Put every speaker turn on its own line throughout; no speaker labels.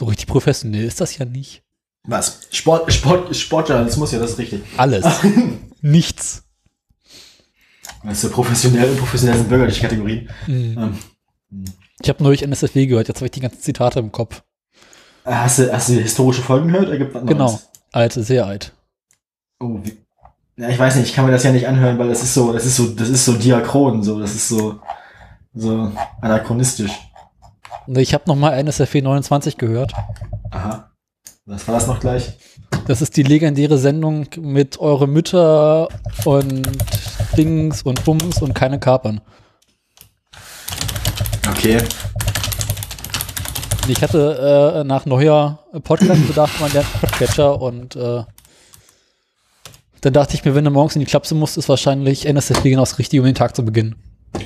So richtig professionell ist das ja nicht.
Was? Sport, Sport, Sportjournalismus, ja, das ist richtig.
Alles. Nichts.
Ist so professionell und professionell sind bürgerliche Kategorien.
Mhm. Ähm. Ich habe neulich NSFW gehört, jetzt habe ich die ganzen Zitate im Kopf.
Hast du, hast du historische Folgen gehört? Oder gibt
genau. Alte, sehr alt.
Oh, wie, ja, ich weiß nicht, ich kann mir das ja nicht anhören, weil das ist so, das ist so, das ist so diachron, so, das ist so, so anachronistisch.
Ich habe noch mal NSFW 29 gehört.
Aha. Was war das noch gleich?
Das ist die legendäre Sendung mit eure Mütter und Dings und Bums und keine Kapern.
Okay.
Ich hatte äh, nach Neujahr Podcast bedacht, man lernt Podcatcher und äh, dann dachte ich mir, wenn du morgens in die Klapse musst, ist wahrscheinlich NSFW genau das Richtige, um den Tag zu beginnen.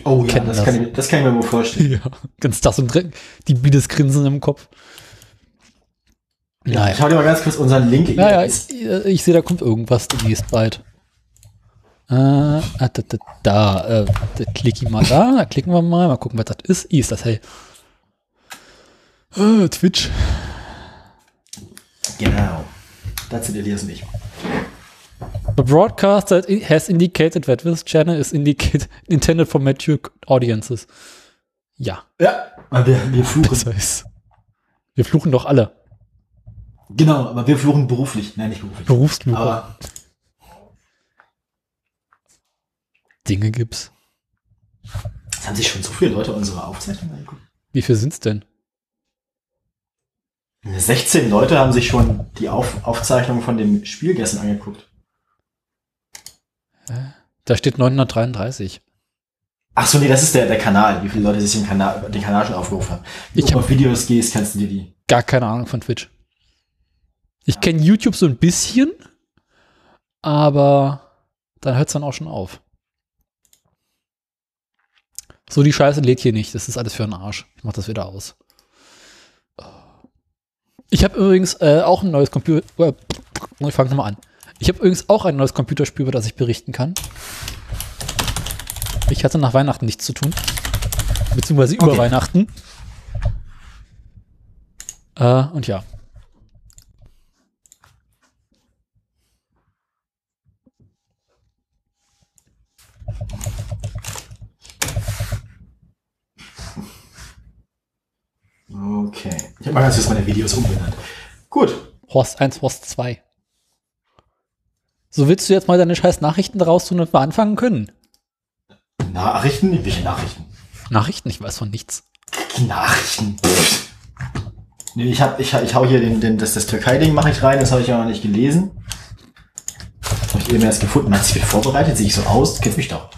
Oh ja, das, das. Kann ich, das kann ich mir wohl vorstellen. Ja,
ganz das und die Biedes Grinsen im Kopf.
Ja, naja. Ich hau dir mal ganz kurz unseren Link.
Naja, ich, ich sehe, da kommt irgendwas demnächst bald. Äh, ah, da, da, da, äh, da klicke ich mal da, da klicken wir mal, mal gucken, was das ist. I ist das, hey. Äh, Twitch.
Genau. Das sind Elias und ich.
The broadcaster has indicated that this channel is indicated, intended for mature audiences. Ja.
Ja, aber wir, wir fluchen.
Das heißt, wir fluchen doch alle.
Genau, aber wir fluchen beruflich. Nein, nicht beruflich.
Berufsfluch. Aber Dinge gibt's.
Es haben sich schon so viele Leute unsere Aufzeichnung angeguckt.
Wie viel sind's denn?
16 Leute haben sich schon die Auf Aufzeichnung von dem Spiel gestern angeguckt.
Da steht 933.
Ach so, nee, das ist der, der Kanal, wie viele Leute sich den Kanal, den Kanal schon aufgerufen haben. Wenn du auf Videos gehst, kannst du dir die.
Gar keine Ahnung von Twitch. Ich ja. kenne YouTube so ein bisschen, aber dann hört es dann auch schon auf. So, die Scheiße lädt hier nicht. Das ist alles für einen Arsch. Ich mach das wieder aus. Ich habe übrigens äh, auch ein neues Computer. Äh, ich fange nochmal an. Ich habe übrigens auch ein neues Computerspiel, über das ich berichten kann. Ich hatte nach Weihnachten nichts zu tun. Beziehungsweise über okay. Weihnachten. Äh, und ja.
Okay. Ich habe mal ganz kurz meine Videos umbenannt. Gut.
Horst 1, Horst 2. So willst du jetzt mal deine scheiß Nachrichten daraus tun und wir anfangen können?
Nachrichten? Welche Nachrichten?
Nachrichten? Ich weiß von nichts.
Nachrichten. Nee, ich, hab, ich, ich hau hier den, den, das, das Türkei-Ding mache ich rein, das habe ich ja noch nicht gelesen. Habe ich eben erst gefunden. Hat sich wieder vorbereitet? Sehe ich so aus? Du kennst mich doch.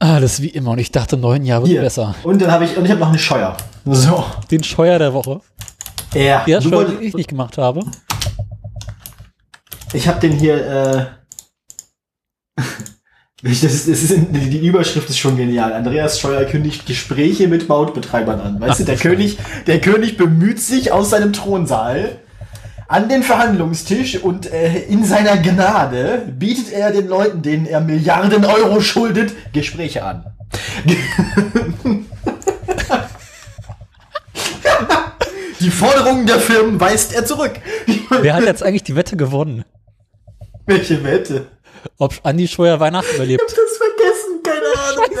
Alles wie immer. Und ich dachte, neun Jahre wird besser.
Und dann habe ich, und ich habe noch eine Scheuer. So.
Den Scheuer der Woche.
Ja.
Der Scheuer, den ich nicht gemacht habe.
Ich habe den hier, äh, das ist, das ist, die Überschrift ist schon genial. Andreas Scheuer kündigt Gespräche mit Mautbetreibern an. Weißt Ach, du, der König, der König bemüht sich aus seinem Thronsaal an den Verhandlungstisch und äh, in seiner Gnade bietet er den Leuten, denen er Milliarden Euro schuldet, Gespräche an. die Forderungen der Firmen weist er zurück.
Wer hat jetzt eigentlich die Wette gewonnen?
Welche Wette?
Ob Andi Scheuer Weihnachten überlebt.
Ich hab das vergessen, keine Ahnung.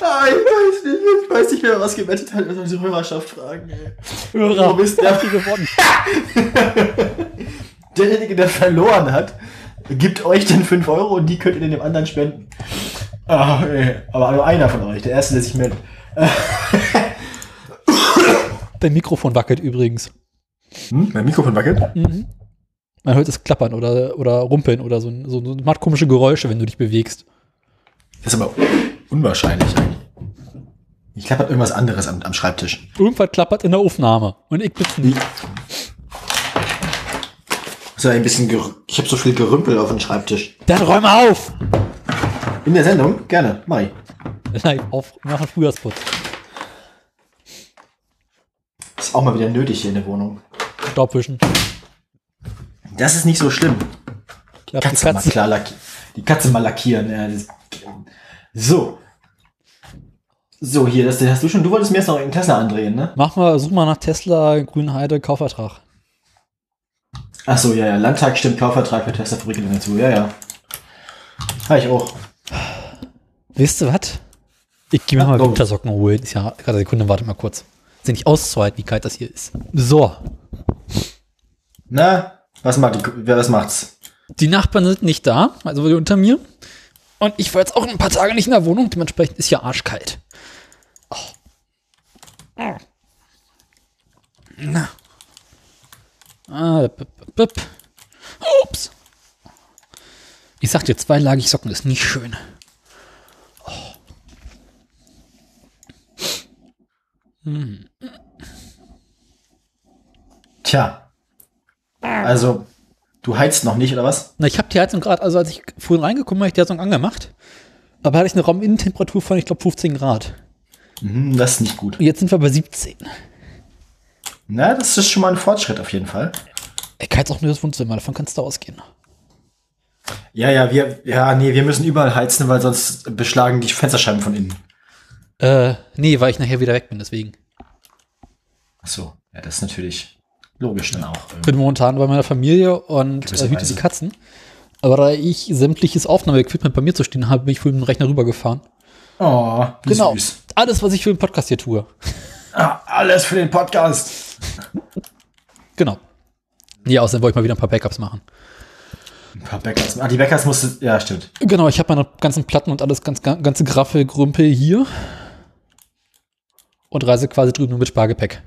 ah, ich weiß nicht, ich weiß nicht mehr, was gewettet hat. Also die Hörerschaft fragen. Ey.
Hörer, wo bist du gewonnen?
Derjenige, der verloren hat, gibt euch dann 5 Euro und die könnt ihr dem anderen spenden. Ah, ey. Aber nur einer von euch, der erste, der sich meldet.
Dein Mikrofon wackelt übrigens.
Hm? Mein Mikrofon wackelt? Mhm.
Man hört es klappern oder, oder rumpeln oder so, so, macht komische Geräusche, wenn du dich bewegst.
Das ist aber unwahrscheinlich eigentlich. Ich klappert irgendwas anderes am, am Schreibtisch.
Irgendwas klappert in der Aufnahme und ich bin's nicht.
So ein bisschen ich habe so viel Gerümpel auf dem Schreibtisch.
Dann räume auf!
In der Sendung? Gerne, Mai.
Nein, auf, nach dem Frühjahrsputz.
Ist auch mal wieder nötig hier in der Wohnung.
Staubwischen.
Das ist nicht so schlimm. Die Katze, die Katze, mal klar die Katze mal lackieren. Ja, so. So, hier, das hast du schon. Du wolltest mir jetzt noch einen Tesla andrehen, ne?
Mach mal, such mal nach Tesla Grünheide Kaufvertrag.
Ach so, ja, ja. Landtag stimmt Kaufvertrag für Tesla-Fabriken dazu. Ja, ja. Habe ich auch.
Wisst ihr was? Ich gehe mir mal
Oh.
Wintersocken holen. Ist ja gerade Sekunde, warte mal kurz. Ja nicht auszuhalten, wie kalt das hier ist. So.
Na, was macht die, wer was macht's?
Die Nachbarn sind nicht da, also die unter mir. Und ich war jetzt auch ein paar Tage nicht in der Wohnung, dementsprechend ist ja arschkalt. Oh. Na. Ah, bip, bip. Ups. Ich sag dir, zweilagig Socken ist nicht schön.
Tja. Also, du heizt noch nicht, oder was?
Na, ich habe die Heizung gerade, also als ich vorhin reingekommen bin, habe ich die Heizung angemacht. Aber hatte ich eine Rauminnentemperatur von, ich glaube, 15 Grad.
Hm, das ist nicht gut.
Und jetzt sind wir bei 17.
Na, das ist schon mal ein Fortschritt auf jeden Fall.
Ich kann jetzt auch nur das Wohnzimmer, davon kannst du ausgehen.
Ja, ja, wir, ja, nee, wir müssen überall heizen, weil sonst beschlagen die Fensterscheiben von innen.
Äh, nee, weil ich nachher wieder weg bin, deswegen.
Ach so, ja, das ist natürlich logisch dann auch.
Ich bin momentan bei meiner Familie und äh, hüte die Katzen. Aber da ich sämtliches Aufnahmeequipment bei mir zu stehen habe, bin ich vorhin mit dem Rechner rübergefahren.
Oh,
Genau.
süß.
Alles, was ich für den Podcast hier tue.
Ah, alles für den Podcast.
Genau. Ja, außerdem wollte ich mal wieder ein paar Backups machen.
Ein paar Backups. Ah, die Backups musste, ja, stimmt.
Genau, ich habe meine ganzen Platten und alles, ganz, ganze Graffelgrümpel hier. Und reise quasi drüben nur mit Spargepäck.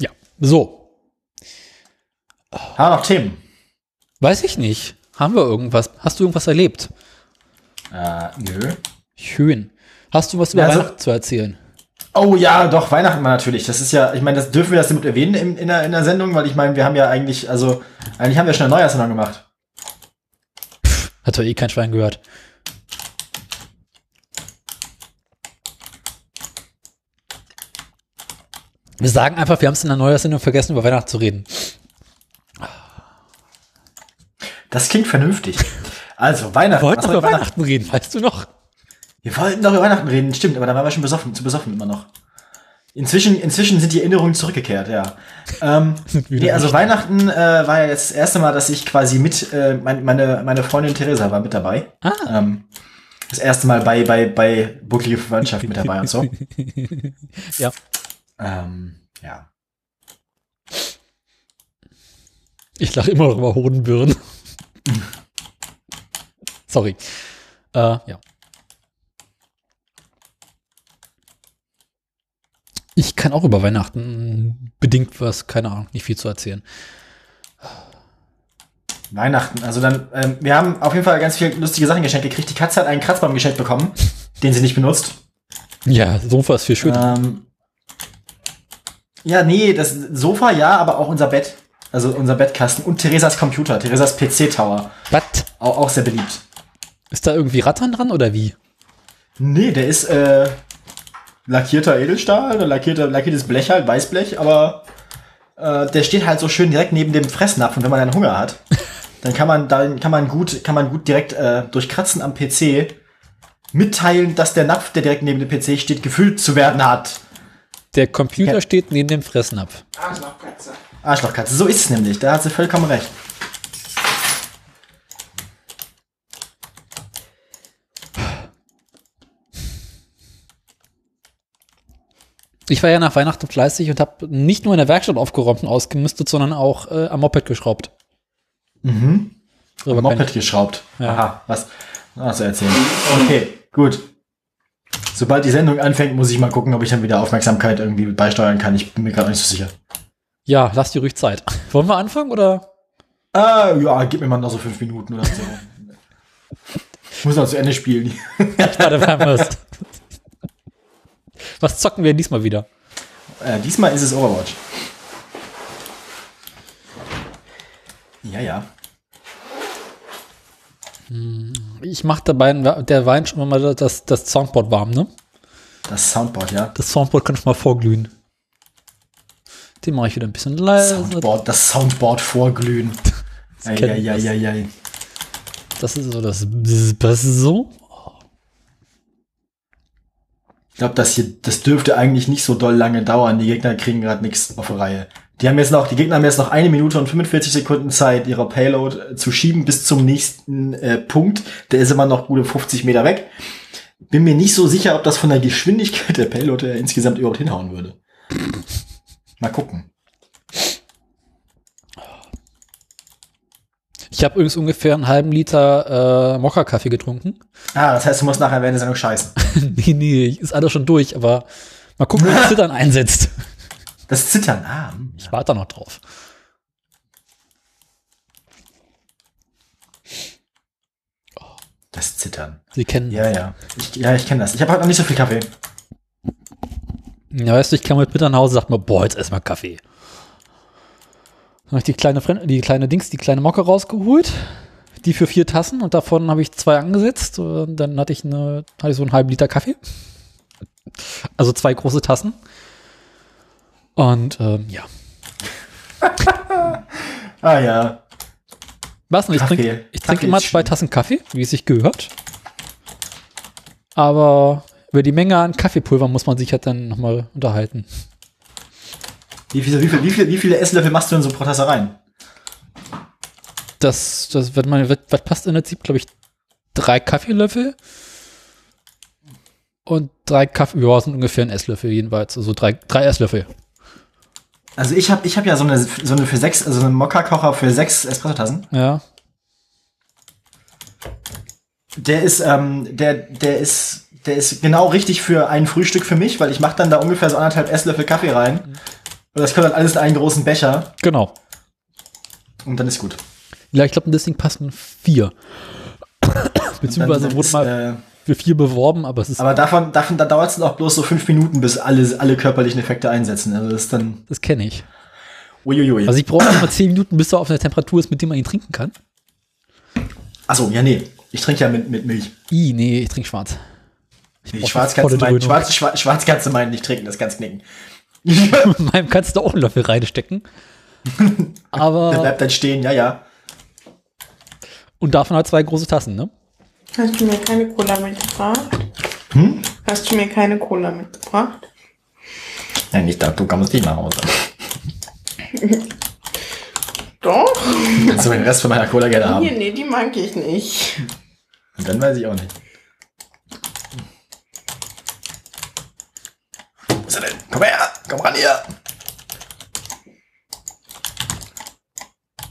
Ja, so.
Ha, noch Themen.
Weiß ich nicht. Haben wir irgendwas? Hast du irgendwas erlebt?
Äh, nö.
Schön. Hast du was über
also-
Weihnachten zu erzählen?
Oh ja, doch, Weihnachten mal natürlich. Das ist ja, ich meine, das dürfen wir das damit erwähnen in, in, der, in der Sendung, weil ich meine, wir haben ja eigentlich, also, eigentlich haben wir schon eine Neujahrssendung gemacht.
Hat doch eh kein Schwein gehört. Wir sagen einfach, wir haben es in der Neuersendung vergessen, über Weihnachten zu reden.
Das klingt vernünftig. Also, Weihnachten.
Wir wollten doch über Weihnachten reden, weißt du noch?
Wir wollten doch über Weihnachten reden, stimmt, aber da waren wir schon besoffen, zu besoffen immer noch. Inzwischen, inzwischen sind die Erinnerungen zurückgekehrt, ja. Ähm, nee, also. Weihnachten äh, war ja jetzt das erste Mal, dass ich quasi mit, äh, mein, meine, meine Freundin Theresa war mit dabei.
Ah.
Ähm, das erste Mal bei, bei, bei bucklige Verwandtschaft mit dabei und so.
Ja.
Ähm, ja.
Ich lache immer noch über Hodenbirnen. Sorry. Äh, ja. Ich kann auch über Weihnachten bedingt was, keine Ahnung, nicht viel zu erzählen.
Weihnachten, also dann, ähm, wir haben auf jeden Fall ganz viele lustige Sachen geschenkt gekriegt. Die Katze hat einen Kratzbaum geschenkt bekommen, den sie nicht benutzt.
Ja, Sofa ist viel schöner.
Ähm, ja, nee, das Sofa ja, aber auch unser Bett. Also unser Bettkasten und Theresas Computer, Theresas PC-Tower.
Was?
Auch, auch sehr beliebt.
Ist da irgendwie Rattern dran oder wie?
Nee, der ist äh, lackierter Edelstahl, lackierter, lackiertes Blech halt, Weißblech, aber äh, der steht halt so schön direkt neben dem Fressnapf und wenn man dann Hunger hat, dann kann man dann kann man gut kann man gut direkt äh, durch Kratzen am PC mitteilen, dass der Napf, der direkt neben dem PC steht, gefüllt zu werden hat.
Der Computer
Ja.
steht neben dem Fressnapf.
Arschlochkatze, so ist es nämlich, da hat sie vollkommen recht.
Ich war ja nach Weihnachten fleißig und habe nicht nur in der Werkstatt aufgeräumt und ausgemistet, sondern auch äh, am Moped geschraubt.
Mhm.
Darüber kann
Moped geschraubt.
Ja.
Aha, was? Was zu erzählen. Okay, gut. Sobald die Sendung anfängt, muss ich mal gucken, ob ich dann wieder Aufmerksamkeit irgendwie beisteuern kann. Ich bin mir gerade nicht so sicher.
ich, ja, lass dir ruhig Zeit. Wollen wir anfangen oder?
Ah, ja, gib mir mal noch so fünf Minuten oder so. ich muss noch zu Ende spielen.
Was zocken wir diesmal wieder?
äh, diesmal ist es Overwatch. Ja, ja. Hm.
Ich mache dabei der Wein schon mal das, das Soundboard warm, ne?
Das Soundboard, ja.
Das Soundboard kann ich mal vorglühen. Den mache ich wieder ein bisschen leiser.
Soundboard, das Soundboard vorglühen.
Das,
ei, ei, ei,
das ist so das, das ist so.
Ich glaube, das hier, das dürfte eigentlich nicht so doll lange dauern. Die Gegner kriegen gerade nichts auf Reihe. Die haben jetzt noch, die Gegner haben jetzt noch eine Minute und 45 Sekunden Zeit, ihre Payload äh, zu schieben bis zum nächsten äh, Punkt. Der ist immer noch gute 50 Meter weg. Bin mir nicht so sicher, ob das von der Geschwindigkeit der Payload äh, insgesamt überhaupt hinhauen würde. Mal gucken.
Ich habe übrigens ungefähr einen halben Liter äh, Mokka-Kaffee getrunken.
Ah, das heißt, du musst nachher während der Sendung scheißen.
nee, nee, ist alles schon durch, aber mal gucken, wie das Zittern einsetzt.
Das Zittern, ah.
Ich warte da noch drauf.
Das Zittern.
Sie kennen.
Ja, ja. Ich, ja, ich kenne das. Ich habe heute noch nicht so viel Kaffee.
Ja, weißt du, ich kam mit Mittag nach Hause und dachte mir, boah, jetzt erstmal Kaffee. Dann habe ich die kleine, die kleine Dings, die kleine Mocke rausgeholt. Die für vier Tassen und davon habe ich zwei angesetzt. Und dann hatte ich eine, hatte ich so einen halben Liter Kaffee. Also zwei große Tassen. Und ähm, ja.
Ah ja.
Was denn? Ich trinke ich trink immer zwei. Tassen Kaffee, wie es sich gehört. Aber über die Menge an Kaffeepulver muss man sich halt dann nochmal unterhalten.
Wie viele, wie, viel, wie, viel, wie viele Esslöffel machst du denn so pro Tasse rein?
Das, das wird man, was, was passt in der Zip, glaube ich, drei Kaffeelöffel. Und drei Kaffee, ja, sind ungefähr ein Esslöffel jedenfalls. Also drei, drei Esslöffel.
Also ich habe ich hab ja so eine, so eine für sechs, also einen Mokka-Kocher für sechs Espressotassen.
Ja.
Der ist, ähm, der, der ist, der ist genau richtig für ein Frühstück für mich, weil ich mache dann da ungefähr so anderthalb Esslöffel Kaffee rein. Und das kommt dann alles in einen großen Becher
Genau.
und dann ist gut.
Ja, ich glaube, das Ding passen vier. Beziehungsweise wurde mal
äh,
für vier beworben, aber es ist,
aber davon, davon da dauert es auch bloß so fünf Minuten, bis alle, alle körperlichen Effekte einsetzen. Also das ist dann.
das kenne ich.
Uiuiui.
Also ich brauche immer zehn Minuten, bis er auf einer Temperatur ist, mit dem man ihn trinken kann.
Achso, ja, nee. Ich trinke ja mit, mit Milch.
I, nee, ich trinke schwarz.
Nee,
brauch
schwarz, kannst du meinen, schwarz, schwarz, schwarz kannst du meinen nicht trinken, das kannst knicken.
In meinem kannst du auch einen Löffel reinstecken.
Der
Aber,
bleibt dann stehen, ja, ja.
und davon halt zwei große Tassen, ne?
Hast du mir keine Cola mitgebracht?
Hm?
Hast du mir keine Cola mitgebracht?
Nein, ich dachte, du kommst nicht nach Hause.
Doch.
Kannst du den Rest von meiner Cola gerne haben?
Hier, nee, die mag ich nicht.
Und dann weiß ich auch nicht. Wo ist er denn? Komm her! Komm ran hier!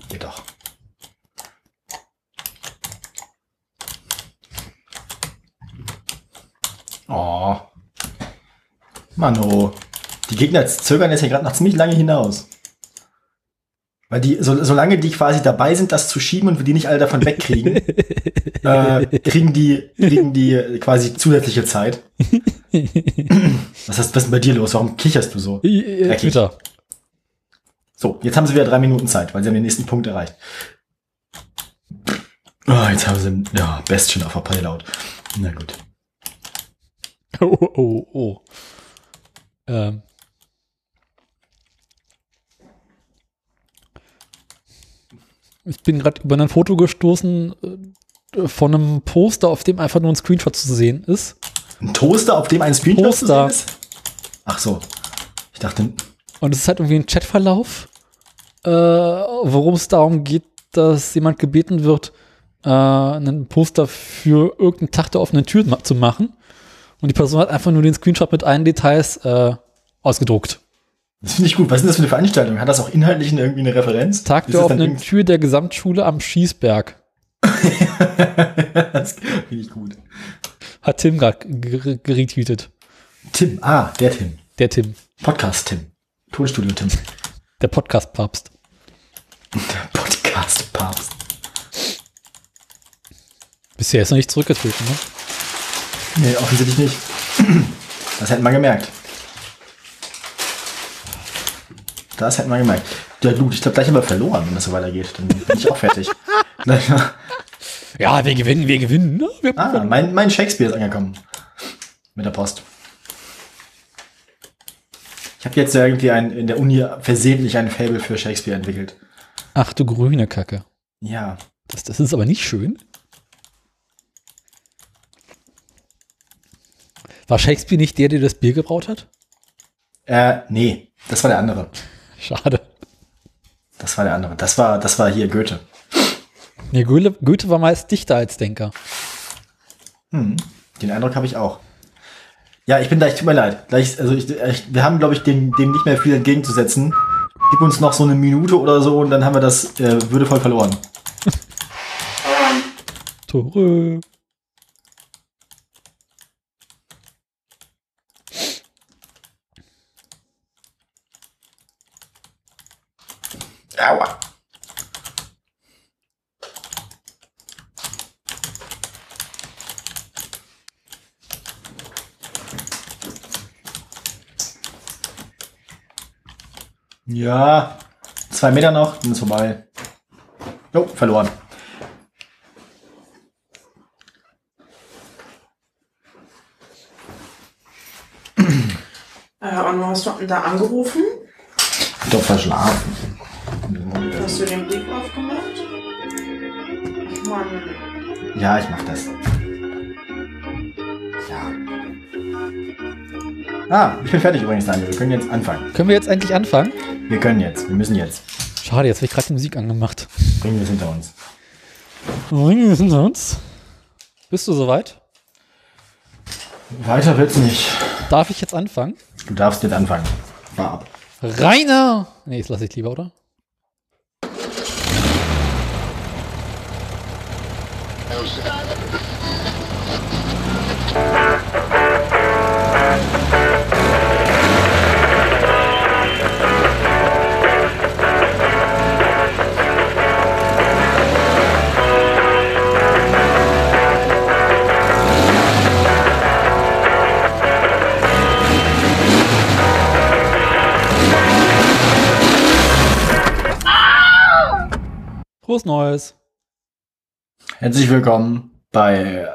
Geht doch. Oh. Mano. Die Gegner zögern jetzt hier gerade noch ziemlich lange hinaus. Weil die, so, solange die quasi dabei sind, das zu schieben und wir die nicht alle davon wegkriegen, äh, kriegen die, kriegen die quasi zusätzliche Zeit. Was ist, was ist denn bei dir los? Warum kicherst du so?
Äh,
Dreckig.
Twitter.
So, jetzt haben sie wieder drei Minuten Zeit, weil sie haben den nächsten Punkt erreicht. Oh, jetzt haben sie, ja, Bestien auf der Payload. Na gut.
Oh, oh, oh. Ähm. Ich bin gerade über ein Foto gestoßen äh, von einem Poster, auf dem einfach nur ein Screenshot zu sehen ist.
Ein Toaster, auf dem ein Screenshot zu
Poster.
sehen ist? Ach so. Ich dachte,
Und es ist halt irgendwie ein Chatverlauf, äh, worum es darum geht, dass jemand gebeten wird, äh, einen Poster für irgendeinen Tag der offenen Tür zu machen. Und die Person hat einfach nur den Screenshot mit allen Details äh, ausgedruckt.
das finde ich gut. Was ist denn das für eine Veranstaltung? Hat das auch inhaltlich irgendwie eine Referenz?
Tag der offenen Tür der Gesamtschule am Schießberg.
das finde ich gut.
Hat Tim gerade geretweetet.
Tim, ah, der Tim.
Der Tim.
Podcast Tim. Tonstudio Tim.
Der Podcast-Papst.
Der Podcast Papst.
Bisher ist er nicht zurückgetreten, ne?
Nee, offensichtlich nicht. Das hätten wir gemerkt. Das hätten wir gemerkt. Ja gut, ich glaube, gleich haben wir verloren, wenn das so weitergeht. Dann bin ich auch fertig.
Ja, wir gewinnen, wir gewinnen. Ne? Wir
ah, mein, mein Shakespeare ist angekommen. Mit der Post. Ich habe jetzt irgendwie ein, in der Uni versehentlich ein Fable für Shakespeare entwickelt.
Ach du grüne Kacke.
Ja.
Das, das ist aber nicht schön. War Shakespeare nicht der, der das Bier gebraut hat?
Äh, nee, das war der andere.
Schade.
Das war der andere. Das war, das war hier Goethe.
Nee, Goethe, Goethe war meist Dichter als Denker.
Den Eindruck habe ich auch. Ja, ich bin gleich, tut mir leid. Gleich, also ich, ich, wir haben, glaube ich, dem, dem nicht mehr viel entgegenzusetzen. Gib uns noch so eine Minute oder so und dann haben wir das äh, würdevoll verloren.
Tore.
Aua. Ja, zwei Meter noch, dann ist vorbei. Jo, verloren.
Äh, und wo hast du denn da angerufen?
Doch verschlafen.
Hast du den Blick aufgemacht? Ach Mann.
Ja, ich mach das. Ja. Ah, ich bin fertig übrigens, Daniel. Wir können jetzt anfangen.
Können wir jetzt endlich anfangen?
Wir können jetzt. Wir müssen jetzt.
Schade, jetzt habe ich gerade die Musik angemacht.
Bringen wir es hinter uns.
Wir sind uns. Bist du soweit?
Weiter wird's nicht.
Darf ich jetzt anfangen?
Du darfst jetzt anfangen. Fahr ab.
Rainer! Nee, das lasse ich lieber, oder? Frohes Neues.
Herzlich willkommen bei.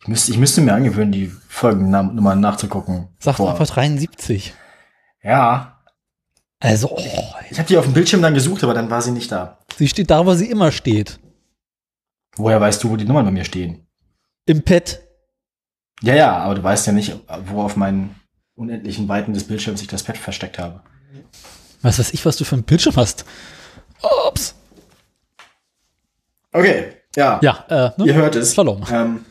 Ich müsste, ich müsste mir angewöhnen, die Folgennummern nachzugucken. Vor-
einfach 73.
Ja.
Also, oh,
Ich habe die auf dem Bildschirm dann gesucht, aber dann war sie nicht da.
sie steht da, wo sie immer steht.
Woher weißt du, wo die Nummern bei mir stehen?
Im Pad.
Ja, ja, aber du weißt ja nicht, wo auf meinen unendlichen Weiten des Bildschirms ich das Pad versteckt habe.
Was weiß ich, was du für ein Bildschirm hast. Ups.
Okay, ja.
Ja, äh, ne?
Ihr hört es.
Shalom.
Ähm,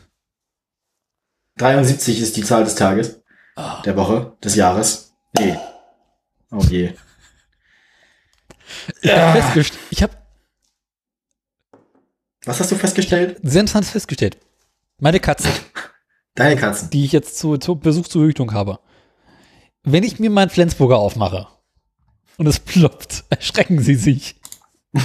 73 ist die Zahl des Tages, der Woche, des Jahres. Nee. Oh je.
Ich habe festgestellt, ich habe
Was hast du festgestellt?
sehr interessant festgestellt. Meine Katze,
Deine Katzen.
die ich jetzt zu, zu Besuch zur Hütung habe. Wenn ich mir meinen Flensburger aufmache und es ploppt, erschrecken sie sich.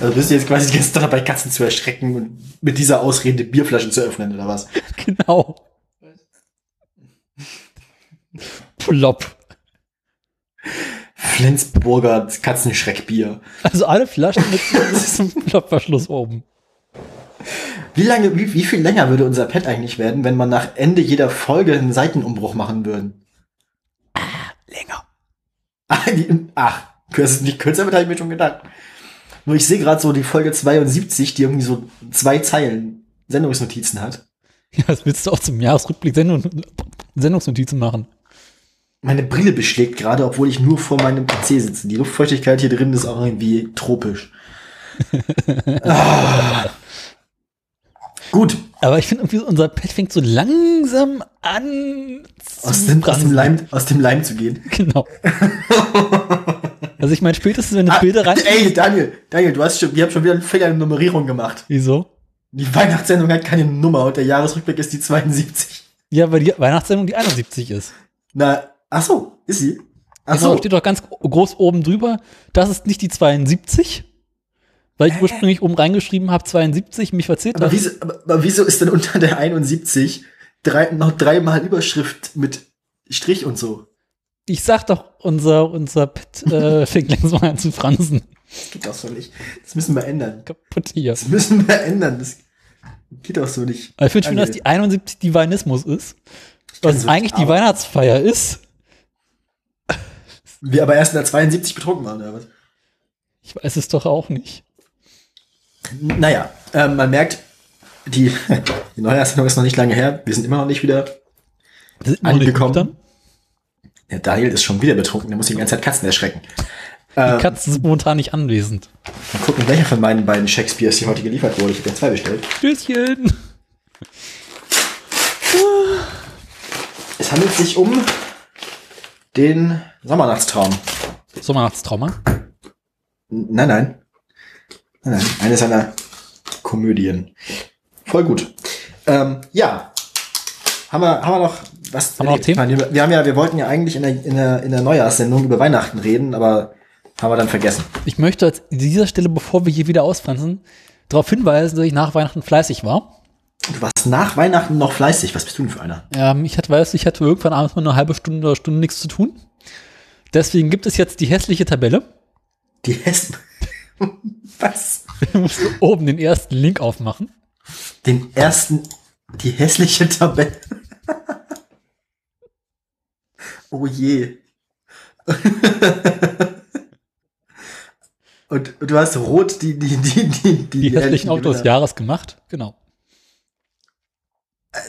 Also bist du jetzt quasi gestern dabei, Katzen zu erschrecken und mit dieser Ausrede Bierflaschen zu öffnen, oder was?
Genau. Plopp.
Flensburger Katzenschreckbier.
Also alle Flaschen mit diesem Plopverschluss oben.
Wie lange, wie, wie viel länger würde unser Pad eigentlich werden, wenn man nach Ende jeder Folge einen Seitenumbruch machen würden?
Länger.
Ach, die- ach das ist nicht kürzer, aber da habe ich mir schon gedacht. Nur ich sehe gerade so die Folge 72, die irgendwie so zwei Zeilen Sendungsnotizen hat.
Ja, das willst du auch zum Jahresrückblick Sendung, Sendungsnotizen machen.
Meine Brille beschlägt gerade, obwohl ich nur vor meinem PC sitze. Die Luftfeuchtigkeit hier drin ist auch irgendwie tropisch. ah. Gut,
Aber ich finde irgendwie, unser Pad fängt so langsam an
aus dem, aus, dem. Leim, aus dem Leim zu gehen.
Genau. Also ich meine, spätestens, wenn du
Ah,
Bilder rein...
ey, Daniel, Daniel, du hast schon, wir haben schon wieder einen Fehler in der Nummerierung gemacht.
Wieso?
Die Weihnachtssendung hat keine Nummer und der Jahresrückblick ist die 72.
Ja, weil die Weihnachtssendung die 71 ist.
Na, ach so, ist sie? Ach
Genau,
so.
steht doch ganz groß oben drüber. Das ist nicht die 72, weil ich ursprünglich oben reingeschrieben habe 72, mich verzählt
Aber wieso, aber, aber wieso ist denn unter der 71 drei, noch dreimal Überschrift mit Strich und so?
Ich sag doch, unser, unser Pad äh, fängt langsam an zu fransen.
Das geht doch so nicht. Das müssen wir ändern.
Kaputt hier.
Das müssen wir ändern. Das geht doch so nicht.
Aber ich finde schön, dass die 71 Divinismus ist. Was eigentlich die Weihnachtsfeier ist.
Wir aber erst in der 72 betrunken waren, oder was?
Ich weiß es doch auch nicht.
Naja, ähm, man merkt, die, die Neujahrssendung ist noch nicht lange her. Wir sind immer noch nicht wieder. Angekommen. Der Daniel ist schon wieder betrunken, der muss die ganze Zeit Katzen erschrecken.
Die
Ähm,
Katze ist momentan nicht anwesend.
mal gucken, welcher von meinen beiden Shakespeares hier heute geliefert wurde. Ich habe ja zwei bestellt.
Tschüsschen.
Es handelt sich um den Sommernachtstraum.
Sommernachtstrauma.
N- Nein, nein. Nein, nein. Eine seiner Komödien. Voll gut. Ähm, ja. Haben wir, haben wir noch was?
Haben wir noch Themen?
meine, wir haben ja, wir wollten ja eigentlich in der, in der, in der Neujahrssendung über Weihnachten reden, aber haben wir dann vergessen.
Ich möchte an dieser Stelle, bevor wir hier wieder ausfransen, darauf hinweisen, dass ich nach Weihnachten fleißig war.
Du warst nach Weihnachten noch fleißig. Was bist du denn für einer?
Ähm, ich hatte, weiß, ich hatte irgendwann abends mal eine halbe Stunde oder Stunde nichts zu tun. Deswegen gibt es jetzt die hässliche Tabelle.
Die Hessen. was?
Du musst oben den ersten Link aufmachen.
Den ersten, die hässliche Tabelle. oh je. und, und du hast rot die, die, die, die,
Die hässlichen Autos des. Jahres gemacht. Genau.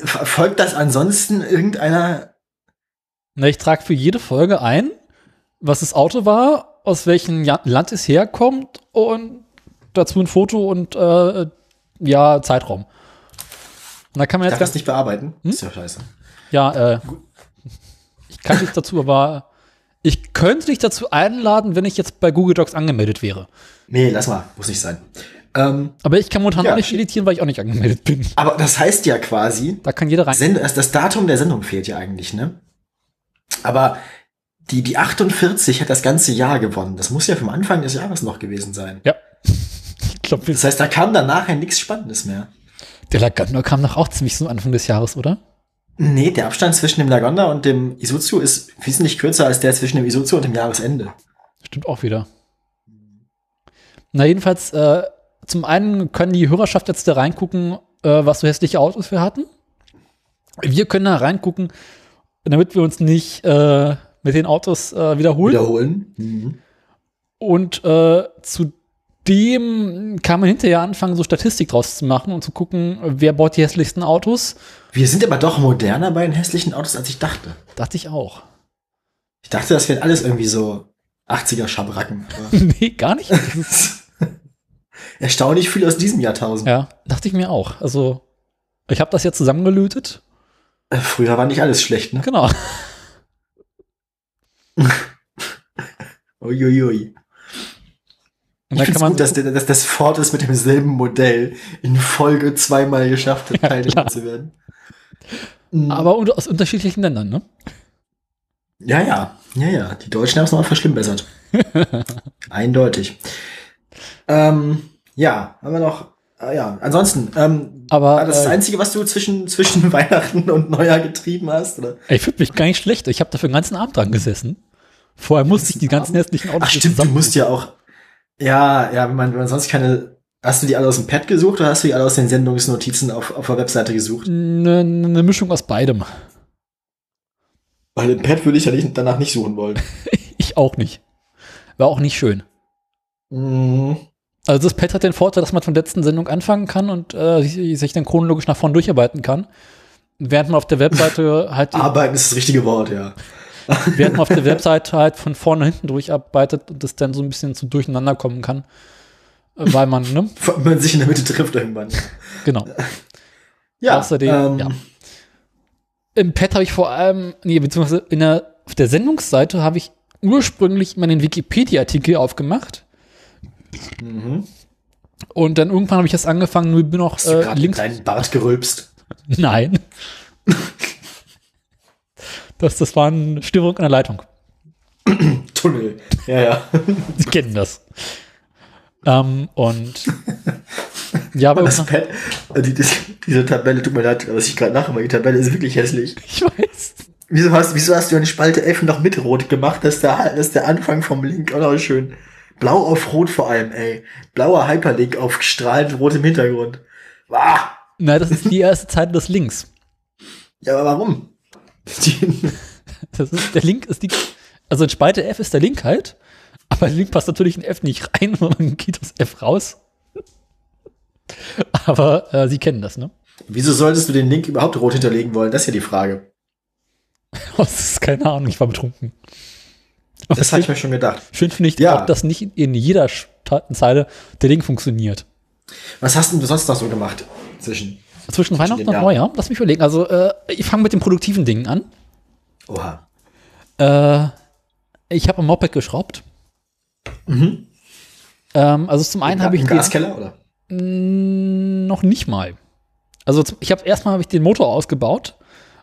Folgt das ansonsten irgendeiner?
Na, ich trage für jede Folge ein, was das Auto war, aus welchem ja Land es herkommt und dazu ein Foto und äh, ja, Zeitraum. Und da kann man jetzt
darf das nicht bearbeiten. Ist ja scheiße.
ja, äh, ich kann dich dazu, aber ich könnte dich dazu einladen, wenn ich jetzt bei Google Docs angemeldet wäre.
Nee, lass mal. Muss nicht sein. Ähm,
Aber ich kann momentan
Ja.
auch nicht editieren, weil ich auch nicht angemeldet bin.
aber das heißt ja quasi,
Da kann jeder rein.
Send das, das Datum der Sendung fehlt ja eigentlich, ne? Aber die, die 48 hat das ganze Jahr gewonnen. Das muss ja vom Anfang des Jahres noch gewesen sein.
Ja. Ich glaube,
Das heißt, da kam dann nachher nichts Spannendes mehr.
der Laganda kam doch auch ziemlich so Anfang des Jahres, oder?
Nee, der Abstand zwischen dem Lagonda und dem Isuzu ist wesentlich kürzer als der zwischen dem Isuzu und dem Jahresende.
Stimmt auch wieder. Na, jedenfalls, äh, zum einen können die Hörerschaft jetzt da reingucken, äh, was für hässliche Autos wir hatten. Wir können da reingucken, damit wir uns nicht äh, mit den Autos äh, wiederholen.
Wiederholen. Mhm.
Und äh, zudem kann man hinterher anfangen, so Statistik draus zu machen und zu gucken, wer baut die hässlichsten Autos.
Wir sind aber doch moderner bei den hässlichen Autos, als ich dachte.
Dachte ich auch.
Ich dachte, das wären alles irgendwie so 80er Schabracken. Aber
nee, gar nicht.
Erstaunlich viel aus diesem Jahrtausend.
ja, dachte ich mir auch. Also, ich habe das jetzt zusammengelötet.
Äh, Früher war nicht alles schlecht, ne?
Genau.
Uiuiui.
Und
Ich finde
kann man
gut, dass, der- dass das Ford es mit demselben Modell in Folge zweimal geschafft hat, Teilnehmer
klar.
zu werden. Mhm.
aber unter, aus unterschiedlichen Ländern, ne?
ja, ja, ja, ja. Die Deutschen haben es nochmal verschlimmbessert. Eindeutig. Ähm, ja, haben wir noch. Ah, ja, ansonsten, ähm,
Aber
war das das
äh,
Einzige, was du zwischen, zwischen Weihnachten und Neujahr getrieben hast? Oder?
ich fühle mich gar nicht schlecht. Ich habe dafür den ganzen Abend dran gesessen. Vorher musste ich die ganzen hässlichen Autos
Ach stimmt, du musst ja auch. Ja, ja, wenn man, wenn man sonst keine. Hast du die alle aus dem Pad gesucht oder hast du die alle aus den Sendungsnotizen auf, auf der Webseite gesucht?
Eine ne Mischung aus beidem.
Weil den Pad würde ich ja nicht, danach nicht suchen wollen.
Ich auch nicht. War auch nicht schön.
Mhm.
Also das Pad hat den Vorteil, dass man von der letzten Sendung anfangen kann und äh, sich, sich dann chronologisch nach vorne durcharbeiten kann. Während man auf der Webseite halt,
Arbeiten ist das richtige Wort, ja.
Während man auf der Webseite halt von vorne hinten durcharbeitet und das dann so ein bisschen zu durcheinander kommen kann. Weil man, ne?
Man sich in der Mitte trifft irgendwann.
Genau.
Ja,
Außerdem,
ähm,
ja. Im Pad habe ich vor allem, nee, beziehungsweise in der, auf der Sendungsseite habe ich ursprünglich meinen Wikipedia-Artikel aufgemacht.
Mhm.
Und dann irgendwann habe ich das angefangen, nur bin noch
Hast du
äh,
gerade
links.
deinen Bart gerülpst?
Nein. das, das war eine Störung in der Leitung.
Tunnel. Ja, ja.
Sie kennen das. Ähm, und ja, aber
Das Pad, äh, die, das, diese Tabelle, tut mir leid, was ich gerade nachher, aber die Tabelle ist wirklich hässlich.
ich weiß.
Wieso hast, wieso hast du eine Spalte F noch mit Rot gemacht? Das ist der, das ist der Anfang vom Link. Oh, schön. Blau auf Rot vor allem, ey. Blauer Hyperlink auf strahlend rotem Hintergrund. Ah!
Na, das ist die erste Zeile des Links.
Ja, aber warum?
Das ist, der Link ist die, also in Spalte F ist der Link halt, aber der Link passt natürlich in F nicht rein, sondern geht aus F raus. Aber äh, Sie kennen das, ne?
Wieso solltest du den Link überhaupt rot hinterlegen wollen? Das ist ja die Frage.
Das ist keine Ahnung, ich war betrunken.
Das habe ich mir schon gedacht.
Schön finde ich
Ja.
auch, dass nicht in jeder Zeile der Link funktioniert.
Was hast denn du sonst noch so gemacht? Zwischen.
Zwischen Weihnachten
den
und. Neujahr, lass mich überlegen. Also, äh, ich fange mit den produktiven Dingen an.
Oha.
Äh, ich habe ein Moped geschraubt.
Mhm.
Ähm, also zum einen habe ich
Im Gaskeller, oder?
Noch nicht mal. Also ich habe erstmal habe ich den Motor ausgebaut,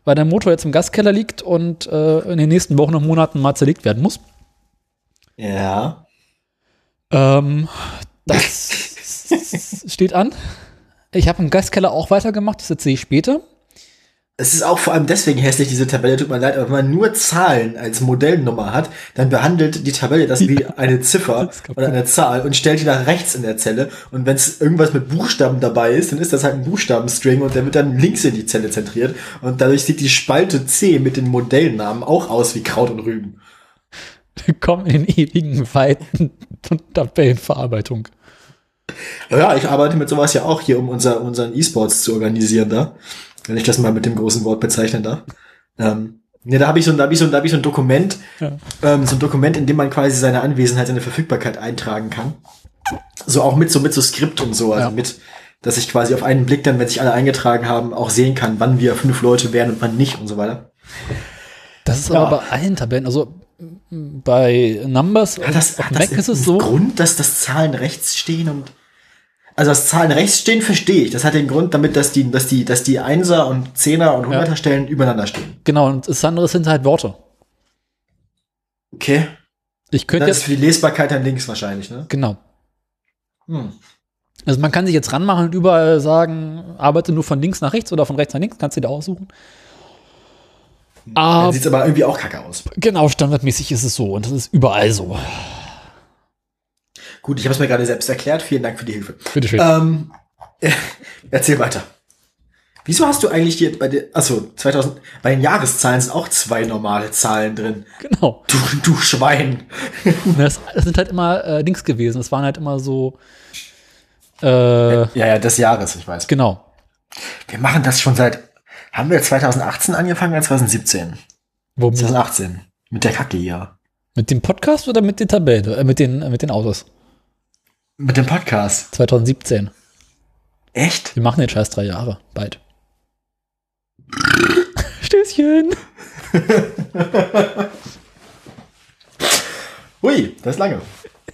weil der Motor jetzt im Gaskeller liegt und äh, in den nächsten Wochen und Monaten mal zerlegt werden muss.
Ja.
Ähm, das steht an. Ich habe im Gaskeller auch weitergemacht, das erzähle ich später.
Es ist auch vor allem deswegen hässlich, diese Tabelle, tut mir leid, aber wenn man nur Zahlen als Modellnummer hat, dann behandelt die Tabelle das wie eine Ziffer oder eine Zahl und stellt die nach rechts in der Zelle. Und wenn es irgendwas mit Buchstaben dabei ist, dann ist das halt ein Buchstabenstring und der wird dann links in die Zelle zentriert. Und dadurch sieht die Spalte C mit den Modellnamen auch aus wie Kraut und Rüben.
Willkommen in den ewigen Weiten und Tabellenverarbeitung.
Ja, ich arbeite mit sowas ja auch hier, um unser, unseren E-Sports zu organisieren da. Wenn ich das mal mit dem großen Wort bezeichnen darf. Ähm, ne, da habe ich so, ein- da habe ich so, da habe ich so ein Dokument,
Ja.
ähm, so ein Dokument, in dem man quasi seine Anwesenheit, seine Verfügbarkeit eintragen kann. So auch mit so mit so Skript und so, also
Ja.
mit, dass ich quasi auf einen Blick dann, wenn sich alle eingetragen haben, auch sehen kann, wann wir fünf Leute wären und wann nicht und so weiter.
Das ist
Ja.
aber bei allen Tabellen, also bei Numbers
Hat das,
auf
hat
Mac
das
ist es so.
Grund, dass das Zahlen rechts stehen und also das Zahlen rechts stehen verstehe ich. Das hat den Grund, damit dass die, dass die, dass die Einser und Zehner und Hunderter Stellen übereinander stehen.
Genau, und das andere sind halt Worte.
Okay.
Ich könnte
Das ist
jetzt,
für die Lesbarkeit dann links wahrscheinlich, ne?
genau.
Hm.
Also man kann sich jetzt ranmachen und überall sagen, arbeite nur von links nach rechts oder von rechts nach links, kannst du dir aussuchen.
Dann
Aber
sieht's aber irgendwie auch kacke aus.
genau, standardmäßig ist es so und das ist überall so.
Gut, ich habe es mir gerade selbst erklärt. Vielen Dank für die Hilfe.
Bitteschön.
Ähm, erzähl weiter. Wieso hast du eigentlich hier bei der, achso, 2000, bei den Jahreszahlen sind auch zwei normale Zahlen drin.
genau.
Du, du Schwein.
Das, das sind halt immer äh, Dings gewesen. Es waren halt immer so. Äh,
Ja, ja, des Jahres, ich weiß.
genau.
Wir machen das schon seit, haben wir 2018 angefangen oder 2017?
Womit?
2018. Mit der Kacke hier.
Mit dem Podcast oder mit den Tabellen, äh, mit den, äh, mit den Autos?
Mit dem Podcast.
2017.
Echt?
Wir machen den Scheiß drei Jahre. Bald. Stößchen.
Hui, das ist lange.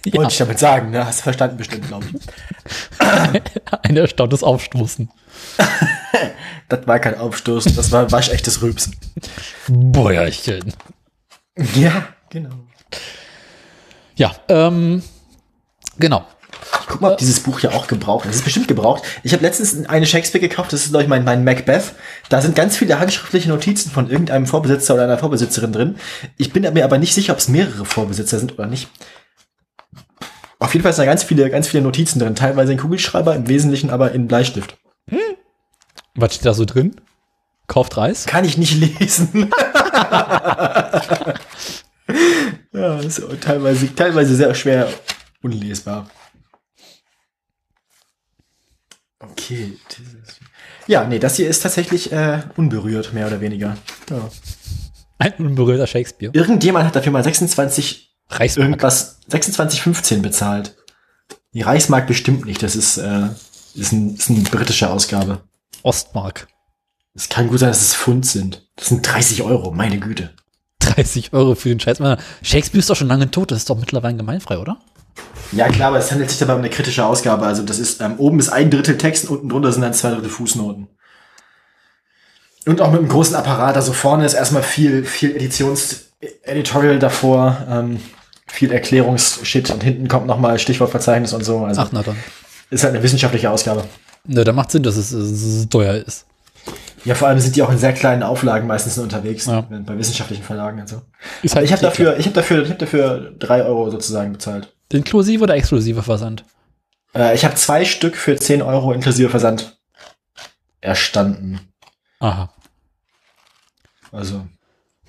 Ja,
Wollte ich damit sagen, ne? Hast du verstanden bestimmt, glaube ich.
ein erstauntes Aufstoßen.
Das war kein Aufstoßen, das war waschechtes Rülpsen.
Bäuerchen.
Ja, genau.
Ja, ähm, genau.
Guck mal, ob dieses Buch ja auch gebraucht ist. Das ist bestimmt gebraucht. Ich habe letztens eine Shakespeare gekauft, das ist, glaube ich, mein, mein Macbeth. Da sind ganz viele handschriftliche Notizen von irgendeinem Vorbesitzer oder einer Vorbesitzerin drin. Ich bin mir aber nicht sicher, ob es mehrere Vorbesitzer sind oder nicht. Auf jeden Fall sind da ganz viele, ganz viele Notizen drin. Teilweise in Kugelschreiber, im Wesentlichen aber in Bleistift.
Was steht da so drin? Kauft Reis?
Kann ich nicht lesen. ja, ist teilweise, teilweise sehr schwer unlesbar. Okay. Ja, nee, das hier ist tatsächlich äh, unberührt, mehr oder weniger. Ja.
Ein unberührter Shakespeare.
Irgendjemand hat dafür mal 26
Reismark.
irgendwas 26,15 bezahlt. Die Reichsmark bestimmt nicht. Das ist, äh, ist, ein, ist eine britische Ausgabe.
Ostmark.
Es kann gut sein, dass es Pfund sind. Das sind 30 Euro, meine Güte.
30 Euro für den Scheiß. Shakespeare ist doch schon lange tot. Das ist doch mittlerweile gemeinfrei, oder?
Ja, klar, aber es handelt sich dabei um eine kritische Ausgabe. Also das ist, ähm, oben ist ein Drittel Text, unten drunter sind dann zwei Drittel Fußnoten. Und auch mit einem großen Apparat. Also vorne ist erstmal viel, viel Editions-Editorial davor, ähm, viel Erklärungsshit und hinten kommt nochmal Stichwortverzeichnis und so. Also
Ach, na dann.
ist halt eine wissenschaftliche Ausgabe.
Ne, da macht Sinn, dass es, es teuer ist.
Ja, vor allem sind die auch in sehr kleinen Auflagen meistens nur unterwegs,
Ja.
bei wissenschaftlichen Verlagen und so.
Ist
Ich habe dafür, ich habe dafür, ich habe dafür drei Euro sozusagen bezahlt.
Inklusive oder exklusive Versand?
Äh, ich habe zwei Stück für 10 Euro inklusive Versand erstanden.
Aha.
Also,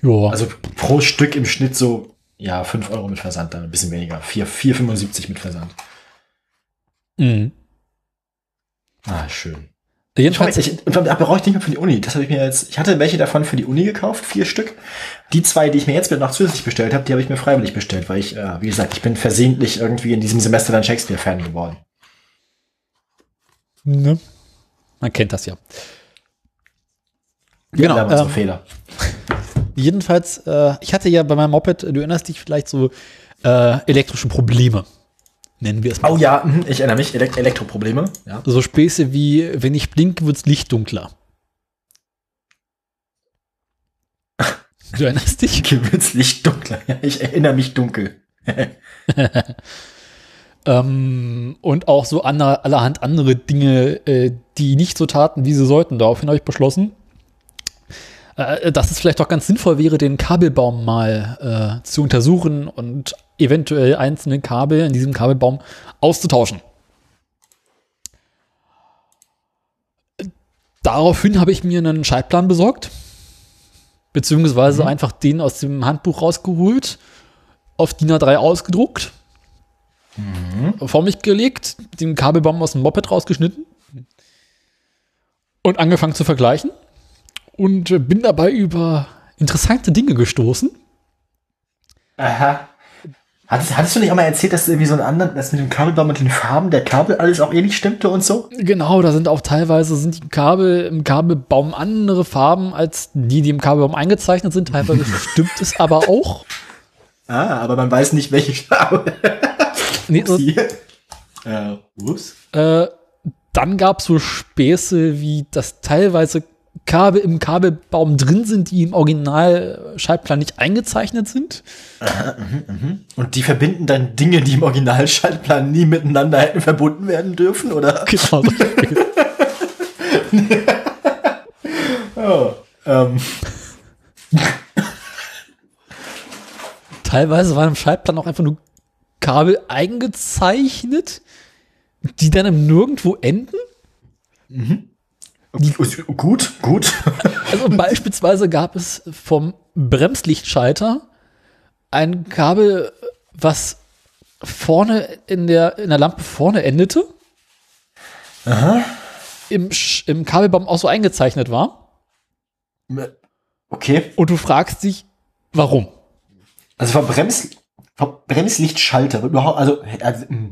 Joa.
also pro Stück im Schnitt so, ja, 5 Euro mit Versand, dann ein bisschen weniger. 4, 4,75 mit Versand.
Mhm.
Ah, schön. Ich,
Jedenfalls,
ich, und da brauche ich nicht mehr für die Uni. Das habe ich mir jetzt. Ich hatte welche davon für die Uni gekauft, vier Stück. Die zwei, die ich mir jetzt noch zusätzlich bestellt habe, die habe ich mir freiwillig bestellt, weil ich, äh, wie gesagt, ich bin versehentlich irgendwie in diesem Semester dann Shakespeare-Fan geworden.
ne? man kennt das ja. Genau,
haben unsere
ähm,
Fehler.
Jedenfalls, äh, ich hatte ja bei meinem Moped, du erinnerst dich vielleicht so, äh, elektrische Probleme. Nennen wir es mal.
Oh ja, mhm, ich erinnere mich. Elekt Elektroprobleme. Ja.
So Späße wie, wenn ich blinke, wird's Licht dunkler. Du erinnerst dich?
Gewürz Licht dunkler. Ja, ich erinnere mich dunkel.
Ähm, und auch so ander, allerhand andere Dinge, äh, die nicht so taten, wie sie sollten. Daraufhin habe ich beschlossen, äh, dass es vielleicht auch ganz sinnvoll wäre, den Kabelbaum mal äh, zu untersuchen und eventuell einzelne Kabel in diesem Kabelbaum auszutauschen. Daraufhin habe ich mir einen Schaltplan besorgt, beziehungsweise einfach den aus dem Handbuch rausgeholt, auf DIN A3 ausgedruckt vor mich gelegt, den Kabelbaum aus dem Moped rausgeschnitten und angefangen zu vergleichen und bin dabei über interessante Dinge gestoßen.
Aha. Hattest, hattest du nicht auch mal erzählt, dass irgendwie so ein anderen, dass mit dem Kabelbaum und den Farben der Kabel alles auch ähnlich stimmte und so?
Genau, da sind auch teilweise sind die Kabel im Kabelbaum andere Farben als die, die im Kabelbaum eingezeichnet sind. Teilweise stimmt es aber auch.
Ah, aber man weiß nicht, welche Farbe.
Nee, das,
Die. Äh, ups.
äh, dann gab es so Späße, wie dass teilweise Kabel im Kabelbaum drin sind, die im Original-Schaltplan nicht eingezeichnet sind.
Und die verbinden dann Dinge, die im Originalschaltplan nie miteinander hätten verbunden werden dürfen, oder?
Genau.
Oh, ähm,
Teilweise waren im Schaltplan auch einfach nur Kabel eingezeichnet, die dann im Nirgendwo enden.
Gut, gut.
Also beispielsweise gab es vom Bremslichtschalter ein Kabel, was vorne in der, in der Lampe vorne endete. Im, Sch- Im Kabelbaum auch so eingezeichnet war.
Okay.
Und du fragst dich, warum?
Also vom, Brems, vom Bremslichtschalter, überhaupt- also, mh.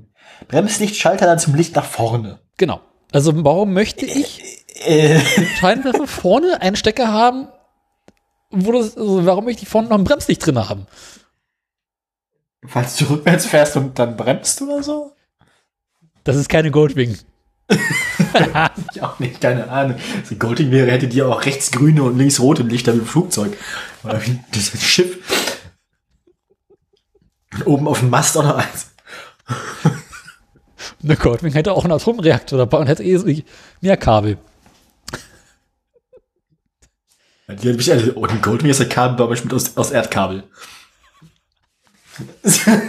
Bremslichtschalter dann zum Licht nach vorne.
Genau. Also warum möchte ich
Äh,
Scheinwerfer vorne einen Stecker haben, wo das, also warum möchte ich vorne noch ein Bremslicht drin haben?
falls du rückwärts fährst und dann bremst oder so?
Das ist keine Goldwing.
Ich auch nicht, keine Ahnung. Also Golding wäre, hätte die auch rechts grüne und links rote Lichter wie ein Flugzeug. Oder wie das Schiff. Und oben auf dem Mast auch noch eins.
Eine Goldwing hätte auch einen Atomreaktor dabei und hätte eh so mehr Kabel.
Die hat mich alle, oh, ein Goldwing ist der Kabelbaum bestimmt aus, aus Erdkabel.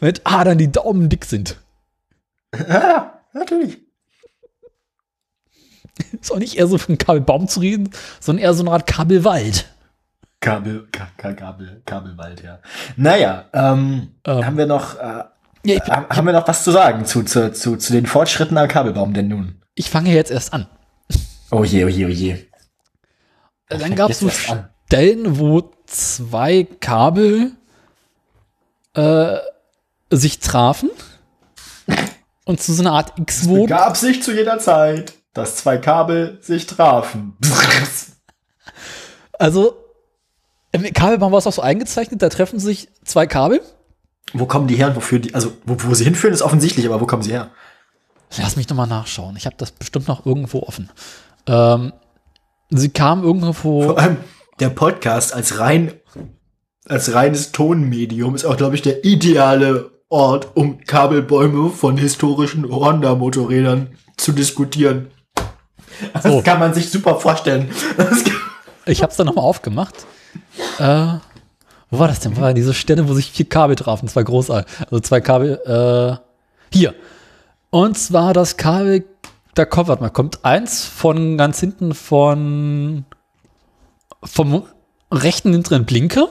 Mit Adern, die Daumen dick sind.
ja, natürlich.
Ist auch nicht eher so von Kabelbaum zu reden, sondern eher so eine Art Kabelwald.
Kabel, Ka Ka Kabel, Kabelwald, ja. Naja, ähm,
Ähm.
haben wir noch, äh,
Ja, bin,
haben haben wir noch was zu sagen zu, zu, zu, zu den Fortschritten am Kabelbaum denn nun?
ich fange jetzt erst an.
Oh je, oh je, oh je.
Dann gab es so. Stellen, wo zwei Kabel äh, sich trafen und zu so einer Art X wurden.
Gab sich zu jeder Zeit, dass zwei Kabel sich trafen.
Also, im Kabelbaum war es auch so eingezeichnet, da treffen sich zwei Kabel.
wo kommen die her und wofür die, also wo, wo sie hinführen, ist offensichtlich, aber wo kommen sie her?
Lass mich nochmal nachschauen. Ich habe das bestimmt noch irgendwo offen. Ähm, sie kamen irgendwo.
Vor allem der Podcast als rein, als reines Tonmedium ist auch, glaube ich, der ideale Ort, um Kabelbäume von historischen Honda-Motorrädern zu diskutieren. Das kann man sich super vorstellen.
Ich habe es dann nochmal aufgemacht. Äh, wo war das denn? War diese Stelle, wo sich vier Kabel trafen, zwei große, also zwei Kabel. Äh, hier. Und zwar das Kabel, da kommt, warte mal, kommt eins von ganz hinten von vom rechten hinteren Blinker.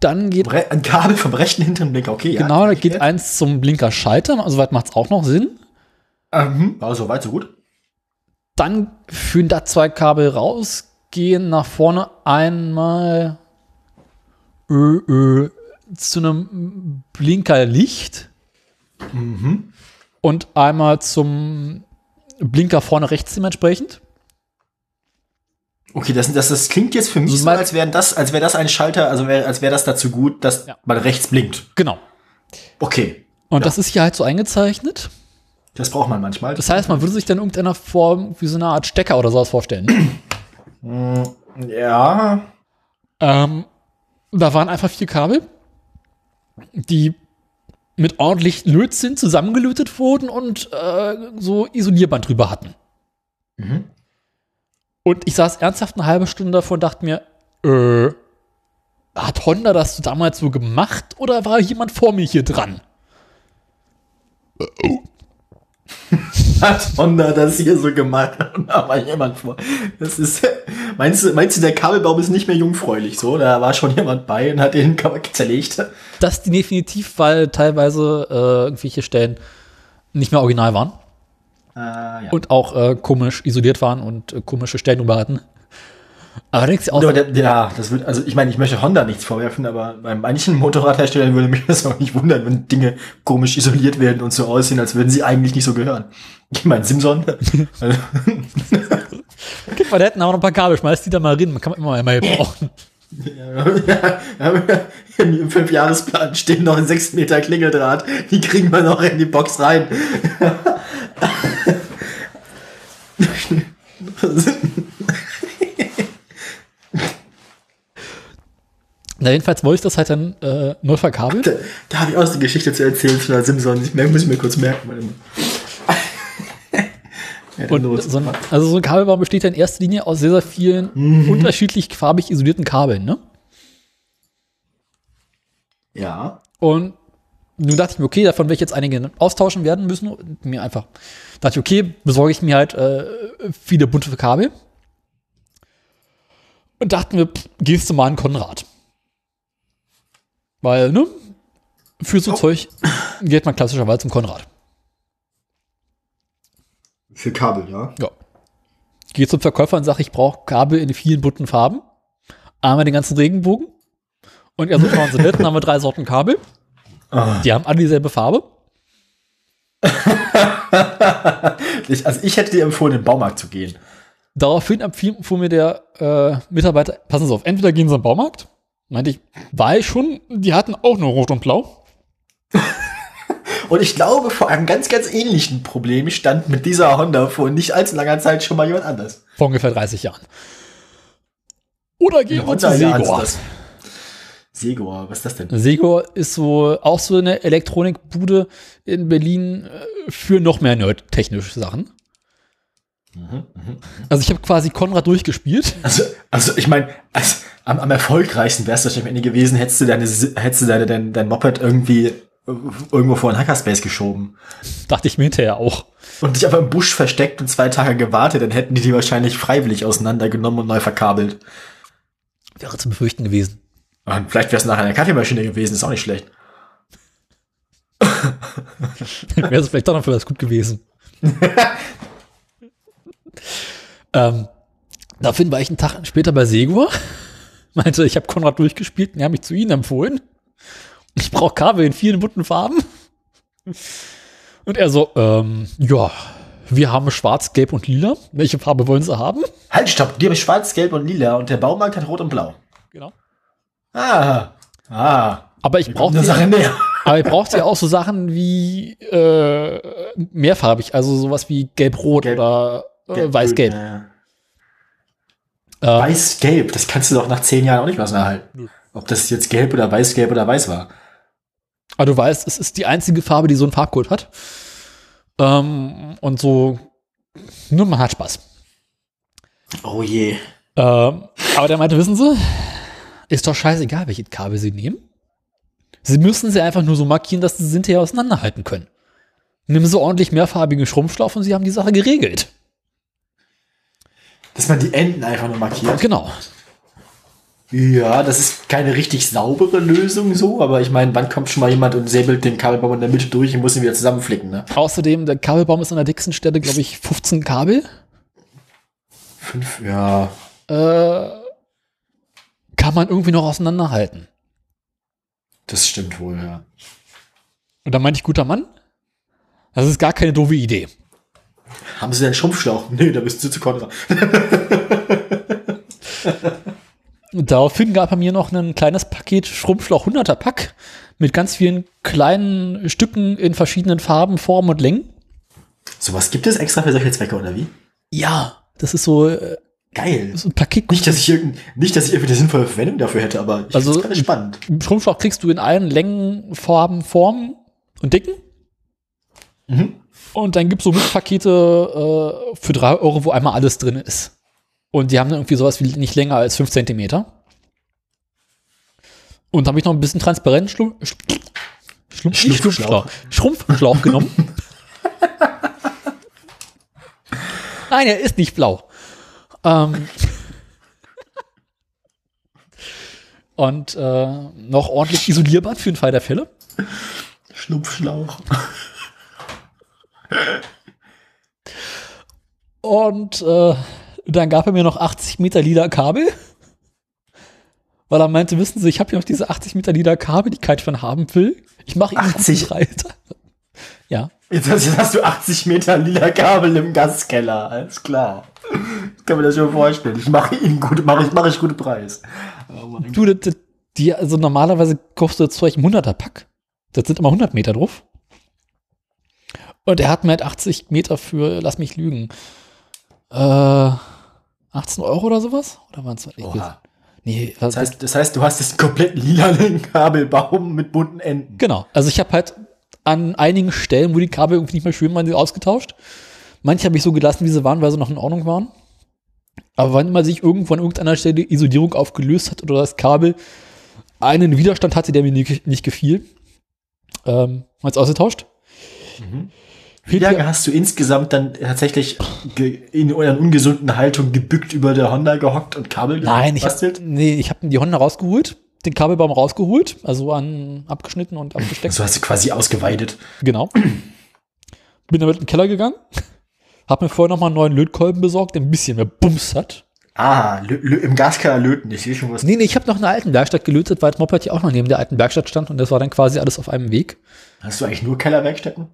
Dann geht,
Re- Ein Kabel vom rechten hinteren Blinker, okay. ja.
genau, da geht eins zum Blinkerschalter, also weit macht es auch noch Sinn.
Mhm. War so weit, so gut.
Dann führen da zwei Kabel raus, gehen nach vorne einmal äh, äh, zu einem Blinkerlicht und einmal zum Blinker vorne rechts dementsprechend.
Okay, das, das, das klingt jetzt für mich
Also
so, als wäre das, als wäre das ein Schalter, also wär, als wäre das dazu gut, dass
Ja.
man rechts blinkt.
Genau.
Okay.
Und das ist hier halt so eingezeichnet.
Das braucht man manchmal.
Das heißt, man würde sich dann in irgendeiner Form wie so eine Art Stecker oder sowas vorstellen.
ja.
ähm, da waren einfach vier Kabel, die mit ordentlich Lötzinn zusammengelötet wurden und äh, so Isolierband drüber hatten.
Mhm.
Und ich saß ernsthaft eine halbe Stunde davor und dachte mir, äh, hat Honda das damals so gemacht oder war jemand vor mir hier dran?
Hat Honda das hier so gemacht? Und da war jemand vor. Das ist, meinst du, meinst du, der Kabelbaum ist nicht mehr jungfräulich, so? Da war schon jemand bei und hat den Kabel zerlegt.
Das definitiv, weil teilweise äh, irgendwelche Stellen nicht mehr original waren.
Äh, ja.
und auch äh, komisch isoliert waren und äh, komische Stellen hatten. Aber auch,
Aber der, ja, das wird, also ich meine, ich möchte Honda nichts vorwerfen, aber bei manchen Motorradherstellern würde mich das auch nicht wundern, wenn Dinge komisch isoliert werden und so aussehen, als würden sie eigentlich nicht so gehören. Ich meine, Simson. also,
gib mal, da hätten aber noch ein paar Kabel, schmeiß die da mal rein, man kann immer mal brauchen.
ja, Im Fünfjahresplan stehen noch ein 6 Meter Klingeldraht. Die kriegen wir noch in die Box rein.
Na, jedenfalls wollte ich das halt dann äh, neu verkabeln.
Da, da habe ich auch eine Geschichte zu erzählen zu einer Simson. Ich muss ich mir kurz merken. Ja,
Und so ein, also so ein Kabelbaum besteht ja in erster Linie aus sehr, sehr vielen unterschiedlich farbig isolierten Kabeln, ne?
ja.
Und nun dachte ich mir, okay, davon werde ich jetzt einige austauschen werden müssen. Mir einfach dachte ich, okay, besorge ich mir halt äh, viele bunte Kabel. Und dachten wir, pff, gehst du mal an Konrad. Weil, ne? Für so
Oh.
Zeug geht man klassischerweise zum Konrad.
Für Kabel, ja.
Ja. Gehe zum Verkäufer und sage, ich brauche Kabel in vielen bunten Farben. Einmal den ganzen Regenbogen. Und er so, schauen Sie nicht, dann haben wir drei Sorten Kabel.
Ah.
Die haben alle dieselbe Farbe.
Ich, also ich hätte dir empfohlen, in den Baumarkt zu gehen.
Daraufhin empfiehlt mir der äh, Mitarbeiter, passen Sie auf, entweder gehen Sie in den Baumarkt. Meinte ich, war ich schon, die hatten auch nur Rot und Blau.
Und ich glaube, vor einem ganz, ganz ähnlichen Problem stand mit dieser Honda vor nicht allzu langer Zeit schon mal jemand anders.
Vor ungefähr 30 Jahren. Oder gehen wir zu
ja,
Segor.
Segor, was ist das denn?
Segor ist so auch so eine Elektronikbude in Berlin äh, für noch mehr nerd-technische Sachen. Also ich habe quasi Konrad durchgespielt.
Also, also ich meine, also, am, am erfolgreichsten wärst du wahrscheinlich am Ende gewesen, hättest du deine, hättest du deine, dein, dein Moped irgendwie irgendwo vor einen Hackerspace geschoben
Dachte ich mir hinterher auch.
und dich einfach im Busch versteckt und zwei Tage gewartet, dann hätten die die wahrscheinlich freiwillig auseinandergenommen und neu verkabelt.
Wäre zu befürchten gewesen.
Und vielleicht wäre es nachher eine Kaffeemaschine gewesen, ist auch nicht schlecht.
Wäre es vielleicht doch noch für was gut gewesen. ähm, daraufhin war ich einen Tag später bei Segor. Meinte, ich habe Konrad durchgespielt und er hat mich zu Ihnen empfohlen. Ich brauche Kabel in vielen bunten Farben. Und er so, ähm, ja, wir haben schwarz, gelb und lila. Welche Farbe wollen Sie haben?
Halt, stopp, die habe ich schwarz, gelb und lila und der Baumarkt hat rot und blau.
Genau.
Ah, ah.
Aber ich brauchte
eine Sache näher.
aber ich brauchte ja auch so Sachen wie äh, mehrfarbig, also sowas wie gelb-rot
Gelb-
oder äh,
Gelb,
weiß-gelb. Äh.
Weiß-gelb, das kannst du doch nach zehn Jahren auch nicht mehr so erhalten.
Nö.
Ob das jetzt gelb oder weiß-gelb oder weiß war.
Aber du weißt, es ist die einzige Farbe, die so einen Farbcode hat. Ähm, und so, nur man hat Spaß.
Oh je.
Ähm, aber der meinte, wissen Sie, ist doch scheißegal, welche Kabel Sie nehmen. Sie müssen sie einfach nur so markieren, dass Sie sie hinterher auseinanderhalten können. Nehmen Sie ordentlich mehrfarbigen Schrumpfstoff und Sie haben die Sache geregelt.
Dass man die Enden einfach nur markiert.
Genau.
Ja, das ist keine richtig saubere Lösung so, aber ich meine, wann kommt schon mal jemand und säbelt den Kabelbaum in der Mitte durch und muss ihn wieder zusammenflicken, ne?
Außerdem, der Kabelbaum ist an der dicksten Stelle, glaube ich, 15 Kabel.
Fünf, ja.
Äh, kann man irgendwie noch auseinanderhalten.
Das stimmt wohl, ja.
Und da meinte ich, guter Mann, das ist gar keine doofe Idee.
Haben Sie denn Schrumpfschlauch? Nee, da bist du zu Konrad.
Daraufhin gab er mir noch ein kleines Paket Schrumpfschlauch 100er Pack mit ganz vielen kleinen Stücken in verschiedenen Farben, Formen und Längen.
Sowas gibt es extra für solche Zwecke, oder wie?
Ja, das ist so, äh,
Geil.
so ein Paket.
Nicht, dass ich irgendein, nicht, dass ich irgendwie eine sinnvolle Verwendung dafür hätte, aber ich
Also-
also, gerade spannend.
Schrumpfschlauch kriegst du in allen Längen, Farben, Formen und Dicken.
Mhm.
Und dann gibt's so Mischpakete äh, für drei Euro, wo einmal alles drin ist. Und die haben dann irgendwie sowas wie nicht länger als fünf Zentimeter. Und habe ich noch ein bisschen transparent Schlu Sch Schlumpf nicht
Schlumpfschlauch.
Schlumpfschlauch. Schrumpfschlauch genommen. Nein, er ist nicht blau. Ähm Und äh, noch ordentlich isolierbar für den Fall der Fälle.
Schlupfschlauch.
Und äh, dann gab er mir noch 80 Meter lila Kabel. Weil er meinte, wissen Sie, ich habe hier noch diese 80 Meter lila Kabel, die kein von haben will. Ich mache Ihnen einen guten
80?
Preis. Ja.
Jetzt hast, jetzt hast du 80 Meter lila Kabel im Gaskeller, alles klar. Ich kann mir das schon vorstellen. Ich mache ihn gut, mache ich, mache ich guten Preis. Oh
Du, das, die, also normalerweise kaufst du das Zeug im 100er Pack. Das sind immer 100 Meter drauf. Und er hat mir halt 80 Meter für, lass mich lügen, äh, 18 Euro oder sowas? Oder waren es?
Oha.
Nee,
Das heißt, das heißt, du hast jetzt einen komplett lilanen Kabelbaum mit bunten Enden.
Genau. Also ich habe halt an einigen Stellen, wo die Kabel irgendwie nicht mehr schön waren, sie ausgetauscht. Manche habe ich so gelassen, wie sie waren, weil sie noch in Ordnung waren. Aber wann immer sich irgendwo an irgendeiner Stelle die Isolierung aufgelöst hat oder das Kabel einen Widerstand hatte, der mir nicht, nicht gefiel, ähm, haben es ausgetauscht.
Wie lange hast du insgesamt dann tatsächlich in einer ungesunden Haltung gebückt über der Honda gehockt und Kabel
Nein, ich habe
gebastelt?
nee, ich hab die Honda rausgeholt, den Kabelbaum rausgeholt, also an abgeschnitten und abgesteckt.
So hast du quasi ausgeweidet.
Genau. Bin damit in den Keller gegangen, hab mir vorher nochmal einen neuen Lötkolben besorgt, der ein bisschen mehr Bums hat.
Ah, im Gaskeller löten. Ich sehe schon was.
Nee, nee, ich habe noch in der alten Werkstatt gelötet, weil das Moped ja auch noch neben der alten Werkstatt stand und das war dann quasi alles auf einem Weg.
Hast du eigentlich nur Kellerwerkstätten?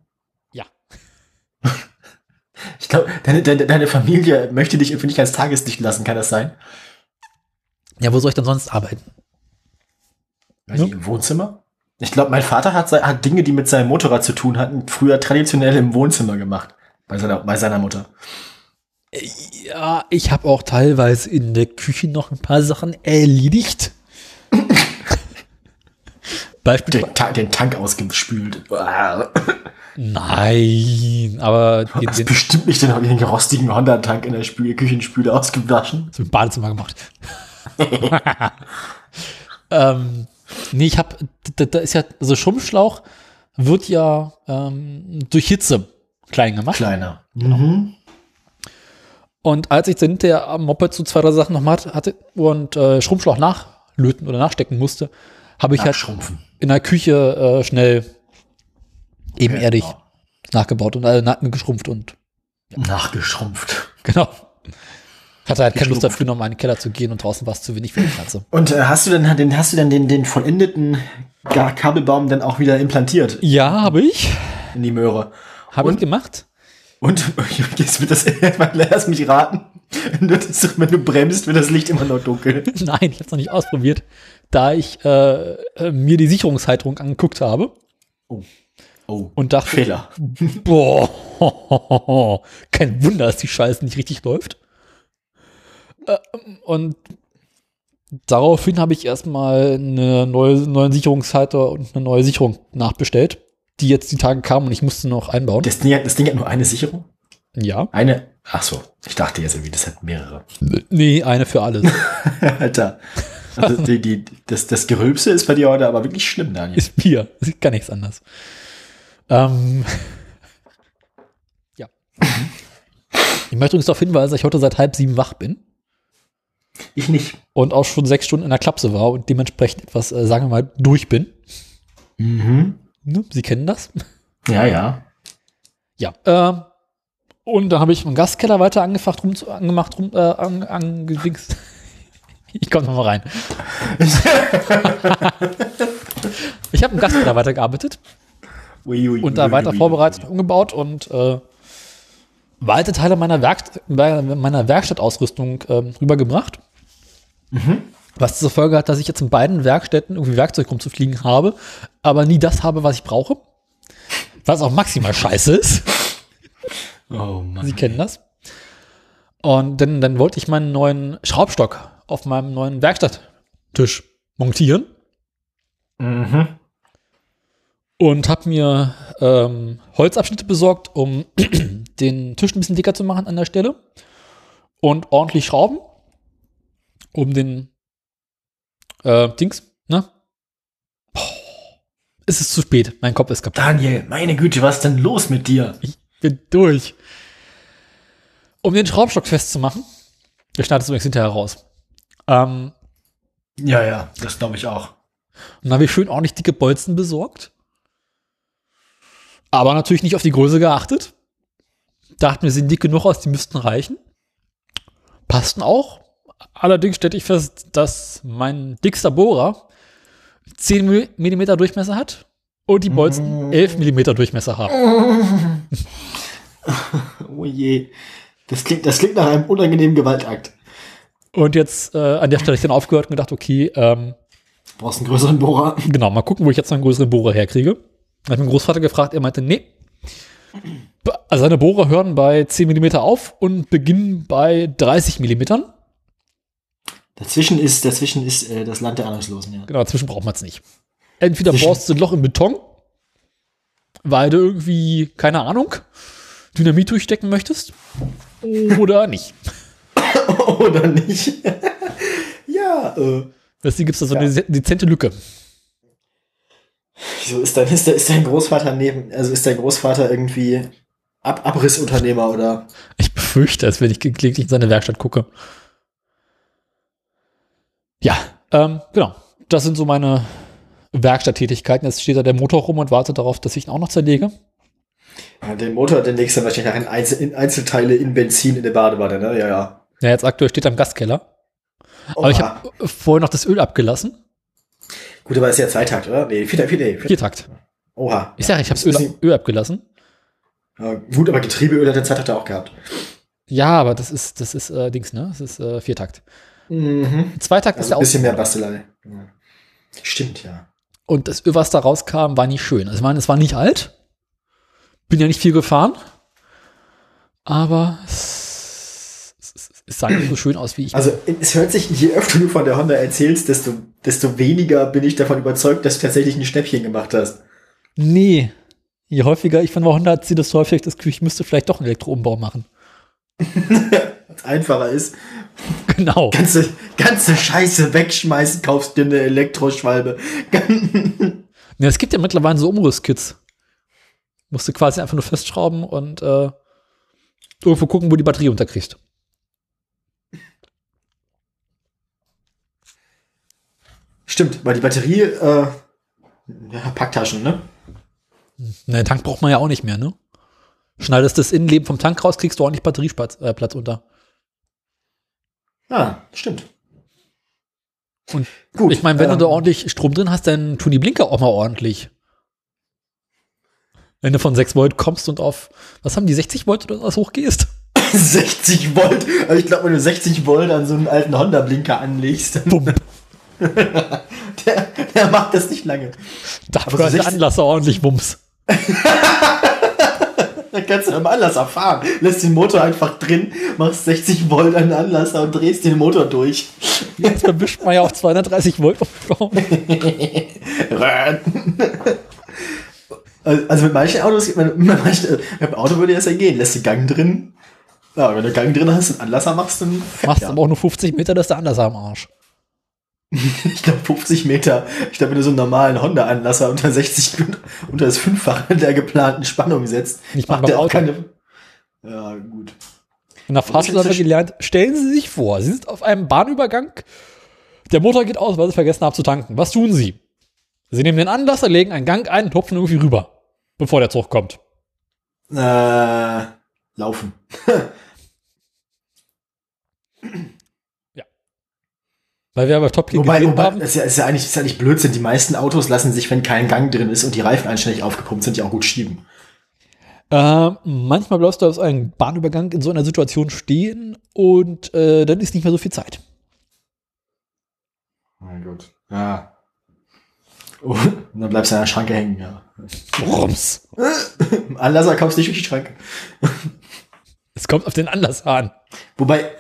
Ich glaube, deine, deine, deine Familie möchte dich irgendwie nicht als Tageslicht lassen, kann das sein?
Ja, wo soll ich denn sonst arbeiten?
Weiß
Ja.
ich, Im Wohnzimmer? Ich glaube, mein Vater hat, hat Dinge, die mit seinem Motorrad zu tun hatten, früher traditionell im Wohnzimmer gemacht. Bei seiner, bei seiner Mutter.
Ja, ich habe auch teilweise in der Küche noch ein paar Sachen erledigt. Beispiel.
Den, den Tank ausgespült.
Nein, aber den,
hast
den,
bestimmt nicht den, den rostigen Honda-Tank in der Spül Küchenspüle ausgewaschen.
so im Badezimmer gemacht. ähm, nee, ich habe, da, da ist ja, also Schrumpfschlauch wird ja ähm, durch Hitze klein gemacht.
Kleiner. Mhm.
Und als ich dann der am Moped so zwei, drei Sachen noch mal hatte und äh, Schrumpfschlauch nachlöten oder nachstecken musste, habe ich halt in der Küche äh, schnell ebenerdig
Genau.
nachgebaut und äh, geschrumpft und
Nachgeschrumpft.
genau. Hatte halt keine Lust dafür, noch mal in den Keller zu gehen und draußen war es zu wenig für die Katze.
Und äh, hast du denn, den, hast du denn den, den vollendeten Kabelbaum dann auch wieder implantiert
Ja, habe ich.
in die Möhre?
Habe ich gemacht.
Und jetzt wird das, lass mich raten. Wenn du, das, wenn du bremst, wird das Licht immer noch dunkel.
Nein, ich habe es noch nicht ausprobiert, da ich äh, äh, mir die Sicherungshalterung angeguckt habe
Oh,
und dachte,
Fehler.
Boah, kein Wunder, dass die Scheiße nicht richtig läuft. Ähm, Und daraufhin habe ich erstmal eine neue, neuen Sicherungshalter und eine neue Sicherung nachbestellt, die jetzt die Tage kam und ich musste noch einbauen.
Das Ding, hat, das Ding hat nur eine Sicherung?
ja.
Eine? Ach so, ich dachte jetzt irgendwie, das hat mehrere.
Nee, eine für alles.
Alter. Also die, die, das, das Gerülpse ist bei dir heute aber wirklich schlimm, Daniel.
Ist Bier. Ist gar nichts anderes. Ähm, ja. Ich möchte übrigens darauf hinweisen, dass ich heute seit halb sieben wach bin.
Ich nicht.
und auch schon sechs Stunden in der Klapse war und dementsprechend etwas, äh, sagen wir mal, durch bin.
Mhm.
Ne? Sie kennen das?
Ja, ja.
Ja. Ähm, und da habe ich im Gastkeller weiter angefacht, rum, angemacht, rum, äh, an, angedingst. Ich komme noch mal rein. ich habe im Gastkeller weitergearbeitet
Ui, ui,
und da
ui,
weiter vorbereitet und umgebaut und äh, weite Teile meiner, Werk meiner Werkstattausrüstung ähm, rübergebracht. Was zur Folge hat, dass ich jetzt in beiden Werkstätten irgendwie Werkzeug rumzufliegen habe, aber nie das habe, was ich brauche. Was auch maximal scheiße ist.
Oh Mann.
Sie kennen das. Und dann, dann wollte ich meinen neuen Schraubstock auf meinem neuen Werkstatttisch montieren
Mhm.
und habe mir ähm, Holzabschnitte besorgt, um den Tisch ein bisschen dicker zu machen an der Stelle und ordentlich Schrauben, um den äh, Dings, ne? Boah, es ist zu spät, mein Kopf ist kaputt.
Daniel, meine Güte, was ist denn los mit dir?
Ich bin durch. Um den Schraubstock festzumachen, der schneidet es übrigens hinterher raus. Ähm,
Ja, ja, das glaube ich auch.
Und dann habe ich schön ordentlich dicke Bolzen besorgt. Aber natürlich nicht auf die Größe geachtet. Dachten wir, sie sind dick genug aus, die müssten reichen. Passten auch. Allerdings stellte ich fest, dass mein dickster Bohrer 10 mm Durchmesser hat und die Bolzen 11 mm Durchmesser haben.
Oh je. Das klingt, das klingt nach einem unangenehmen Gewaltakt.
Und jetzt äh, an der Stelle habe ich dann aufgehört und gedacht, okay, ähm,
Du brauchst einen größeren Bohrer.
Genau, mal gucken, wo ich jetzt noch einen größeren Bohrer herkriege. Habe ich meinen Großvater gefragt, er meinte, nee. Also seine Bohrer hören bei 10 mm auf und beginnen bei 30 mm.
Dazwischen ist, dazwischen ist äh, das Land der Ahnungslosen, ja.
Genau, dazwischen braucht man es nicht. Entweder
Zwischen-
bohrst du ein Loch im Beton, weil du irgendwie, keine Ahnung, Dynamit durchstecken möchtest, oder nicht.
Oder nicht? ja, äh.
Deswegen gibt es da so
Ja.
eine dezente Lücke.
Wieso ist dein, ist, ist dein Großvater neben, also ist dein Großvater irgendwie Ab Abrissunternehmer oder?
Ich befürchte es, wenn ich gelegentlich in seine Werkstatt gucke. Ja, ähm, genau. Das sind so meine Werkstatttätigkeiten. Jetzt steht da der Motor rum und wartet darauf, dass ich ihn auch noch zerlege.
Ja, den Motor, den legst du wahrscheinlich in, Einzel in Einzelteile in Benzin in der Badewanne, ne? Ja, ja.
Ja, jetzt aktuell steht er im Gaskeller. Aber ich
Oha.
habe vorher noch das Öl abgelassen.
Gut, aber ist ja Zweitakt, oder? Nee, Viertakt, Viertakt. Viertakt.
Viertakt.
Oha.
Ich sage, ich habe
Das ist
Öl, Öl abgelassen.
Ja, gut, aber Getriebeöl hat der Zweitakt auch gehabt.
Ja, aber das ist, das ist äh, Dings, ne? Das ist äh, Viertakt.
Mhm.
Zweitakt ist
Also
ja
ein
auch.
bisschen mehr Bastelei. Ja. Stimmt, ja.
Und das Öl, was da rauskam, war nicht schön. Also ich meine, es war nicht alt. Bin ja nicht viel gefahren. Aber es, es, sah nicht so schön aus, wie ich.
Also es hört sich, je öfter du von der Honda erzählst, desto, desto weniger bin ich davon überzeugt, dass du tatsächlich ein Schnäppchen gemacht hast.
nee. Je häufiger ich von der Honda erzähle, desto häufiger das Gefühl, ich müsste vielleicht doch einen Elektroumbau machen.
Was einfacher ist.
Genau.
Ganze, ganze Scheiße wegschmeißen, kaufst dir eine Elektroschwalbe.
Ja, es gibt ja mittlerweile so Umrüstkits. Musst du quasi einfach nur festschrauben und äh, irgendwo gucken, wo die Batterie unterkriegst.
Stimmt, weil die Batterie, äh, ja, Packtaschen, ne?
Ne, Tank braucht man ja auch nicht mehr, ne? Schneidest das Innenleben vom Tank raus, kriegst du ordentlich Batterieplatz äh, Platz unter.
Ah, stimmt.
Und
Gut.
ich meine, wenn
ähm,
du da ordentlich Strom drin hast, dann tun die Blinker auch mal ordentlich. Wenn du von 6 Volt kommst und auf, was haben die, 60 Volt oder was hochgehst?
60 Volt. Also ich glaube, wenn du 60 Volt an so einen alten Honda-Blinker anlegst, dann
Bumm.
Der, der macht das nicht lange.
Da
so
gehört der
60
Anlasser ordentlich Wumms.
Dann kannst du am Anlasser fahren. Lässt den Motor einfach drin, machst 60 Volt an den Anlasser und drehst den Motor durch.
Jetzt erwischt man ja auf 230 Volt umschrauben.
Also mit manchen Autos, mit manchen, mit dem Auto würde das ja gehen. Lässt den Gang drin. Ja, wenn du Gang drin hast und Anlasser machst, dann
Machst
ja.
aber auch nur 50 Meter, das ist der Anlasser am Arsch.
ich glaube 50 Meter. Ich glaube, wenn du so einen normalen Honda-Anlasser unter 60, unter das Fünffache der geplanten Spannung setzt,
mal
macht der auch
Auto.
keine. Ja, gut.
In der Fahrschule haben wir gelernt, stellen Sie sich vor, Sie sind auf einem Bahnübergang, der Motor geht aus, weil Sie vergessen haben zu tanken. Was tun Sie? Sie nehmen den Anlasser, legen einen Gang ein und hupfen irgendwie rüber, bevor der Zug kommt.
Äh, laufen.
Weil wir aber Top
Wobei, wobei
haben.
es ist, ja, ist, ja eigentlich, ist ja eigentlich Blödsinn. Die meisten Autos lassen sich, wenn kein Gang drin ist und die Reifen einständig aufgepumpt sind, ja auch gut schieben.
Äh, manchmal bleibst du auf einem Bahnübergang in so einer Situation stehen und äh, dann ist nicht mehr so viel Zeit.
Mein Gott. Ja. Oh, und dann bleibst du an der Schranke hängen, ja.
Rums.
Anlasser kaufst nicht durch die Schranke.
Es kommt auf den Anlass an.
Wobei,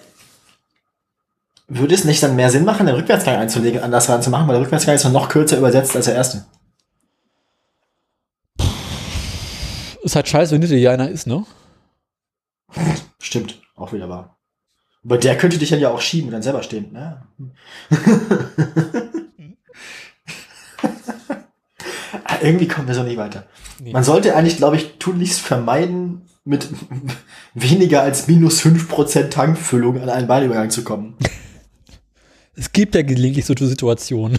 würde es nicht dann mehr Sinn machen, den Rückwärtsgang einzulegen, anders ranzumachen, weil der Rückwärtsgang ist noch kürzer übersetzt als der erste.
Ist halt scheiße, wenn hinter dir einer ist, ne?
Stimmt, auch wieder wahr. Aber der könnte dich dann ja auch schieben und dann selber stehen. Ne? Irgendwie kommen wir so nicht weiter.
Nee.
Man sollte eigentlich, glaube ich, tunlichst vermeiden, mit weniger als minus 5% Tankfüllung an einen Bahnübergang zu kommen.
Es gibt ja gelegentlich so Situationen.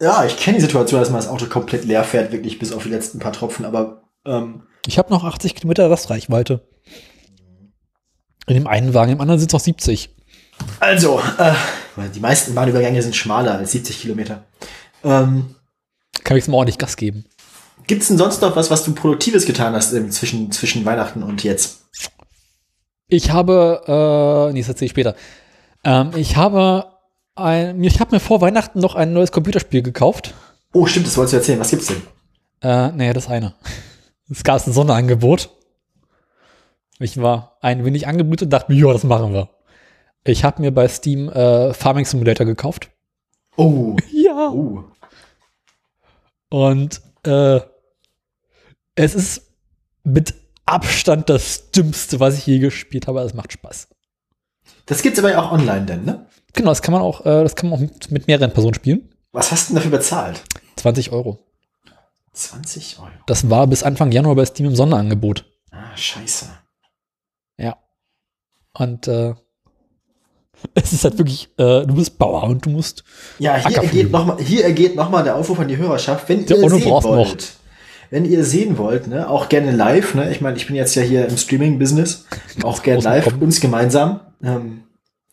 Ja, ich kenne die Situation, dass man das Auto komplett leer fährt, wirklich bis auf die letzten paar Tropfen, aber ähm,
Ich habe noch 80 Kilometer Rastreichweite. In dem einen Wagen, im anderen sind es noch 70.
also, äh, weil die meisten Bahnübergänge sind schmaler als 70 Kilometer. Ähm,
Kann ich mal ordentlich Gas geben.
Gibt's denn sonst noch was, was du Produktives getan hast ähm, zwischen, zwischen Weihnachten und jetzt?
Ich habe, äh, nee, das erzähle ich später. Ähm, ich habe ein, ich habe mir vor Weihnachten noch ein neues Computerspiel gekauft.
Oh, stimmt, das wolltest du erzählen. Was gibt's denn?
Äh, naja, das eine. Es gab ein Sonderangebot. Ich war ein wenig angeblüht und dachte mir, ja, das machen wir. Ich habe mir bei Steam äh, Farming Simulator gekauft.
Oh,
Ja.
oh.
Und äh, es ist mit Abstand das Dümmste, was ich je gespielt habe. Es macht Spaß.
Das gibt's aber ja auch online denn, ne?
Genau, das kann man auch, äh, das kann man auch mit, mit mehreren Personen spielen.
Was hast du denn dafür bezahlt?
20 Euro.
20 Euro.
Das war bis Anfang Januar bei Steam im Sonderangebot.
Ah, scheiße.
Ja. Und äh, es ist halt wirklich, äh, du bist Bauer und du musst.
Ja, hier
Acker
ergeht nochmal, hier ergeht noch mal der Aufruf an die Hörerschaft, wenn
Der
ihr
Onno
sehen
braucht noch.
wollt. Wenn ihr sehen wollt, ne, auch gerne live, ne? Ich meine, ich bin jetzt ja hier im Streaming-Business, auch gerne live,
Kommen.
uns gemeinsam. Ähm,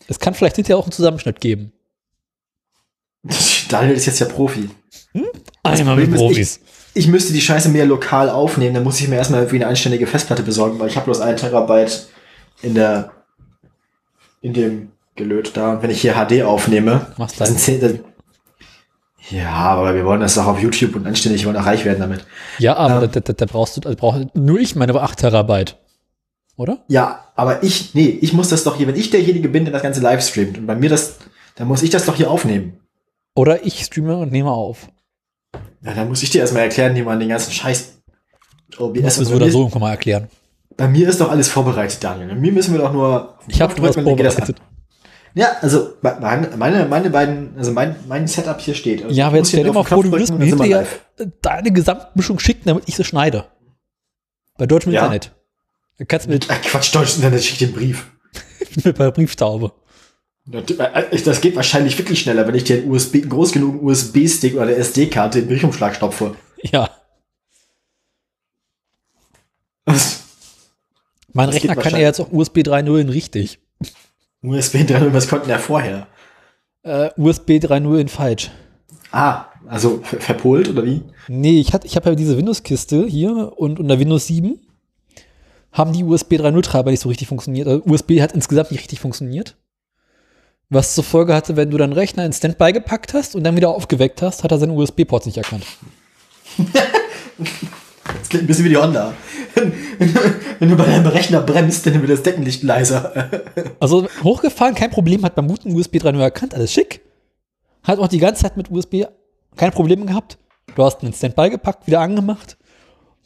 Es kann vielleicht hinterher auch einen Zusammenschnitt geben.
Daniel ist jetzt ja Profi.
Einmal
Problem
mit Profis.
Ich müsste die Scheiße mehr lokal aufnehmen, dann muss ich mir erstmal irgendwie eine anständige Festplatte besorgen, weil ich habe bloß ein Terabyte in der in dem Gelöt da. Und wenn ich hier HD aufnehme,
Machst
das sind zehn, das, ja, aber wir wollen das auch auf YouTube und anständig, wir wollen auch reich werden damit.
Ja, aber
Ja.
da, da, da brauchst du, da brauch, nur ich meine 8 Terabyte. Oder?
Ja, aber ich, nee, ich muss das doch hier, wenn ich derjenige bin, der das Ganze live streamt und bei mir das, dann muss ich das doch hier aufnehmen.
Oder ich streame und nehme auf.
Ja, dann muss ich dir erstmal erklären, wie man den ganzen Scheiß OBS
Das da
mir-
so irgendwann mal erklären.
Bei mir ist doch alles vorbereitet, Daniel. Bei mir müssen wir doch nur
Ich habe was vorbereitet.
Ja, also me- meine, meine, beiden, also mein, mein Setup hier steht. Also
Ja, aber jetzt stell dir mal vor, du
drücken
mir hinterher deine Gesamtmischung schicken, damit ich sie schneide. Bei deutschem
Ja.
Internet. Du kannst mit,
Ach, Quatsch, Deutsch Internet schickt den Brief.
mit bei Brieftaube.
Das das geht wahrscheinlich wirklich schneller, wenn ich dir einen USB, einen groß genugen USB-Stick oder eine SD-Karte in den Briefumschlag stopfe.
Ja. Mein
Das
Rechner kann ja jetzt auch USB 3.0 in richtig.
USB 3.0, was konnten der vorher?
Äh, USB 3.0 in falsch.
Ah, also ver verpolt oder wie?
Nee, ich, ich habe ja diese Windows-Kiste hier und unter Windows 7 haben die USB 3.0-Treiber nicht so richtig funktioniert. Also USB hat insgesamt nicht richtig funktioniert. Was zur Folge hatte, wenn du deinen Rechner in Standby gepackt hast und dann wieder aufgeweckt hast, hat er seine USB-Ports nicht erkannt.
Das klingt ein bisschen wie die Honda. Wenn du bei deinem Rechner bremst, dann wird das Deckenlicht leiser.
Also hochgefahren, kein Problem, hat beim guten USB 3.0 erkannt, alles schick. Hat auch die ganze Zeit mit USB keine Probleme gehabt. Du hast in Standby gepackt, wieder angemacht.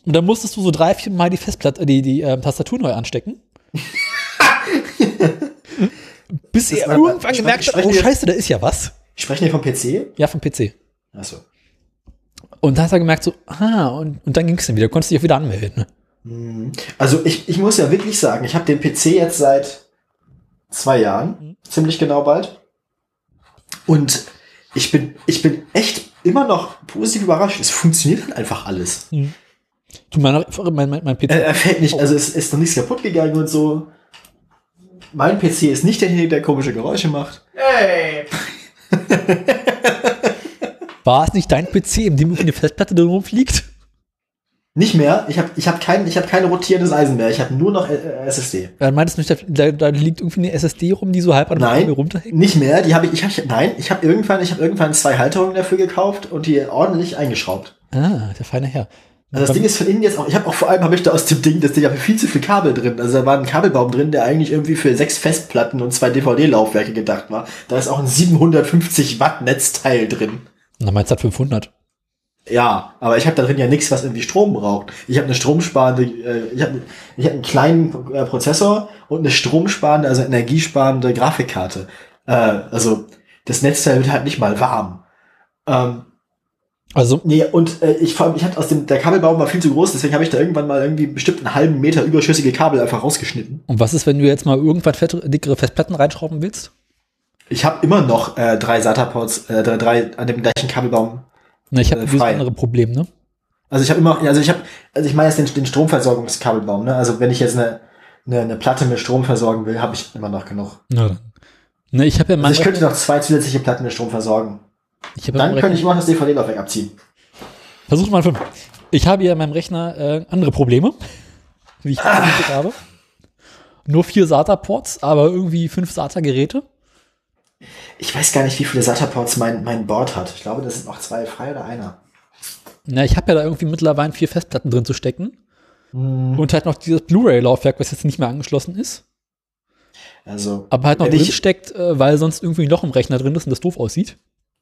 Und dann musstest du so drei, vier Mal die Festplatte, die, die ähm, Tastatur neu anstecken. Bis
war-
irgendwann gemerkt hat, oh scheiße, da ist ja was.
Sprechen wir vom PC?
Ja, vom PC.
Achso.
Und da hat er gemerkt, so, ah, und, und dann ging es dann wieder, konntest dich auch wieder anmelden.
Also ich, ich muss ja wirklich sagen, ich habe den PC jetzt seit zwei Jahren, ziemlich genau bald. Und ich bin, ich bin echt immer noch positiv überrascht. Es funktioniert halt einfach alles.
Du, mein, mein, mein, mein PC.
Er, er fällt nicht, also es ist noch nichts kaputt gegangen und so. Mein PC ist nicht derjenige, der komische Geräusche macht.
Hey!
War es nicht dein PC, in dem irgendwie eine Festplatte drin rumfliegt?
Nicht mehr. Ich habe ich hab kein, ich hab kein rotierendes Eisen mehr. Ich habe nur noch äh, SSD.
Ja, meintest du nicht, da, da liegt irgendwie eine SSD rum, die so halb an der
Nein,
runterhängt?
nicht mehr. Die habe ich, ich hab, nein, ich habe irgendwann, ich habe irgendwann zwei Halterungen dafür gekauft und die ordentlich eingeschraubt.
Ah, der feine Herr.
Also das Ding ist von innen jetzt auch, ich habe auch vor allem, habe ich da aus dem Ding, das Ding habe viel zu viel Kabel drin. Also da war ein Kabelbaum drin, der eigentlich irgendwie für sechs Festplatten und zwei DVD-Laufwerke gedacht war. Da ist auch ein 750 Watt Netzteil drin.
Na, meinst du hat 500?
Ja, aber ich habe da drin ja nichts, was irgendwie Strom braucht. Ich habe eine stromsparende, äh, ich habe ich hab einen kleinen äh, Prozessor und eine stromsparende, also energiesparende Grafikkarte. Äh, also das Netzteil wird halt nicht mal warm. Ähm,
Also,
Nee, und äh, ich vor allem, ich hatte aus dem, der Kabelbaum war viel zu groß, deswegen habe ich da irgendwann mal irgendwie bestimmt einen halben Meter überschüssige Kabel einfach rausgeschnitten.
und was ist, wenn du jetzt mal irgendwann fett, dickere Festplatten reinschrauben willst?
Ich habe immer noch äh, drei SATA-Ports, äh, drei, drei an dem gleichen Kabelbaum.
Na, ich habe
Äh, frei.
andere Problem, ne?
Also ich habe immer, also ich habe, also ich meine jetzt den, den Stromversorgungskabelbaum, ne? Also wenn ich jetzt eine, eine, eine Platte mit Strom versorgen will, habe ich immer noch genug.
Na. Ne, ich habe ja
Also ich könnte noch zwei zusätzliche Platten mit Strom versorgen. Dann könnte ich noch das DVD-Laufwerk abziehen.
Versuch mal fünf. Ich habe ja in meinem Rechner äh, andere Probleme, wie ich vermutet habe. Nur vier SATA-Ports, aber irgendwie fünf SATA-Geräte.
Ich weiß gar nicht, wie viele SATA-Ports mein, mein Board hat. Ich glaube, das sind noch zwei frei oder einer.
Na, ich habe ja da irgendwie mittlerweile vier Festplatten drin zu stecken. Und halt noch dieses Blu-ray-Laufwerk, was jetzt nicht mehr angeschlossen ist.
Also,
Aber halt noch drin
ich,
steckt, äh, weil sonst irgendwie ein Loch im Rechner drin ist und das doof aussieht.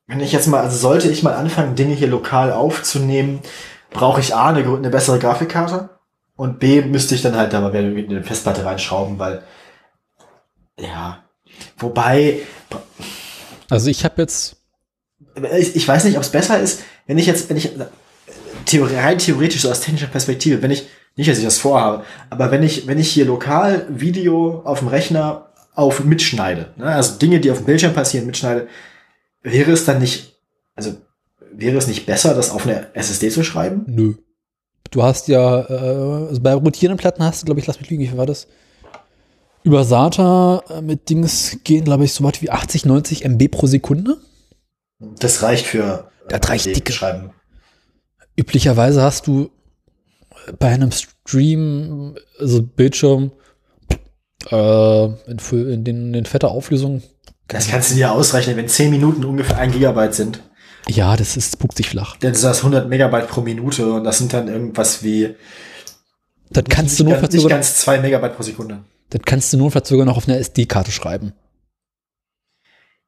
Wenn ich jetzt mal, also sollte ich mal anfangen, Dinge hier lokal aufzunehmen, brauche ich A, eine, eine bessere Grafikkarte und B, müsste ich dann halt da mal wieder eine Festplatte reinschrauben, weil, ja, wobei,
Also ich habe jetzt,
ich, ich weiß nicht, ob es besser ist, wenn ich jetzt, wenn ich, äh, theori rein theoretisch so aus technischer Perspektive, wenn ich, nicht, dass ich das vorhabe, aber wenn ich, wenn ich hier lokal Video auf dem Rechner auf mitschneide, ne, also Dinge, die auf dem Bildschirm passieren, mitschneide, wäre es dann nicht, also wäre es nicht besser, das auf eine SSD zu schreiben?
nö. Du hast ja, äh, also bei rotierenden Platten hast du, glaube ich, lass mich lügen, wie viel war das? Über SATA äh, mit Dings gehen, glaube ich, so weit wie 80, 90 MB pro Sekunde.
Das reicht für
Das reicht dicke.
schreiben.
Üblicherweise hast du bei einem Stream, also Bildschirm, äh, in, in, den, in fetter Auflösung.
Das kannst du dir ausrechnen, wenn 10 Minuten ungefähr ein Gigabyte sind.
Ja, das ist, spuckt sich flach.
Dann ist das 100 Megabyte pro Minute und das sind dann irgendwas wie
Dann kannst du
nicht,
nur
ganz, nicht ganz 2 Megabyte pro Sekunde.
dann kannst du notfalls sogar noch auf einer SD-Karte schreiben.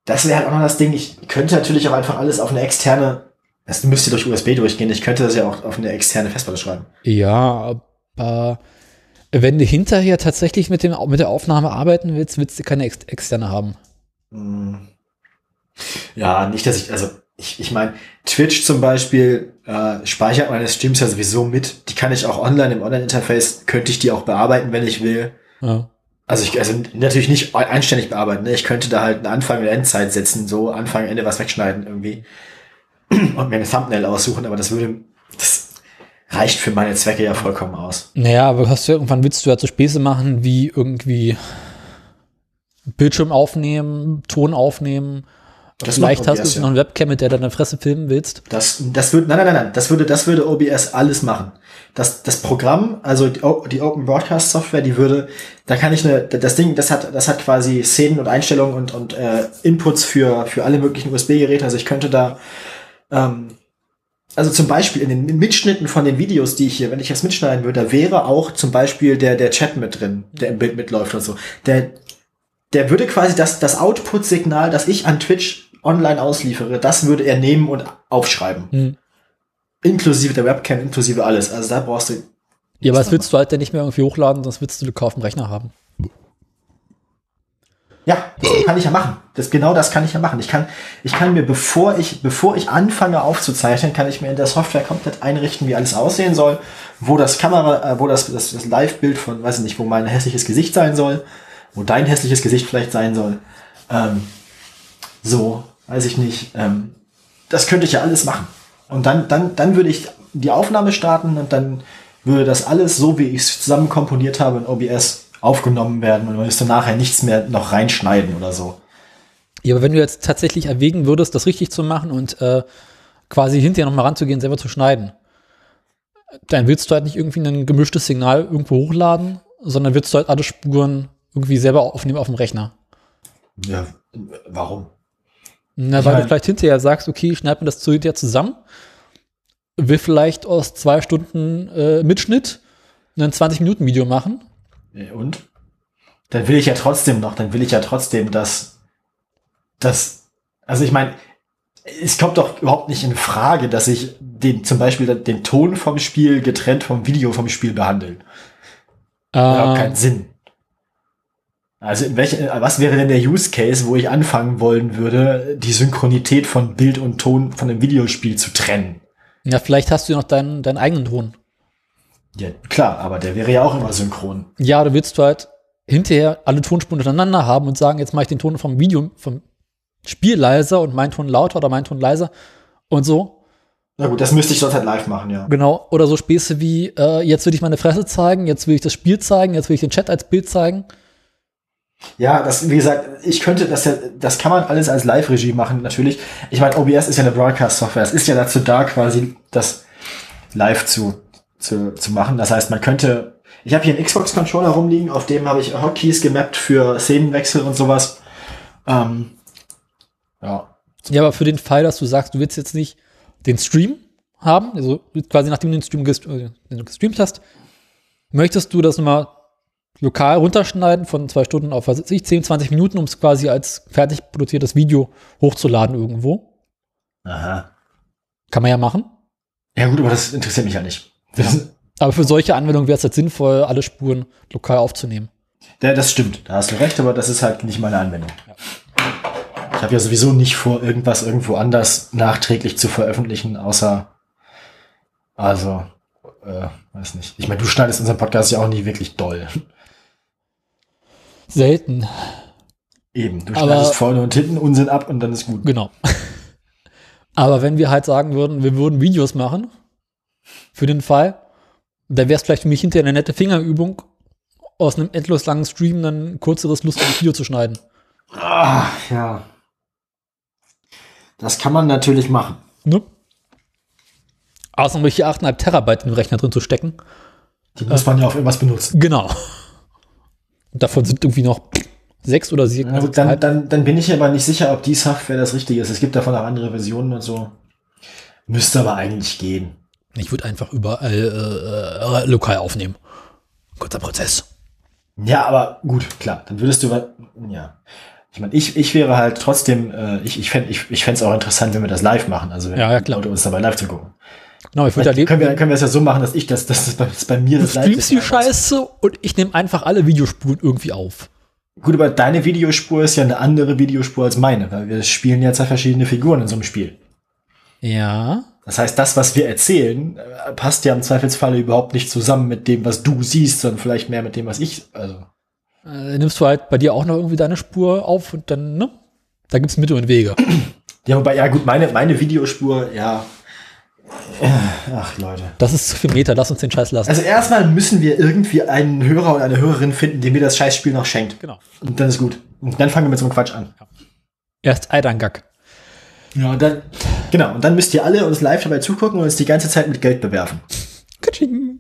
Das wäre halt auch noch das Ding. Ich könnte natürlich auch einfach alles auf eine externe, das müsste durch USB durchgehen. Ich könnte das ja auch auf eine externe Festplatte schreiben.
Ja, aber wenn du hinterher tatsächlich mit, dem, mit der Aufnahme arbeiten willst, willst du keine ex externe haben.
Hm. Ja, nicht, dass ich, also ich, ich meine, Twitch zum Beispiel äh, speichert meine Streams ja sowieso mit. Die kann ich auch online im Online-Interface, könnte ich die auch bearbeiten, wenn ich will.
Ja.
Also ich, also natürlich nicht einständig bearbeiten. Ne? Ich könnte da halt eine Anfang- und Endzeit setzen, so Anfang, Ende was wegschneiden irgendwie und mir ein Thumbnail aussuchen, aber das würde, das reicht für meine Zwecke ja vollkommen aus.
Naja, aber hast du irgendwann willst du ja so Späße machen, wie irgendwie Bildschirm aufnehmen, Ton aufnehmen.
Das
Vielleicht hast
OBS,
du
ja.
noch ein Webcam, mit der du deine Fresse filmen willst.
Das, das würde, nein, nein, nein, nein, das würde, das würde OBS alles machen. Das, das Programm, also die, die Open Broadcast Software, die würde, da kann ich eine, das Ding, das hat, das hat quasi Szenen und Einstellungen und, und äh, Inputs für, für alle möglichen USB-Geräte. Also ich könnte da, ähm, also zum Beispiel in den Mitschnitten von den Videos, die ich hier, wenn ich das mitschneiden würde, da wäre auch zum Beispiel der, der Chat mit drin, der im Bild mitläuft und so. Der, der würde quasi das, das Output-Signal, das ich an Twitch online ausliefere, das würde er nehmen und aufschreiben.
Hm.
Inklusive der Webcam, inklusive alles. Also da brauchst du.
Ja, aber das willst du halt dann nicht mehr irgendwie hochladen, sonst willst du Glück auf dem Rechner haben.
Ja, das kann ich ja machen. Das, genau das kann ich ja machen. Ich kann, ich kann mir, bevor ich, bevor ich anfange aufzuzeichnen, kann ich mir in der Software komplett einrichten, wie alles aussehen soll, wo das Kamera, äh, wo das, das, das Live-Bild von, weiß ich nicht, wo mein hässliches Gesicht sein soll. Wo dein hässliches Gesicht vielleicht sein soll. Ähm, so, weiß ich nicht. Ähm, das könnte ich ja alles machen. Und dann, dann, dann würde ich die Aufnahme starten und dann würde das alles so, wie ich es zusammen komponiert habe in OBS aufgenommen werden und man müsste nachher nichts mehr noch reinschneiden oder so.
Ja, aber wenn du jetzt tatsächlich erwägen würdest, das richtig zu machen und äh, quasi hinterher nochmal ranzugehen, selber zu schneiden, dann willst du halt nicht irgendwie ein gemischtes Signal irgendwo hochladen, sondern willst du halt alle Spuren irgendwie selber aufnehmen auf dem Rechner.
Ja, warum?
Na,
Ich
weil
mein-
du vielleicht hinterher sagst, okay, ich schneide mir das zu hinterher zusammen, will vielleicht aus zwei Stunden äh, Mitschnitt ein 20-Minuten-Video machen.
Und? Dann will ich ja trotzdem noch, dann will ich ja trotzdem, dass, dass, also ich meine, es kommt doch überhaupt nicht in Frage, dass ich den, zum Beispiel den Ton vom Spiel getrennt vom Video vom Spiel behandle. Das hat keinen Sinn. Also in welche, was wäre denn der Use Case, wo ich anfangen wollen würde, die Synchronität von Bild und Ton von einem Videospiel zu trennen?
ja, vielleicht hast du ja noch deinen, deinen eigenen Ton.
Ja, klar, aber der wäre ja auch immer synchron.
Ja, du willst du halt hinterher alle Tonspuren untereinander haben und sagen, jetzt mache ich den Ton vom Video, vom Spiel leiser und mein Ton lauter oder mein Ton leiser und so.
Na gut, das müsste ich sonst halt live machen, ja.
Genau. Oder so Späße wie, äh, jetzt will ich meine Fresse zeigen, jetzt will ich das Spiel zeigen, jetzt will ich den Chat als Bild zeigen.
Ja, das, wie gesagt, ich könnte das ja, das kann man alles als Live-Regie machen, natürlich. Ich meine, OBS ist ja eine Broadcast-Software. Es ist ja dazu da, quasi das live zu, zu, zu machen. Das heißt, man könnte, ich habe hier einen Xbox-Controller rumliegen, auf dem habe ich Hotkeys gemappt für Szenenwechsel und sowas. Ähm, ja.
Ja, aber für den Fall, dass du sagst, du willst jetzt nicht den Stream haben, also quasi nachdem du den Stream äh, gestreamt hast, möchtest du das nochmal lokal runterschneiden von zwei Stunden auf, was weiß ich, 10, 20 Minuten, um es quasi als fertig produziertes Video hochzuladen irgendwo.
Aha.
Kann man ja machen.
Ja gut, aber das interessiert mich ja nicht. Das,
Aber für solche Anwendungen wäre es halt sinnvoll, alle Spuren lokal aufzunehmen.
Ja, das stimmt, da hast du recht, aber das ist halt nicht meine Anwendung. Ich habe ja sowieso nicht vor, irgendwas irgendwo anders nachträglich zu veröffentlichen, außer, also, äh, weiß nicht. Ich meine, du schneidest unseren Podcast ja auch nie wirklich doll.
Selten,
Eben, du
Aber-
schneidest vorne und hinten Unsinn ab und dann ist gut.
genau. Aber wenn wir halt sagen würden, wir würden Videos machen, für den Fall, dann wäre es vielleicht für mich hinterher eine nette Fingerübung, aus einem endlos langen Stream dann ein kürzeres, lustiges Video zu schneiden.
Ah, ja. Das kann man natürlich machen.
Ne? Außerdem hier 8,5 Terabyte im Rechner drin zu stecken.
Die muss man ja auf irgendwas benutzen.
Genau. Und davon sind irgendwie noch sechs oder sieben.
Gut, dann, dann, dann bin ich aber nicht sicher, ob die Software das Richtige ist. Es gibt davon auch andere Versionen und so. Müsste aber eigentlich gehen.
ich würde einfach überall äh, äh, lokal aufnehmen. Kurzer Prozess.
Ja, aber gut, klar. Dann würdest du, ja. Ich meine, ich, ich wäre halt trotzdem, äh, ich, ich fände ich, ich fänd's auch interessant, wenn wir das live machen. Also wenn
Ja, ja, klar.
Leute uns dabei live zu gucken.
Genau, ich würde
können wir, können wir es ja so machen, dass ich das, dass das bei, dass bei mir
Du
das
streamst die. Scheiße und ich nehme einfach alle Videospuren irgendwie auf.
Gut, aber deine Videospur ist ja eine andere Videospur als meine, weil wir spielen ja zwei verschiedene Figuren in so einem Spiel.
Ja.
Das heißt, das, was wir erzählen, äh, passt ja im Zweifelsfalle überhaupt nicht zusammen mit dem, was du siehst, sondern vielleicht mehr mit dem, was ich, also.
Äh, nimmst du halt bei dir auch noch irgendwie deine Spur auf und dann, ne? Da gibt's Mittel und Wege.
Ja, wobei, ja gut, meine, meine Videospur, ja. Ach, Leute.
Das ist zu viel Meter, lass uns den Scheiß lassen.
Also erstmal müssen wir irgendwie einen Hörer oder eine Hörerin finden, die mir das Scheißspiel noch schenkt.
genau.
Und dann ist gut. Und dann fangen wir mit so einem Quatsch an.
Erst Eidangak.
Ja, und dann, genau. Und dann müsst ihr alle uns live dabei zugucken und uns die ganze Zeit mit Geld bewerfen.
Katsching.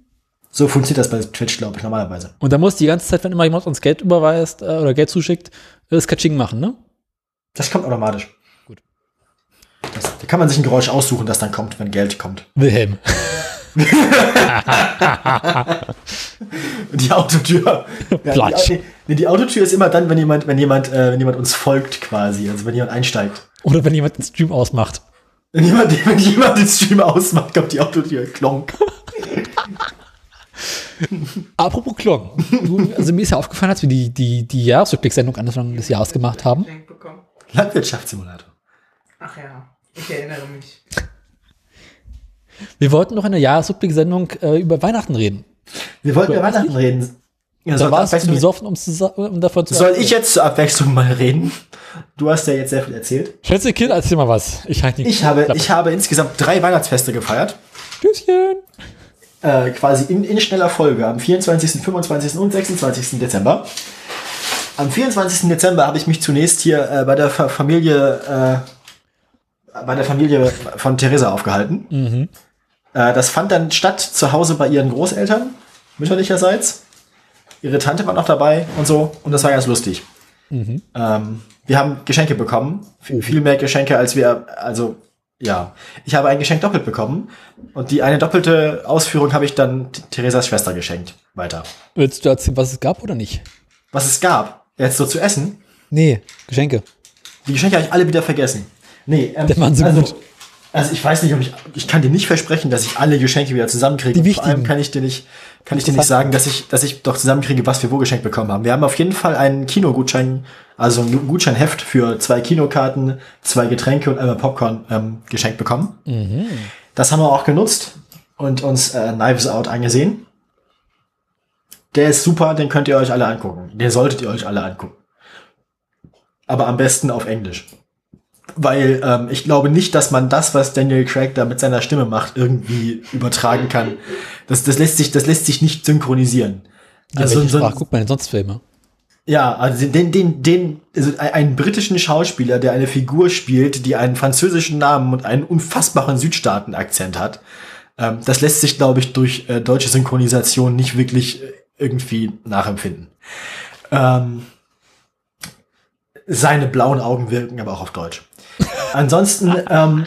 So funktioniert das bei Twitch, glaube ich, normalerweise.
Und da muss die ganze Zeit, wenn immer jemand uns Geld überweist äh, oder Geld zuschickt, das Katsching machen, ne?
Das kommt automatisch. Das, da kann man sich ein Geräusch aussuchen, das dann kommt, wenn Geld kommt.
Wilhelm.
Die Autotür. Ja,
Platsch.
Die, nee, die Autotür ist immer dann, wenn jemand, wenn jemand, äh, wenn jemand uns folgt, quasi. Also wenn jemand einsteigt.
Oder wenn jemand den Stream ausmacht.
Wenn jemand, wenn jemand den Stream ausmacht, kommt die Autotür. Klonk.
Apropos Klong. Du, also mir ist ja aufgefallen, als wir die, die, die Jahresrückblickssendung Anfang des Jahres gemacht haben.
Landwirtschaftssimulator.
Ach ja, ich erinnere mich.
Wir wollten noch in der Jahresrückblicksendung äh, über Weihnachten reden.
Wir wollten über Weihnachten reden. Ja,
Da
soll,
warst du besoffen, um, zu, um davon zu
soll ich jetzt zur Abwechslung mal reden? Du hast ja jetzt sehr viel erzählt.
Schätze Kind, erzähl mal was. Ich halte
Ich habe, ich habe insgesamt drei Weihnachtsfeste gefeiert.
Tschüsschen.
Äh, quasi in, in schneller Folge. Am 24., 25. und 26. Dezember. Am 24. Dezember habe ich mich zunächst hier äh, bei der Fa Familie äh, bei der Familie von Theresa aufgehalten.
Mhm.
Äh, das fand dann statt zu Hause bei ihren Großeltern, mütterlicherseits. Ihre Tante war noch dabei und so. Und das war ganz lustig. Ähm, wir haben Geschenke bekommen. Viel, viel mehr Geschenke, als wir, also, ja. Ich habe ein Geschenk doppelt bekommen. Und die eine doppelte Ausführung habe ich dann Theresas Schwester geschenkt. Weiter.
Willst du erzählen, was es gab oder nicht?
Was es gab, jetzt so zu essen.
Nee, Geschenke.
Die Geschenke habe ich alle wieder vergessen. Nee, ähm,
Der waren so
also,
gut.
Also ich weiß nicht, ob ich, ich kann dir nicht versprechen, dass ich alle Geschenke wieder zusammenkriege.
Die
Und Vor allem
wichtigen.
kann ich dir nicht, kann ich dir nicht sagen, dass ich, dass ich doch zusammenkriege, was wir wo geschenkt bekommen haben. Wir haben auf jeden Fall einen Kinogutschein, also ein Gutscheinheft für zwei Kinokarten, zwei Getränke und einmal Popcorn ähm, geschenkt bekommen. Das haben wir auch genutzt und uns äh, Knives Out angesehen. Der ist super, den könnt ihr euch alle angucken. Den solltet ihr euch alle angucken. Aber am besten auf Englisch. Weil ähm, ich glaube nicht, dass man das, was Daniel Craig da mit seiner Stimme macht, irgendwie übertragen kann. Das, das, lässt, sich, das lässt sich nicht synchronisieren.
Ja,
Also so,
Sprache guckt man denn sonst Filme?
ja, also den, den, den, also ein- einen britischen Schauspieler, der eine Figur spielt, die einen französischen Namen und einen unfassbaren Südstaaten-Akzent hat, ähm, das lässt sich, glaube ich, durch äh, deutsche Synchronisation nicht wirklich äh, irgendwie nachempfinden. Ähm, seine blauen Augen wirken aber auch auf Deutsch. Ansonsten, ähm,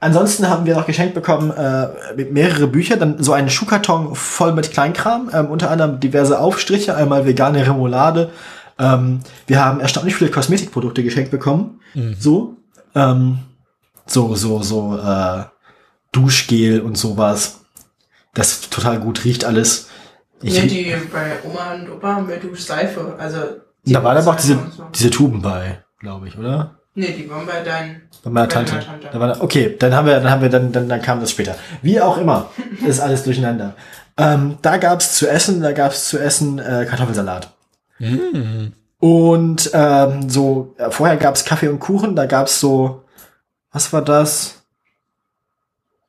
ansonsten haben wir noch geschenkt bekommen äh, mit mehrere Bücher, dann so einen Schuhkarton voll mit Kleinkram, ähm, unter anderem diverse Aufstriche, einmal vegane Remoulade. Ähm, wir haben erstaunlich viele Kosmetikprodukte geschenkt bekommen. So, ähm, so, so, so äh, Duschgel und sowas. Das total gut riecht alles. Ich,
nee, die bei Oma und Opa haben wir Duschseife. Also.
Da waren aber auch diese,
so.
diese Tuben bei, glaube ich, oder?
Nee, die waren bei deinen.
Bei meiner
Bei
Tante.
meiner Tante.
Da war, okay, dann haben wir, dann haben wir, dann, dann, dann kam das später. Wie auch immer, ist alles durcheinander. Ähm, da gab's zu essen, da gab's zu essen äh, Kartoffelsalat. Und ähm, so äh, vorher gab's Kaffee und Kuchen, da gab's so, was war das?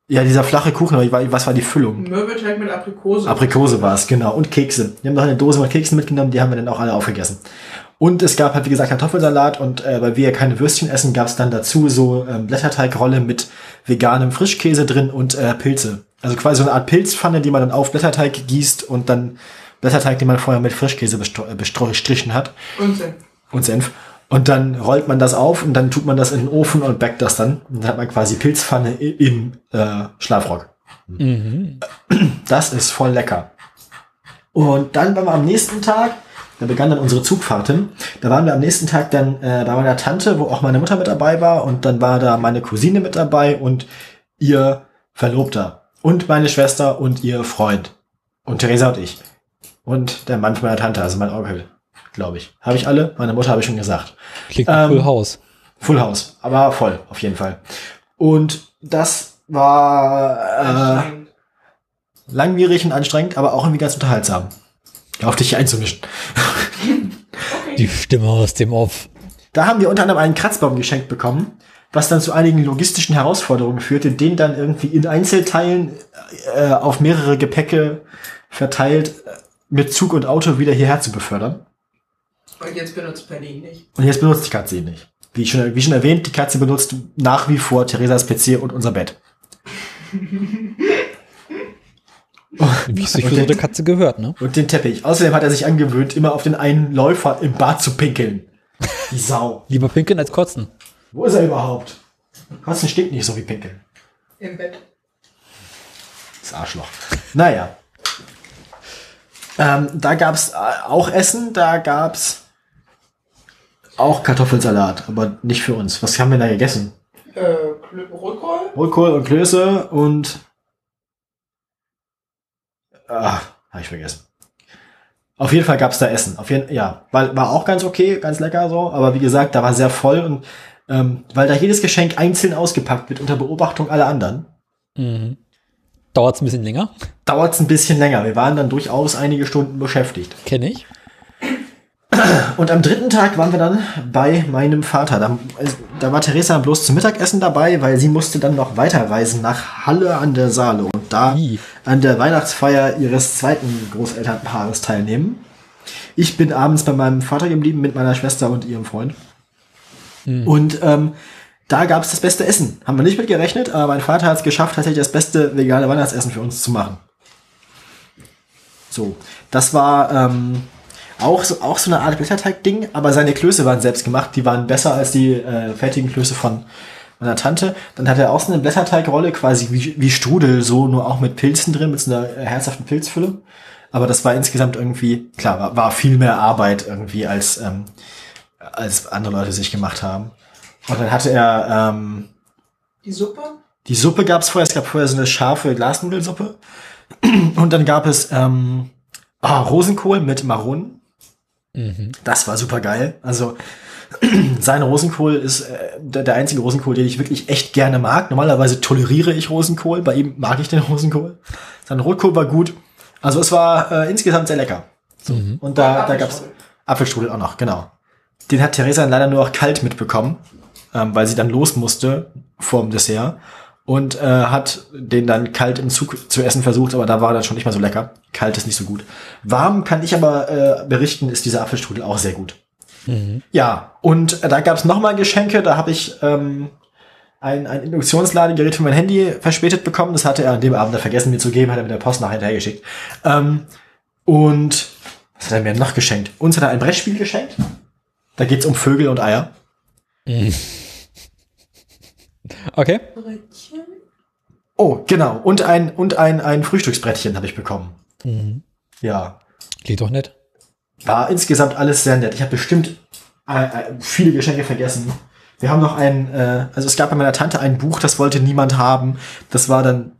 Ja, dieser flache Kuchen, aber was war die Füllung?
Mürbeteig mit Aprikose.
Aprikose war es, genau. Und Kekse. Wir haben noch eine Dose mit Keksen mitgenommen, die haben wir dann auch alle aufgegessen. Und es gab halt, wie gesagt, Kartoffelsalat und äh, weil wir ja keine Würstchen essen, gab es dann dazu so ähm, Blätterteigrolle mit veganem Frischkäse drin und äh, Pilze. Also quasi so eine Art Pilzpfanne, die man dann auf Blätterteig gießt und dann Blätterteig, den man vorher mit Frischkäse bestrichen hat
Unsinn.
und Senf. Und dann rollt man das auf und dann tut man das in den Ofen und backt das dann. Und dann hat man quasi Pilzpfanne im äh, Schlafrock. Das ist voll lecker. Und dann waren wir am nächsten Tag, da begann dann unsere Zugfahrten. Da waren wir am nächsten Tag dann äh, bei meiner Tante, wo auch meine Mutter mit dabei war. Und dann war da meine Cousine mit dabei und ihr Verlobter. Und meine Schwester und ihr Freund. Und Theresa und ich. Und der Mann von meiner Tante, also mein Onkel, glaube ich. Habe ich alle? Meine Mutter habe ich schon gesagt.
Klingt
Ähm,
Full House.
Full House, aber voll, auf jeden Fall. Und das war äh, langwierig und anstrengend, aber auch irgendwie ganz unterhaltsam. Auf dich einzumischen.
Die Stimme aus dem Off.
Da haben wir unter anderem einen Kratzbaum geschenkt bekommen, was dann zu einigen logistischen Herausforderungen führte, den dann irgendwie in Einzelteilen äh, auf mehrere Gepäcke verteilt äh, mit Zug und Auto wieder hierher zu befördern.
Und jetzt benutzt Penny nicht.
Und jetzt benutzt die Katze ihn nicht. Wie schon, wie schon erwähnt, die Katze benutzt nach wie vor Theresas PC und unser Bett.
Wie es sich für so eine Katze gehört, ne?
Und den Teppich. Außerdem hat er sich angewöhnt, immer auf den einen Läufer im Bad zu pinkeln. Die Sau.
Lieber pinkeln als kotzen.
Wo ist er überhaupt? Kotzen stinkt nicht so wie pinkeln.
Im Bett.
Das Arschloch. Naja. Ähm, da gab's äh, auch Essen, da gab's auch Kartoffelsalat, aber nicht für uns. Was haben wir da gegessen?
Äh, Rotkohl?
Rotkohl und Klöße und ah, habe ich vergessen. Auf jeden Fall gab's da Essen. Auf jeden, ja, war, war auch ganz okay, ganz lecker so, aber wie gesagt, da war sehr voll und ähm, weil da jedes Geschenk einzeln ausgepackt wird unter Beobachtung aller anderen.
Mhm. Dauert es ein bisschen länger.
dauert es ein bisschen länger. Wir waren dann durchaus einige Stunden beschäftigt.
Kenne ich.
Und am dritten Tag waren wir dann bei meinem Vater. Da, äh, da war Theresa bloß zum Mittagessen dabei, weil sie musste dann noch weiterreisen nach Halle an der Saale und da
Wie?
an der Weihnachtsfeier ihres zweiten Großelternpaares teilnehmen. Ich bin abends bei meinem Vater geblieben mit meiner Schwester und ihrem Freund. Und ähm, da gab es das beste Essen. Haben wir nicht mit gerechnet, aber mein Vater hat es geschafft, tatsächlich das beste vegane Weihnachtsessen für uns zu machen. So, das war ähm, auch, so, auch so eine Art Blätterteig-Ding, aber seine Klöße waren selbst gemacht. Die waren besser als die äh, fertigen Klöße von meiner Tante. Dann hat er auch so eine Blätterteigrolle, quasi wie, wie Strudel, so nur auch mit Pilzen drin, mit so einer äh, herzhaften Pilzfülle. Aber das war insgesamt irgendwie, klar, war, war viel mehr Arbeit irgendwie, als, ähm, als andere Leute sich gemacht haben. Und dann hatte er ähm,
Die Suppe?
die Suppe gab es vorher. Es gab vorher so eine scharfe Glasnudelsuppe. Und dann gab es ähm, ah, Rosenkohl mit Maronen. Das war super geil. Also sein Rosenkohl ist äh, der, der einzige Rosenkohl, den ich wirklich echt gerne mag. Normalerweise toleriere ich Rosenkohl. Bei ihm mag ich den Rosenkohl. Sein Rotkohl war gut. Also es war äh, insgesamt sehr lecker. So. Und da, da gab's Apfelstrudel auch noch, genau. Den hat Theresa leider nur noch kalt mitbekommen, ähm, weil sie dann los musste vorm Dessert und äh, hat den dann kalt im Zug zu essen versucht, aber da war er dann schon nicht mehr so lecker. Kalt ist nicht so gut. Warm kann ich aber äh, berichten, ist dieser Apfelstrudel auch sehr gut. Ja, und äh, da gab's noch mal Geschenke. Da habe ich ähm, ein, ein Induktionsladegerät für mein Handy verspätet bekommen. Das hatte er an dem Abend da vergessen mir zu geben, hat er mit der Post nachher hinterhergeschickt. Ähm, und was hat er mir noch geschenkt? Uns hat er ein Brettspiel geschenkt. Da geht's um Vögel und Eier.
Okay.
Brötchen?
Oh, genau. Und ein, und ein, ein Frühstücksbrettchen habe ich bekommen. Ja.
Klingt doch nett.
War insgesamt alles sehr nett. Ich habe bestimmt äh, äh, viele Geschenke vergessen. Wir haben noch ein, äh, also es gab bei meiner Tante ein Buch, das wollte niemand haben. Das war dann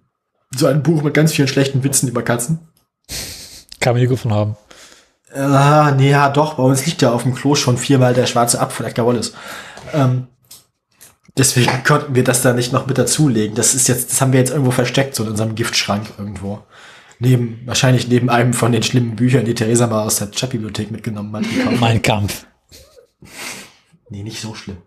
so ein Buch mit ganz vielen schlechten Witzen über Katzen.
Kann man nie gefunden haben.
Ah, nee, ja, doch. Bei uns liegt ja auf dem Klo schon viermal der schwarze Apfel Edgar Wallace. Ähm, deswegen konnten wir das da nicht noch mit dazulegen. Das ist jetzt, das haben wir jetzt irgendwo versteckt, so in unserem Giftschrank irgendwo. Neben, wahrscheinlich neben einem von den schlimmen Büchern, die Theresa mal aus der Chat-Bibliothek mitgenommen hat.
Mein Kampf.
Nee, nicht so schlimm.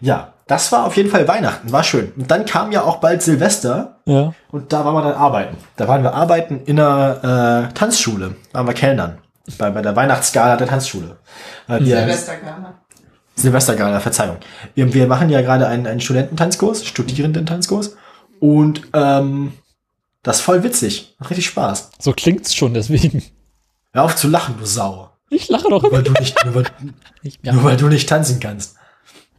Ja, das war auf jeden Fall Weihnachten, war schön. Und dann kam ja auch bald Silvester
Ja.
und da waren wir dann arbeiten. Da waren wir arbeiten in einer äh, Tanzschule, waren wir Kellnern. Bei, bei der Weihnachtsgala der Tanzschule. Wir,
Silvestergala.
Silvestergala, Verzeihung. Wir, wir machen ja gerade einen, einen Studententanzkurs, Studierendentanzkurs. Und ähm, das ist voll witzig. Macht richtig Spaß.
So klingt's schon, deswegen.
Hör auf zu lachen, du Sau.
Ich lache doch.
Weil du nicht, nur, weil,
Ich, ja.
nur weil du nicht tanzen kannst.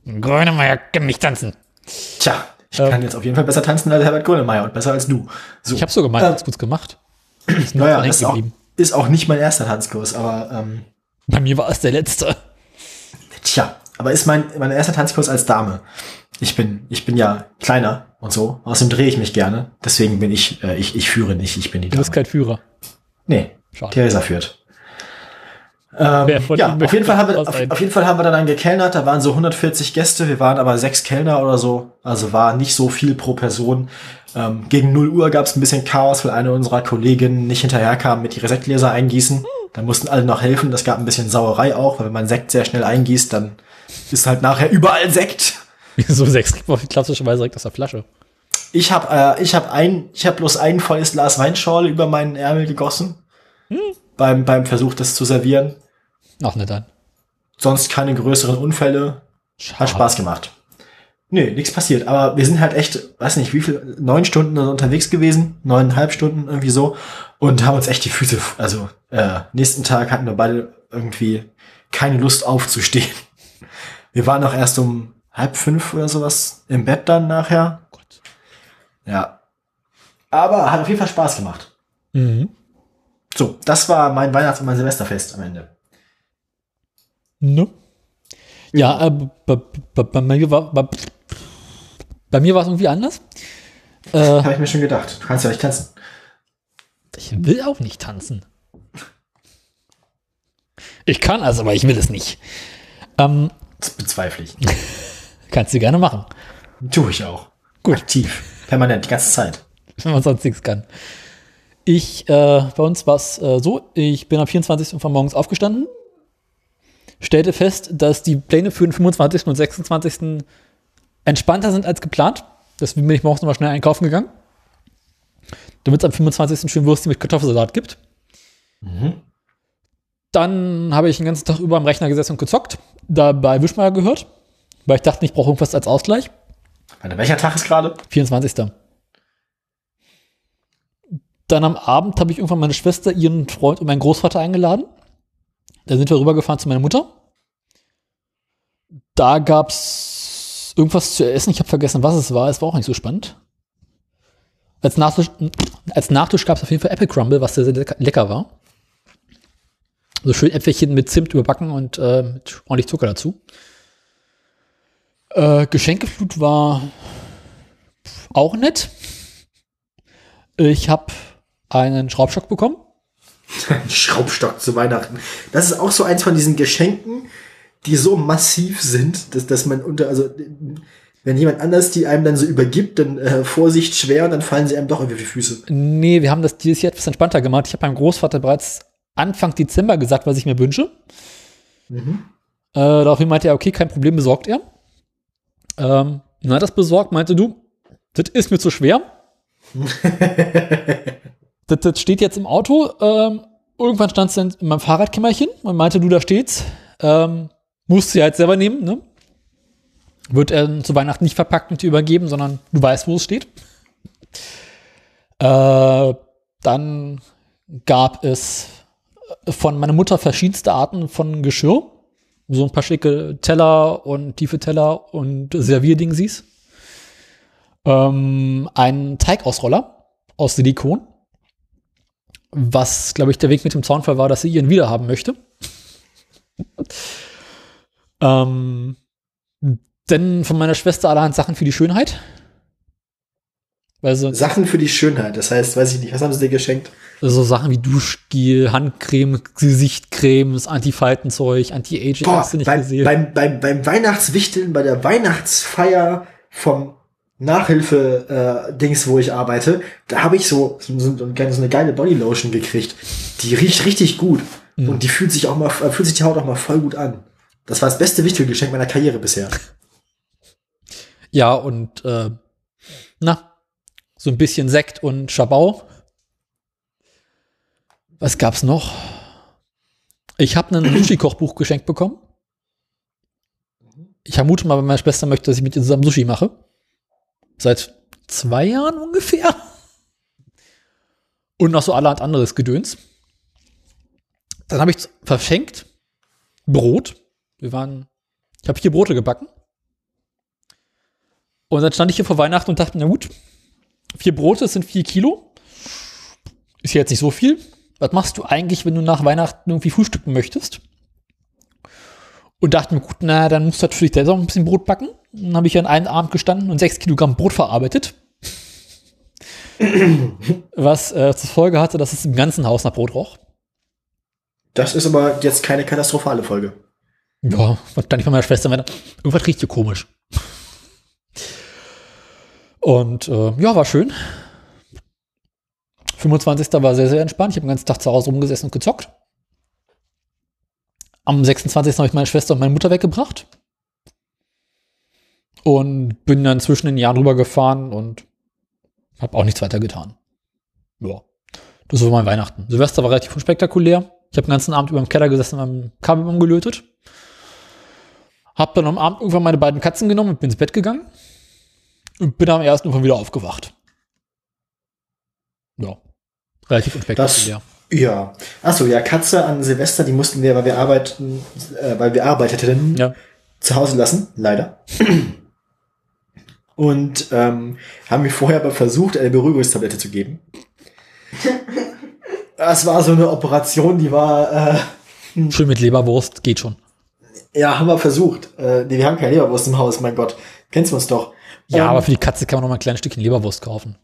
Grönemeyer kann nicht tanzen.
Tja, ich
Ähm.
kann jetzt auf jeden Fall besser tanzen als Herbert Grönemeyer und besser als du. So.
Ich habe sogar mal
Äh,
gut gemacht. Ist nur
Naja, ist auch, ist auch nicht mein erster Tanzkurs, aber ähm,
Bei mir war es der letzte.
tja, aber ist mein, mein erster Tanzkurs als Dame. Ich bin, ich bin ja kleiner und so. Außerdem drehe ich mich gerne. Deswegen bin ich, äh, ich, ich führe nicht, ich bin die
Du bist
Dame.
kein Führer.
Nee,
Schade.
Theresa führt. Ähm, ja, auf jeden, Fall haben wir, auf, auf jeden Fall haben wir dann einen gekellnert. Da waren so 140 Gäste. Wir waren aber sechs Kellner oder so. Also war nicht so viel pro Person. Ähm, gegen 0 Uhr gab es ein bisschen Chaos, weil eine unserer Kolleginnen nicht hinterherkam mit ihre Sektgläser eingießen. Da mussten alle noch helfen. Das gab ein bisschen Sauerei auch, weil wenn man Sekt sehr schnell eingießt, dann ist halt nachher überall Sekt.
so sechs kriegt man klassischerweise direkt aus der Flasche.
Ich habe äh, ich habe ein ich habe bloß ein volles Glas Weinschorle über meinen Ärmel gegossen beim beim Versuch das zu servieren.
Ach, nicht dann.
Sonst keine größeren Unfälle. Hat Spaß gemacht. Nee, nichts passiert. Aber wir sind halt echt, weiß nicht, wie viel, neun Stunden unterwegs gewesen, neuneinhalb Stunden irgendwie so und haben uns echt die Füße, also äh, nächsten Tag hatten wir beide irgendwie keine Lust aufzustehen. Wir waren auch erst um halb fünf oder sowas im Bett dann nachher.
Gott.
Ja. Aber hat auf jeden Fall Spaß gemacht.
Mhm.
So, das war mein Weihnachts- und mein Silvesterfest am Ende.
Ne? Ja, äh, bei, bei, bei mir war bei, mir war es irgendwie anders. Äh,
Habe ich mir schon gedacht. Du kannst ja nicht tanzen.
ich will auch nicht tanzen. Ich kann es, aber ich will es nicht. Ähm,
Das bezweifle ich.
kannst du gerne machen.
Tue ich auch.
Gut.
Aktiv. Permanent, die ganze Zeit.
wenn man sonst nichts kann. Ich, äh, bei uns war es äh, so, ich bin am 24. von morgens aufgestanden, stellte fest, dass die Pläne für den 25. und 26. entspannter sind als geplant. Deswegen bin ich morgens nochmal schnell einkaufen gegangen. Damit es am 25. schön Würstchen mit Kartoffelsalat gibt. Dann habe ich den ganzen Tag über am Rechner gesessen und gezockt, dabei Wischmeier gehört, weil ich dachte, ich brauche irgendwas als Ausgleich.
Warte, welcher Tag ist gerade?
24. Dann am Abend habe ich irgendwann meine Schwester, ihren Freund und meinen Großvater eingeladen. Da sind wir rübergefahren zu meiner Mutter. Da gab es irgendwas zu essen. Ich habe vergessen, was es war. Es war auch nicht so spannend. Als Nachtisch, als Nachtisch gab es auf jeden Fall Apple Crumble, was sehr, sehr lecker war. So schön Äpfelchen mit Zimt überbacken und äh, mit ordentlich Zucker dazu. Äh, Geschenkeflut war auch nett. Ich habe einen Schraubstock bekommen.
Ein Schraubstock zu Weihnachten. Das ist auch so eins von diesen Geschenken, die so massiv sind, dass, dass man unter, also wenn jemand anders die einem dann so übergibt, dann äh, Vorsicht schwer und dann fallen sie einem doch irgendwie die Füße.
Nee, wir haben das dieses Jahr etwas entspannter gemacht. Ich habe meinem Großvater bereits Anfang Dezember gesagt, was ich mir wünsche. Äh, daraufhin meinte er, okay, kein Problem, besorgt er. Ähm, na, das besorgt, meinte du, das ist mir zu schwer. das, das steht jetzt im Auto. Ähm, irgendwann stand es in meinem Fahrradkämmerchen und meinte, du, da steht's. Ähm, musst du ja jetzt selber nehmen, ne? Wird er zu Weihnachten nicht verpackt und dir übergeben, sondern du weißt, wo es steht. Äh, dann gab es von meiner Mutter verschiedenste Arten von Geschirr. So ein paar schicke Teller und tiefe Teller und Servierdingsies. Ähm, ein Teigausroller aus Silikon. Was, glaube ich, der Weg mit dem Zaunfall war, dass sie ihren wiederhaben möchte. ähm, denn von meiner Schwester allerhand Sachen für die Schönheit. So,
Sachen für die Schönheit. Das heißt, weiß ich nicht, was haben sie dir geschenkt?
so Sachen wie Duschgel, Handcreme, Gesichtcremes, Anti-Faltenzeug, Anti-Aging, hast du nicht
beim,
gesehen.
beim, beim, beim Weihnachtswichteln, bei der Weihnachtsfeier vom Nachhilfe-Dings, wo ich arbeite, da habe ich so, so, so, so eine geile Bodylotion gekriegt. Die riecht richtig gut.
Mhm.
Und die fühlt sich auch mal, äh, fühlt sich die Haut auch mal voll gut an. Das war das beste Wichtelgeschenk meiner Karriere bisher.
Ja, und äh, na, so ein bisschen Sekt und Schabau. Was gab's noch? Ich habe ein Sushi-Kochbuch geschenkt bekommen. Ich vermute mal, meine Schwester möchte, dass ich mit ihr zusammen Sushi mache. Seit zwei Jahren ungefähr. Und noch so allerhand anderes Gedöns. Dann habe ich verschenkt Brot. Wir waren, ich habe vier Brote gebacken. Und dann stand ich hier vor Weihnachten und dachte, na gut, vier Brote sind vier Kilo. Ist ja jetzt nicht so viel. Was machst du eigentlich, wenn du nach Weihnachten irgendwie frühstücken möchtest? Und dachte mir, gut, na, dann musst du natürlich selber ein bisschen Brot backen. Dann habe ich an einem Abend gestanden und sechs Kilogramm Brot verarbeitet. Was äh, zur Folge hatte, dass es im ganzen Haus nach Brot roch.
Das ist aber jetzt keine katastrophale Folge.
Ja, dann ich bei meiner Schwester meinte, irgendwas riecht hier komisch. Und äh, ja, war schön. 25. war sehr, sehr entspannt. Ich habe den ganzen Tag zu Hause rumgesessen und gezockt. Am 26. habe ich meine Schwester und meine Mutter weggebracht. Und bin dann zwischen den Jahren rübergefahren und habe auch nichts weiter getan. Ja, das war mein Weihnachten. Silvester war relativ unspektakulär. Ich habe den ganzen Abend über im Keller gesessen und meinem Kabel umgelötet. Hab dann am Abend irgendwann meine beiden Katzen genommen und bin ins Bett gegangen. Und bin am ersten irgendwann wieder aufgewacht. Ja. Relativ unspektakulär.
Ja. Achso, ja, Katze an Silvester, die mussten wir, weil wir arbeiten, äh, weil wir arbeiteten,
Ja.
zu Hause lassen, leider. Und ähm, haben mir vorher aber versucht, eine Beruhigungstablette zu geben. Das war so eine Operation, die war, äh,
Schön mit Leberwurst, geht schon.
ja, haben wir versucht. Äh, nee, wir haben keine Leberwurst im Haus, mein Gott. Kennst du uns doch.
Ja,
Ähm,
aber für die Katze kann man noch mal ein kleines Stückchen Leberwurst kaufen.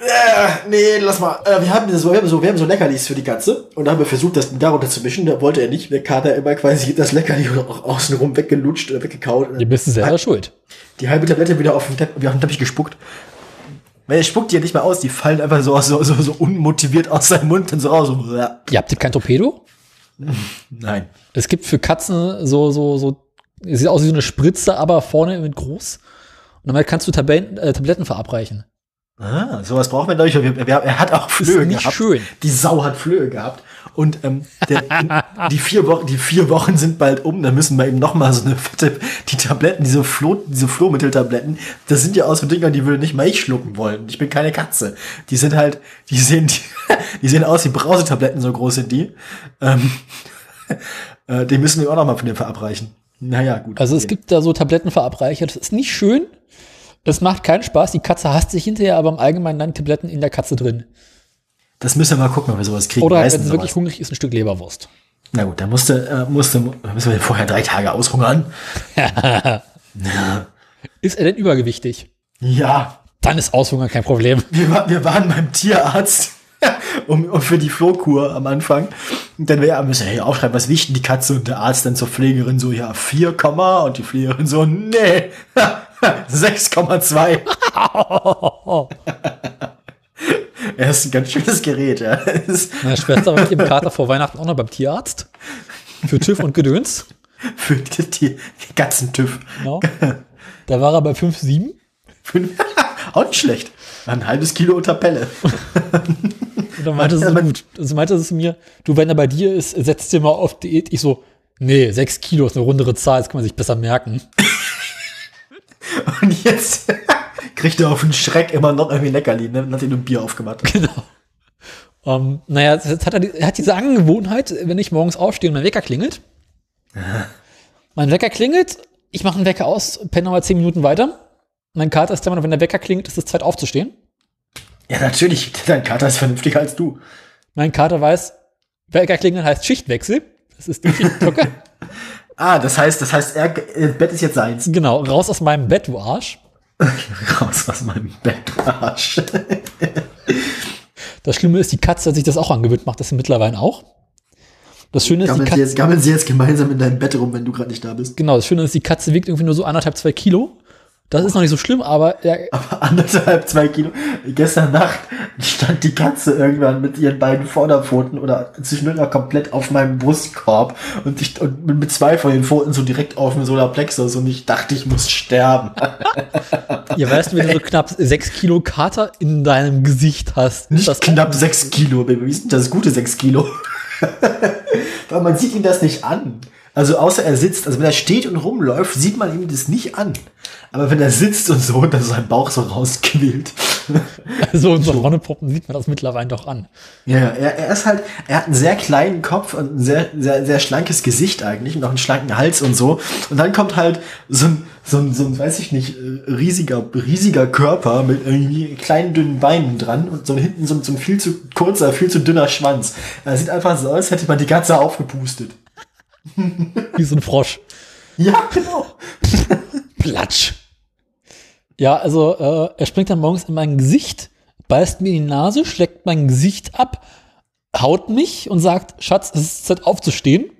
Äh, nee, lass mal. Äh, wir haben so, wir haben so, wir haben so Leckerlis für die Katze und da haben wir versucht, das darunter zu mischen. Da wollte er nicht. Der Kater immer quasi das Leckerli auch außenrum weggelutscht oder weggekaut.
Ihr bist selber schuld.
Die halbe Tablette wieder auf den, Tepp auf den Teppich gespuckt. Weil er spuckt die ja nicht mal aus, die fallen einfach so, so, so, so unmotiviert aus seinem Mund und so raus. So, ja.
Ihr habt ihr kein Torpedo?
Nein.
Es gibt für Katzen so, so, so, es sieht aus wie so eine Spritze, aber vorne mit groß. Und damit kannst du Tabellen, äh, Tabletten verabreichen.
Ah, sowas braucht man, glaube ich. Er hat auch Flöhe
nicht
gehabt.
schön.
Die Sau hat Flöhe gehabt. Und ähm, der, die, vier Wochen, die vier Wochen sind bald um. Da müssen wir eben noch mal so eine fette, die Tabletten, diese Floh, diese Flohmitteltabletten, das sind ja aus so Dinger, die würde nicht mal ich schlucken wollen. Ich bin keine Katze. Die sind halt, die sehen, die, die sehen aus wie Brausetabletten, so groß sind die. Ähm, äh, die müssen wir auch noch mal von dem verabreichen. Naja, gut.
Also es
okay.
gibt da so Tablettenverabreicher, das ist nicht schön. Das macht keinen Spaß. Die Katze hasst sich hinterher, aber im Allgemeinen dann Tabletten in der Katze drin.
Das müssen wir mal gucken, ob wir sowas kriegen.
Oder wenn sie wirklich hungrig ist, ein Stück Leberwurst.
Na gut, dann musste, äh, musste, müssen wir vorher drei Tage aushungern.
Ist er denn übergewichtig?
Ja,
Dann ist Aushungern kein Problem.
wir, wir waren beim Tierarzt um, um für die Flohkur am Anfang. Und dann wäre müssen wir hier aufschreiben, was wichtig die Katze und der Arzt dann zur Pflegerin so, ja, 4, Komma und die Pflegerin so, nee, 6,2. Er ist ein ganz schönes Gerät, ja.
Meine Schwester war mit ihrem Kater vor Weihnachten auch noch beim Tierarzt. Für TÜV und Gedöns.
Für die, die ganzen TÜV.
Genau. Da war er bei 5,7.
Fünf- Auch nicht schlecht. Ein halbes Kilo unter Pelle.
Und dann meinte sie gut. Also meinte sie mir, du, wenn er bei dir ist, setzt dir mal auf Diät. Ich so, nee, 6 Kilo ist eine rundere Zahl, das kann man sich besser merken.
Und jetzt kriegt er auf den Schreck immer noch irgendwie Leckerli, ne? Nachdem du ein Bier aufgemacht.
Genau. Ähm, naja, jetzt hat er, die, er hat diese Angewohnheit, wenn ich morgens aufstehe und mein Wecker klingelt. mein Wecker klingelt, ich mache einen Wecker aus, penne nochmal 10 Minuten weiter. Mein Kater ist der Meinung, wenn der Wecker klingelt, ist es Zeit aufzustehen.
Ja, natürlich. Dein Kater ist vernünftiger als du.
Mein Kater weiß, Wecker klingeln heißt Schichtwechsel. Das ist die Schichtglocke.
Ah, das heißt, das heißt, er, äh, Bett ist jetzt seins.
genau, raus aus meinem Bett, du Arsch.
Raus aus meinem Bett, Arsch.
Das Schlimme ist, die Katze hat sich das auch angewöhnt, macht das mittlerweile auch. Das Schöne ist, die
Gammeln sie,
Katze,
jetzt, gammeln sie jetzt gemeinsam in deinem Bett rum, wenn du gerade nicht da bist.
genau, das Schöne ist, die Katze wiegt irgendwie nur so anderthalb, zwei Kilo. Das ist noch nicht so schlimm, aber er,
Aber anderthalb, zwei Kilo. Gestern Nacht stand die Katze irgendwann mit ihren beiden Vorderpfoten oder zwischendurch noch komplett auf meinem Brustkorb und ich und mit zwei von den Pfoten so direkt auf dem Solarplexus und ich dachte, ich muss sterben.
ihr weißt, wenn du so knapp sechs Kilo Kater in deinem Gesicht hast,
Nicht
ist das
knapp sechs Kilo, Baby. Wie ist denn das gute sechs Kilo? Weil man sieht ihm das nicht an. Also außer er sitzt, also wenn er steht und rumläuft, sieht man ihm das nicht an. Aber wenn er sitzt und so, dass sein Bauch so rausquillt.
so unsere Wonnepuppen sieht man das mittlerweile doch an.
Ja, er, er ist halt, er hat einen sehr kleinen Kopf und ein sehr, sehr, sehr schlankes Gesicht eigentlich und auch einen schlanken Hals und so. Und dann kommt halt so ein, so ein, so ein weiß ich nicht, äh, riesiger, riesiger Körper mit irgendwie kleinen, dünnen Beinen dran und so hinten so, ein- so ein viel zu kurzer, viel zu dünner Schwanz. Er sieht einfach so aus, als hätte man die ganze aufgepustet.
Wie so ein Frosch.
Ja, genau.
Platsch. Ja, also äh, er springt dann morgens in mein Gesicht, beißt mir in die Nase, schlägt mein Gesicht ab, haut mich und sagt, Schatz, es ist Zeit aufzustehen.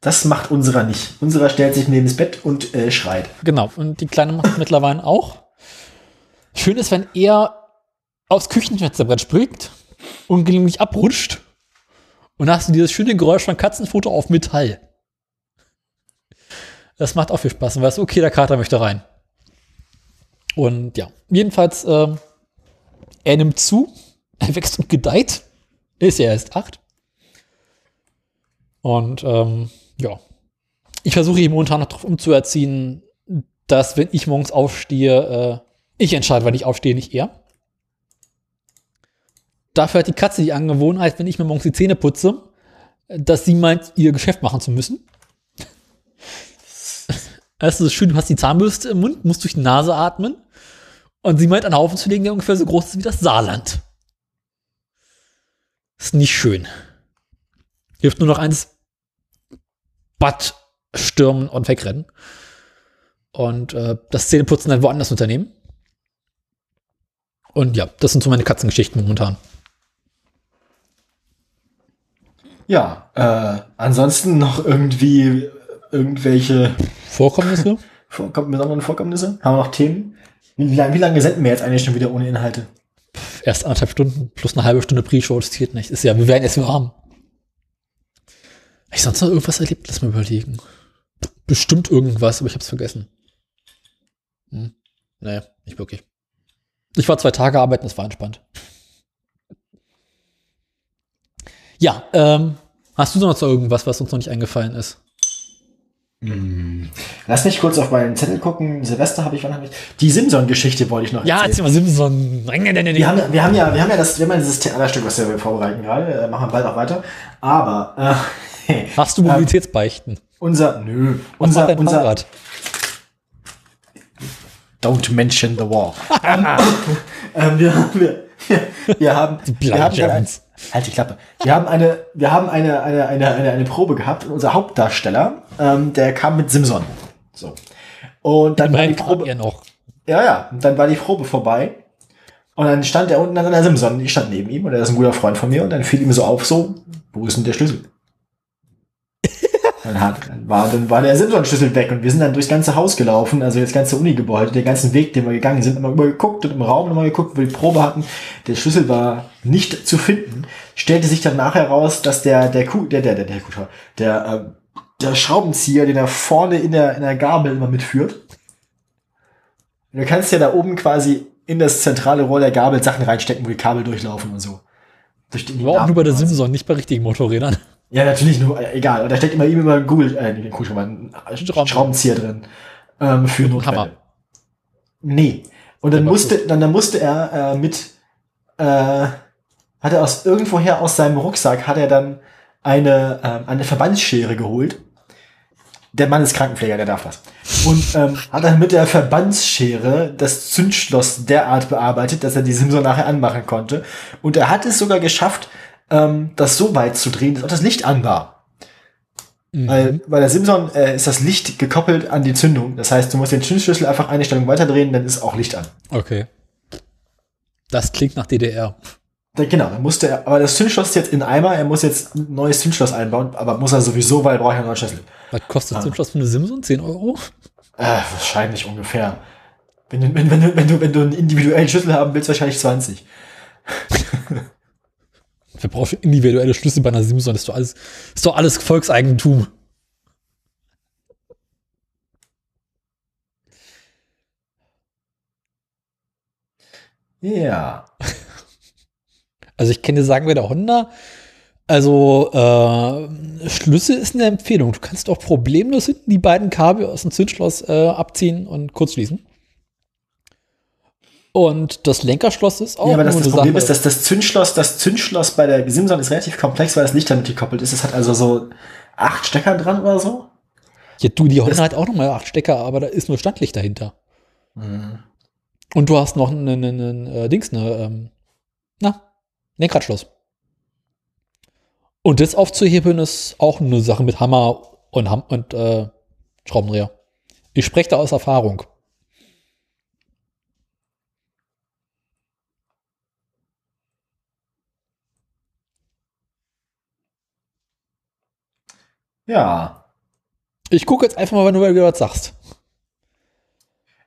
Das macht unserer nicht. Unserer stellt sich neben das Bett und äh, schreit.
Genau, und die Kleine macht es mittlerweile auch. Schön ist, wenn er aufs Küchenfensterbrett springt und gelegentlich abrutscht. Und dann hast du dieses schöne Geräusch von Katzenfoto auf Metall. Das macht auch viel Spaß. Weißt du, okay, der Kater möchte rein. Und ja, jedenfalls, ähm, er nimmt zu, er wächst und gedeiht. Ist ja erst acht. Und ähm, ja, ich versuche ihn momentan noch darauf umzuerziehen, dass, wenn ich morgens aufstehe, äh, ich entscheide, wann ich aufstehe, nicht er. Dafür hat die Katze die Angewohnheit, wenn ich mir morgens die Zähne putze, dass sie meint, ihr Geschäft machen zu müssen. Es ist schön, du hast die Zahnbürste im Mund, musst durch die Nase atmen. Und sie meint, einen Haufen zu legen, der ungefähr so groß ist wie das Saarland. Ist nicht schön. Hilft nur noch eins, Bad stürmen und wegrennen. Und äh, das Zähneputzen dann woanders unternehmen. Und ja, das sind so meine Katzengeschichten momentan.
Ja, äh, ansonsten noch irgendwie irgendwelche
Vorkommnisse?
Vorkomm besonderen Vorkommnisse? Haben wir noch Themen? Wie lange, wie lange senden wir jetzt eigentlich schon wieder ohne Inhalte?
Erst anderthalb Stunden plus eine halbe Stunde Pre-Show, das zählt nicht. Ist ja, wir werden erst warm. Hab ich sonst noch irgendwas erlebt? Lass mal überlegen. Bestimmt irgendwas, aber ich hab's vergessen. Hm. Nee, nicht wirklich. Ich war zwei Tage arbeiten, das war entspannt. Ja, ähm, hast du noch irgendwas, was uns noch nicht eingefallen ist?
Lass mich kurz auf meinen Zettel gucken. Silvester habe ich, wann habe ich? Die Simson-Geschichte wollte ich noch
Ja, erzähl mal Simpson.
Wir haben, ja- wir haben ja, wir haben ja das, wir haben ja dieses Theaterstück, was wir vorbereiten gerade, äh, machen wir bald auch weiter. Aber äh,
Hast du Mobilitätsbeichten?
unser, nö,
Was macht
unser,
dein
unser,
Fahrrad?
don't mention the war. ähm, ähm, wir, wir, wir haben, wir haben dann,
Germans.
Halt die Klappe. Wir haben eine, wir haben eine, eine, eine, eine, eine Probe gehabt und unser Hauptdarsteller, ähm, der kam mit Simson. So. Und dann war die Probe,
ja noch.
Ja, ja. Und dann war die Probe vorbei. Und dann stand er unten an seiner Simson. Ich stand neben ihm und er ist ein guter Freund von mir. Und dann fiel ihm so auf, so, wo ist denn der Schlüssel? Dann, hat, war, dann war der Simson-Schlüssel weg und wir sind dann durchs ganze Haus gelaufen, also das ganze Unigebäude, den ganzen Weg, den wir gegangen sind, immer über geguckt und im Raum nochmal geguckt, wo wir die Probe hatten. Der Schlüssel war nicht zu finden. Stellte sich dann nachher raus, dass der, der Kuh, der, der, der, der, Kuh, der, ähm, der Schraubenzieher, den er vorne in der, in der Gabel immer mitführt, Du kannst ja da oben quasi in das zentrale Rohr der Gabel Sachen reinstecken, wo die Kabel durchlaufen und so. Durch die
auch nur bei der Simpson, nicht bei richtigen Motorrädern.
Ja, natürlich nur, äh, egal. Und da steckt immer, immer ein Google, äh, nicht Kugelschreiber, ein
Schraubenzieher.
Schraubenzieher drin. Ähm, für Notfälle.
Hammer.
Nee. Und dann musste, dann, dann musste er äh, mit, äh, hat er aus irgendwoher aus seinem Rucksack, hat er dann eine, ähm, eine Verbandsschere geholt. Der Mann ist Krankenpfleger, der darf das. Und ähm, hat dann mit der Verbandsschere das Zündschloss derart bearbeitet, dass er die Simson nachher anmachen konnte. Und er hat es sogar geschafft, ähm, das so weit zu drehen, dass auch das Licht an war.
Mhm.
Weil bei der Simson äh, ist das Licht gekoppelt an die Zündung. Das heißt, du musst den Zündschlüssel einfach eine Stellung weiterdrehen, dann ist auch Licht an.
Okay. Das klingt nach DDR.
Genau, dann musste er, aber das Zündschloss ist jetzt in Eimer, er muss jetzt ein neues Zündschloss einbauen, aber muss er sowieso, weil er braucht ja einen neuen Schlüssel.
Was kostet
Ah.
Zündschloss für eine Simson? 10 Euro?
Äh, wahrscheinlich ungefähr. Wenn du, wenn, wenn, du, wenn, du, wenn du einen individuellen Schlüssel haben willst, wahrscheinlich 20.
Wer braucht schon individuelle Schlüssel bei einer Simson? Das ist doch alles, ist doch alles Volkseigentum.
Ja.
Also ich dir sagen, bei der Honda, also äh, Schlüssel ist eine Empfehlung. Du kannst auch problemlos hinten die beiden Kabel aus dem Zündschloss äh, abziehen und kurz schließen. Und das Lenkerschloss ist auch
ja, aber das, das Problem
Sache.
ist, dass das Zündschloss, das Zündschloss bei der Simson ist relativ komplex, weil das Licht damit gekoppelt ist. Es hat also so acht Stecker dran oder so.
Ja, du, die Honda
Das-
hat auch noch mal acht Stecker, aber da ist nur Standlicht dahinter.
Mhm. Und
Und du hast noch einen, einen, einen äh, Dings, ne, ähm, na, Lenkradschloss. Und das aufzuhebeln ist auch eine Sache mit Hammer und, Ham und äh, Schraubendreher. Ich spreche da aus Erfahrung.
Ja.
Ich gucke jetzt einfach mal, wenn du wieder was sagst.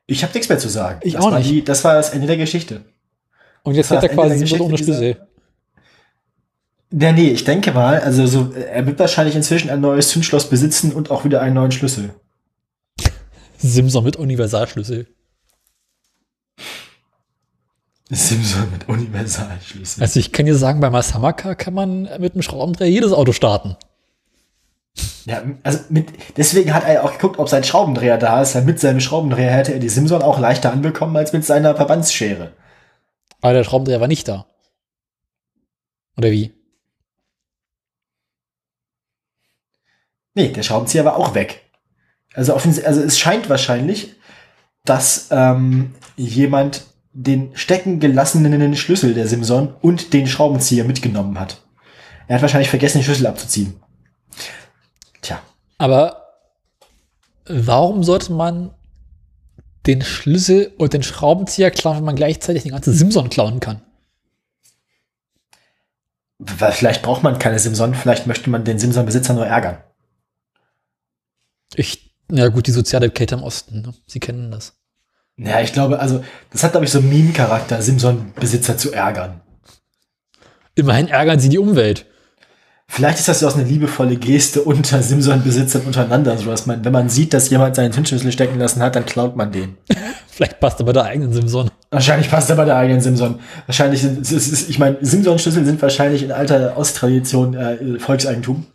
Ich habe nichts mehr zu sagen.
Ich
das
auch
war
nicht.
Die, das war das Ende der Geschichte.
Und jetzt hat er quasi Simson ohne Schlüssel.
Ja, nee, ich denke mal, also so, er wird wahrscheinlich inzwischen ein neues Zündschloss besitzen und auch wieder einen neuen Schlüssel.
Simson mit Universalschlüssel.
Simson mit Universalschlüssel.
Also ich kann dir sagen, bei Masamaka kann man mit einem Schraubendreher jedes Auto starten.
Ja, also mit, deswegen hat er ja auch geguckt, ob sein Schraubendreher da ist. Weil mit seinem Schraubendreher hätte er die Simson auch leichter anbekommen als mit seiner Verbandsschere.
Aber der Schraubendreher war nicht da. Oder wie?
Nee, der Schraubenzieher war auch weg. Also, also es scheint wahrscheinlich, dass ähm, jemand den stecken gelassenen Schlüssel der Simson und den Schraubenzieher mitgenommen hat. Er hat wahrscheinlich vergessen, den Schlüssel abzuziehen.
Aber warum sollte man den Schlüssel und den Schraubenzieher klauen, wenn man gleichzeitig den ganzen Simson klauen kann?
Weil vielleicht braucht man keine Simson, vielleicht möchte man den Simson-Besitzer nur ärgern.
Ich Ja, gut, die soziale Kälte im Osten, ne? Sie kennen das.
Ja, ich glaube, also, das hat, glaube ich, so einen Meme-Charakter, Simson-Besitzer zu ärgern.
Immerhin ärgern sie die Umwelt.
Vielleicht ist das ja auch eine liebevolle Geste unter Simson-Besitzern untereinander, so dass man, wenn man sieht, dass jemand seinen Zündschlüssel stecken lassen hat, dann klaut man den.
Vielleicht passt aber der eigenen Simson.
Wahrscheinlich passt er bei der eigenen Simson. Wahrscheinlich sind, es ist, ich meine, Simson-Schlüssel sind wahrscheinlich in alter Osttradition äh, Volkseigentum.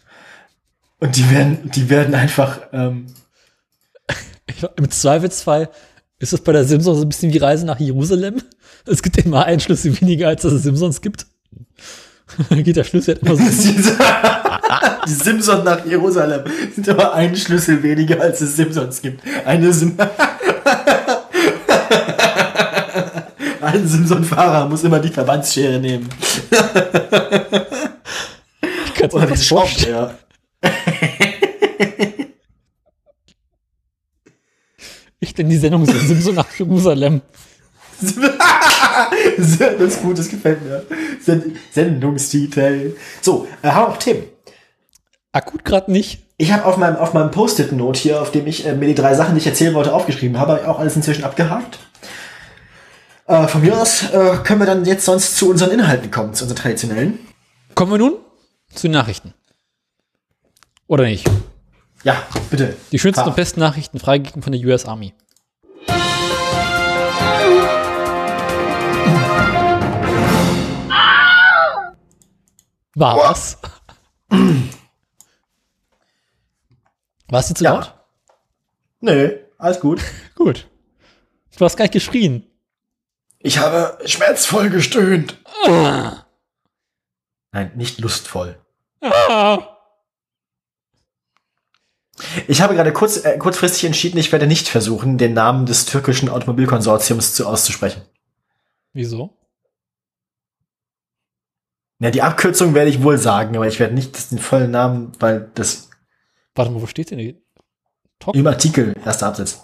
Und die werden, die werden einfach, ähm,
Im Zweifelsfall ist es bei der Simson so ein bisschen wie Reise nach Jerusalem. Es gibt immer einen Schlüssel weniger, als es Simsons gibt. Dann geht der Schlüssel immer so.
die Simson nach Jerusalem sind aber einen Schlüssel weniger, als es Simsons gibt. Eine Sim Ein Simson-Fahrer muss immer die Verbandsschere nehmen.
Ich kann's mir
Oder
vorstellen.
Schraubendreher.
Ich denn die Sendung so Simson nach Jerusalem.
Das ist gut, das gefällt mir. Send Sendungstitel. So, äh, haben wir auch Themen.
Akut gerade nicht.
Ich habe auf meinem, auf meinem Post-it-Note hier, auf dem ich äh, mir die drei Sachen, die ich erzählen wollte, aufgeschrieben habe, auch alles inzwischen abgehakt. Äh, von mir aus äh, können wir dann jetzt sonst zu unseren Inhalten kommen, zu unseren traditionellen.
Kommen wir nun zu den Nachrichten. Oder nicht?
Ja, bitte.
Die schönsten
Ha.
und besten Nachrichten freigegeben von der US Army. War was? Warst du zu
Ja.
laut?
Nö, alles gut.
Gut. Du hast gar nicht geschrien.
Ich habe schmerzvoll gestöhnt. Nein, nicht lustvoll.
Ah.
Ich habe gerade kurz, äh, kurzfristig entschieden, ich werde nicht versuchen, den Namen des türkischen Automobilkonsortiums zu, auszusprechen.
Wieso?
Ja, die Abkürzung werde ich wohl sagen, aber ich werde nicht den vollen Namen, weil das
Warte mal, wo steht denn die? Top?
im Artikel erster Absatz.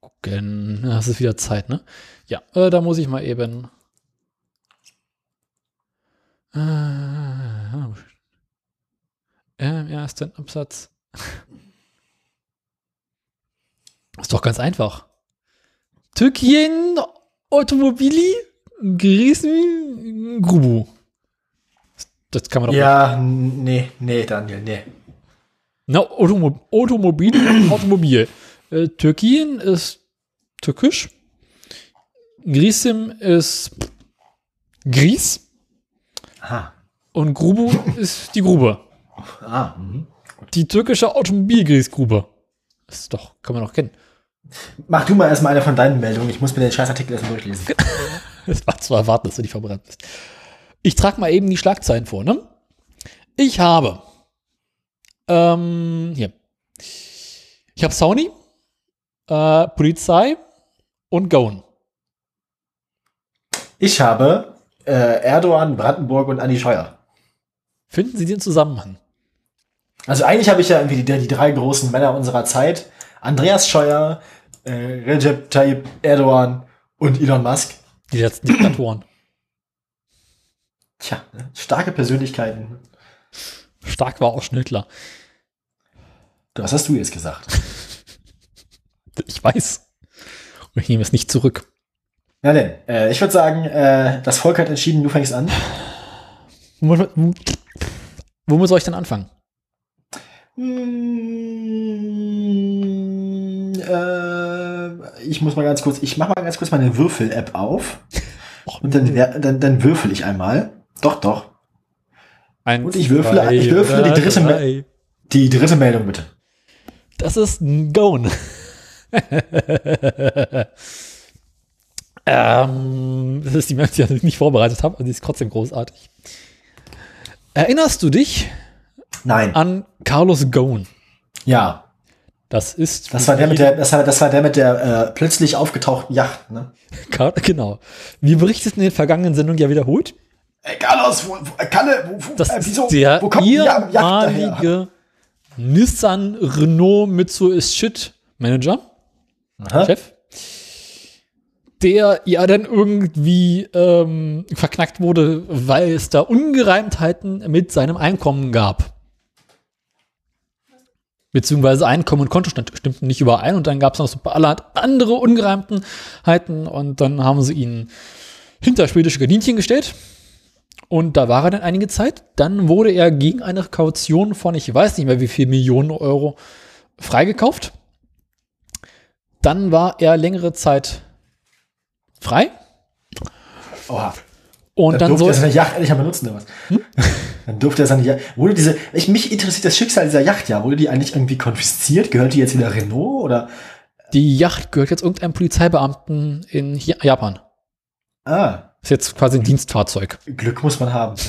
Gucken. Das ist wieder Zeit, ne? Ja, äh, da muss ich mal eben. Äh, Im ersten Absatz. Ist doch ganz einfach. Türkien Automobili Grisen Grubu. Das kann man doch
Ja, n- nee, nee, Daniel, nee.
Na, Automo Automobil, Automobil. Äh, Türkien ist türkisch. Grisim ist Gries.
Aha.
Und Grubu ist die Grube.
Ah, mhm.
Die türkische Automobilgriesgrube. Das ist doch, kann man doch kennen.
Mach du mal erstmal eine von deinen Meldungen. Ich muss mir den Scheißartikel erstmal durchlesen.
Es war zu erwarten, dass du nicht vorbereitet bist. Ich trage mal eben die Schlagzeilen vor, ne? Ich habe ähm, hier. Ich habe Sony, äh, Polizei und Goen.
Ich habe äh, Erdogan, Brandenburg und Andi Scheuer.
Finden Sie den Zusammenhang?
Also eigentlich habe ich ja irgendwie die, die drei großen Männer unserer Zeit. Andreas Scheuer, äh, Recep Tayyip Erdogan und Elon Musk.
Die letzten Diktatoren.
Tja, starke Persönlichkeiten.
Stark war auch Schnittler.
Was hast du jetzt gesagt?
Ich weiß. Und ich nehme es nicht zurück.
Na denn, äh, ich würde sagen, äh, das Volk hat entschieden, du fängst an.
Womit, soll ich denn anfangen?
Mm, äh, ich muss mal ganz kurz, ich mache mal ganz kurz meine Würfel-App auf. Und dann, dann, dann würfel ich einmal. Doch, doch.
Eins,
Und ich würfle-
zwei,
ich würfle die
drei,
dritte
drei.
Die dritte Meldung bitte.
Das ist ein Goen. ähm, das ist die Meldung, die ich nicht vorbereitet habe, aber die ist trotzdem großartig. Erinnerst du dich
Nein.
an Carlos Goen?
Ja.
Das ist.
Das war der mit der, das war, das war der mit der äh, plötzlich aufgetauchten Yacht, ne?
Genau. Wie berichtet in den vergangenen Sendungen ja wiederholt,
Ey, Carlos, wo, wo, Kalle, wo, wo,
das
äh,
ist
wieso,
der
wo kommt
ehemalige Nissan Renault Mitsubishi Shit Manager.
Aha.
Chef, der ja dann irgendwie ähm, verknackt wurde, weil es da Ungereimtheiten mit seinem Einkommen gab. Beziehungsweise Einkommen und Kontostand stimmten nicht überein und dann gab es noch so allerhand andere Ungereimtheiten und dann haben sie ihn hinter schwedische Gardinchen gestellt. Und da war er dann einige Zeit. Dann wurde er gegen eine Kaution von, ich weiß nicht mehr wie viel Millionen Euro, freigekauft. Dann war er längere Zeit frei.
Oha.
Und
Dann,
dann,
durfte er seine Yacht endlich mal benutzen, oder was? Dann durfte er seine Yacht. Wurde diese. Ich, mich interessiert das Schicksal dieser Yacht ja. Wurde die eigentlich irgendwie konfisziert? Gehört die jetzt wieder Renault? Oder.
die Yacht gehört jetzt irgendeinem Polizeibeamten in Japan.
Ah,
Ist jetzt quasi ein Dienstfahrzeug.
Glück muss man haben.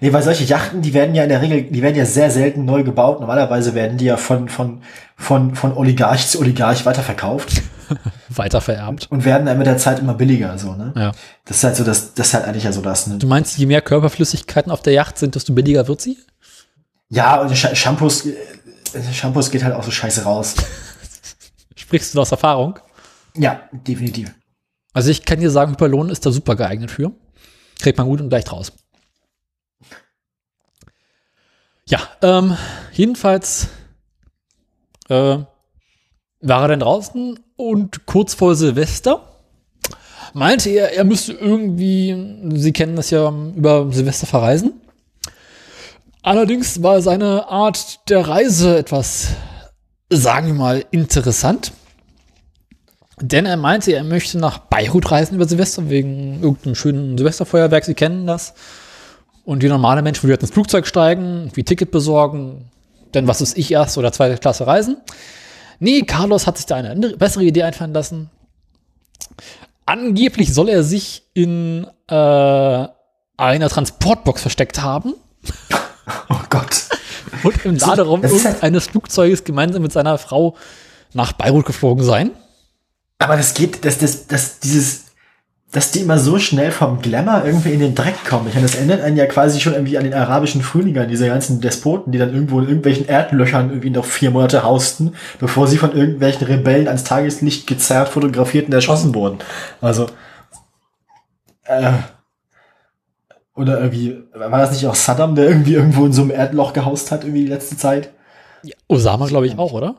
Nee, weil solche Yachten, die werden ja in der Regel, die werden ja sehr selten neu gebaut. Normalerweise werden die ja von, von, von, von Oligarch zu Oligarch weiterverkauft
Weiter vererbt.
und werden dann mit der Zeit immer billiger, so, ne?
Ja.
Das ist halt so, das, das ist halt eigentlich ja so das, ne?
Du meinst, je mehr Körperflüssigkeiten auf der Yacht sind, desto billiger wird sie?
Ja, und Sch Shampoos, äh, Shampoos geht halt auch so scheiße raus.
Sprichst du aus Erfahrung?
Ja, definitiv.
Also ich kann dir sagen, Hyperlohn ist da super geeignet für. Kriegt man gut und leicht raus. Ja, ähm, jedenfalls äh, war er dann draußen und kurz vor Silvester meinte er, er müsste irgendwie, Sie kennen das ja über Silvester verreisen. Allerdings war seine Art der Reise etwas, sagen wir mal, interessant. Denn er meinte, er möchte nach Beirut reisen über Silvester, wegen irgendeinem schönen Silvesterfeuerwerk. Sie kennen das. Und wie normale Menschen würde ins Flugzeug steigen, wie Ticket besorgen, denn was ist ich erst oder zweite Klasse reisen. Nee, Carlos hat sich da eine andere, bessere Idee einfallen lassen. Angeblich soll er sich in äh, einer Transportbox versteckt haben
Oh Gott.
und im Laderaum irgendeines Flugzeuges gemeinsam mit seiner Frau nach Beirut geflogen sein.
Aber das geht, dass das, das, dieses, dass die immer so schnell vom Glamour irgendwie in den Dreck kommen. Ich meine, das erinnert einen ja quasi schon irgendwie an den arabischen Frühling, an diese ganzen Despoten, die dann irgendwo in irgendwelchen Erdlöchern irgendwie noch vier Monate hausten, bevor sie von irgendwelchen Rebellen ans Tageslicht gezerrt, fotografiert und erschossen wurden. Also, äh, oder irgendwie, war das nicht auch Saddam, der irgendwie irgendwo in so einem Erdloch gehaust hat, irgendwie die letzte Zeit?
Osama, glaube ich, auch, oder?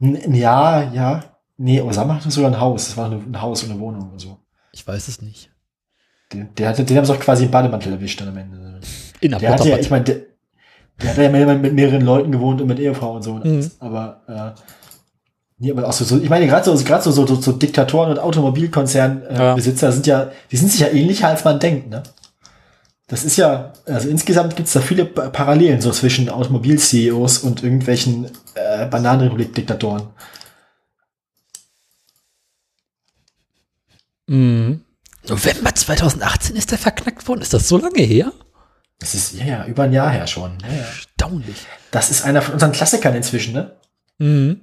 N ja, ja. Nee, Osama hatte sogar ein Haus. Das war eine, ein Haus und eine Wohnung und so.
Ich weiß es nicht.
Den, der hatte, den haben sie auch quasi im Bademantel erwischt dann am Ende.
In der
Der hatte ja, ich meine, der, der hat ja mit, mit mehreren Leuten gewohnt und mit Ehefrau und so.
Mhm.
Aber, äh, nee, aber auch so, so ich meine, gerade so, gerade so, so, so, Diktatoren und Automobilkonzernbesitzer äh,
Ja.
Sind ja, die sind sich ja ähnlicher, als man denkt, ne? Das ist ja, also insgesamt gibt's da viele Pa- Parallelen so zwischen Automobil-CEOs und irgendwelchen äh, Bananenrepublik-Diktatoren.
Mhm. November 2018 ist der verknackt worden. Ist das so lange her?
Das ist, ja, ja, über ein Jahr her schon. Ja, ja.
Erstaunlich.
Das ist einer von unseren Klassikern inzwischen, ne?
Mhm.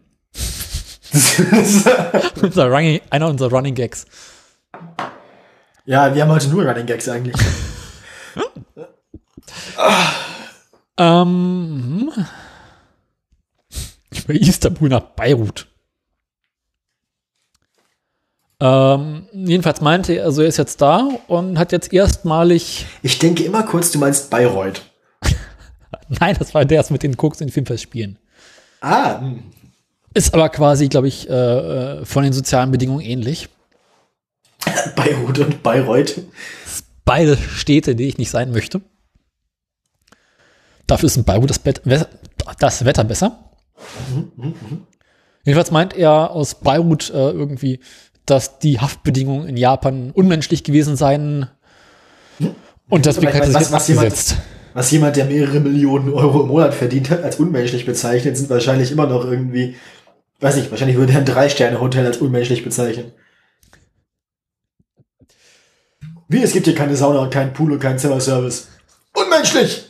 Unser Running, einer unserer Running Gags.
ja, wir haben heute nur Running Gags eigentlich.
Ähm, über Istanbul nach Beirut. Ähm, jedenfalls meinte er, also er ist jetzt da und hat jetzt erstmalig,
Ich denke immer kurz, du meinst Bayreuth.
nein, das war der mit den Koks in den Filmfest spielen.
Ah, hm.
Ist aber quasi, glaube ich, äh, äh, von den sozialen Bedingungen ähnlich.
Beirut und Bayreuth.
Beide Städte, die ich nicht sein möchte. Dafür ist in Beirut das, Bet das Wetter besser. Jedenfalls meint er aus Beirut äh, irgendwie, dass die Haftbedingungen in Japan unmenschlich gewesen seien. Und deswegen hat er sich
was-
jetzt
was jemand-
abgesetzt.
Was jemand, der mehrere Millionen Euro im Monat verdient hat, als unmenschlich bezeichnet, sind wahrscheinlich immer noch irgendwie, weiß nicht, wahrscheinlich würde er ein Drei-Sterne-Hotel als unmenschlich bezeichnen. Wie, es gibt hier keine Sauna und keinen Pool und keinen Zimmerservice. Unmenschlich!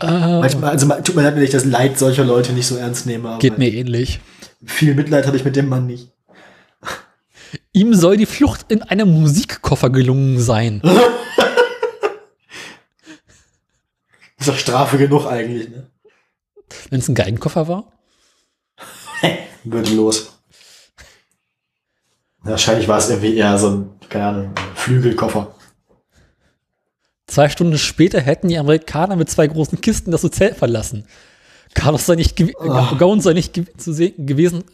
Äh,
Manchmal, also tut mir leid, wenn ich das Leid solcher Leute nicht so ernst nehme, aber
geht mir ähnlich.
Viel Mitleid habe ich mit dem Mann nicht.
Ihm soll die Flucht in einem Musikkoffer gelungen sein.
Ist doch Strafe genug eigentlich, ne?
Wenn es ein Geigenkoffer war.
Würdelos. Wahrscheinlich war es irgendwie eher so ein, keine Ahnung, Flügelkoffer.
Zwei Stunden später hätten die Amerikaner mit zwei großen Kisten das Hotel verlassen. Carlos sei nicht, gew
Ah.
Gone sei nicht zu sehen gewesen.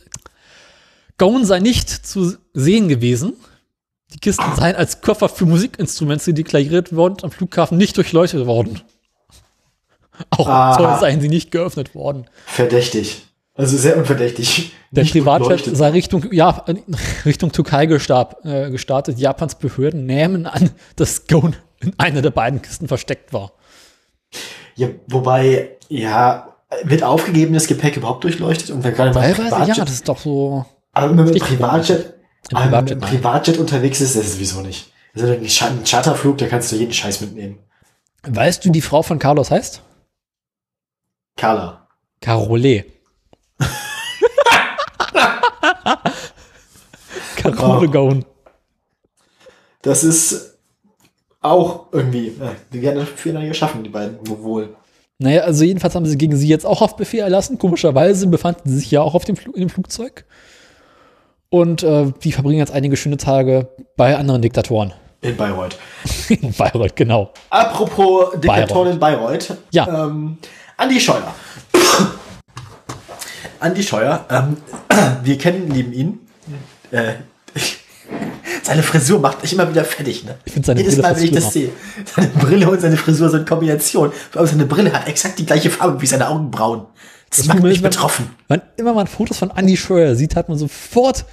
Gone sei nicht zu sehen gewesen. Die Kisten seien als Koffer für Musikinstrumente deklariert worden und am Flughafen nicht durchleuchtet worden. Auch
Aha.
Zoll seien sie nicht geöffnet worden.
Verdächtig. Also sehr unverdächtig.
Der
Nicht
Privatjet sei Richtung, ja, Richtung Türkei gestab, äh, gestartet. Japans Behörden nehmen an, dass Gone in einer der beiden Kisten versteckt war.
Ja, wobei, ja, wird aufgegebenes Gepäck überhaupt durchleuchtet? Und wenn gerade mal
Teilweise, ja, das ist doch so.
aber wenn man mit. Privatjet,
Im
aber
Privatjet, nein.
Privatjet unterwegs ist, das ist sowieso nicht. Ein Cha- ein Charterflug, da kannst du jeden Scheiß mitnehmen.
Weißt du, die Frau von Carlos heißt?
Carla.
Carole. Carole
Oh.
Gone.
Das ist auch irgendwie, äh, die werden das füreinander geschaffen, die beiden, wohl.
Naja, also jedenfalls haben sie gegen sie jetzt auch Haftbefehl erlassen. Komischerweise befanden sie sich ja auch auf dem, Flu in dem Flugzeug. Und äh, die verbringen jetzt einige schöne Tage bei anderen Diktatoren.
In Bayreuth.
In Bayreuth, genau.
Apropos Diktatoren in Bayreuth.
Ja.
Ähm, Andi Scheuer. Andi Scheuer, ähm, wir kennen, lieben ihn. Äh, seine Frisur macht mich immer wieder fertig, ne?
Ich find seine
Jedes
Brille
Mal, wenn ich das sehe. Seine Brille und seine Frisur sind Kombination. Vor allem seine Brille hat exakt die gleiche Farbe wie seine Augenbrauen. Das,
Das
macht mich betroffen.
Wann immer man Fotos von Andy Scheuer sieht, hat man sofort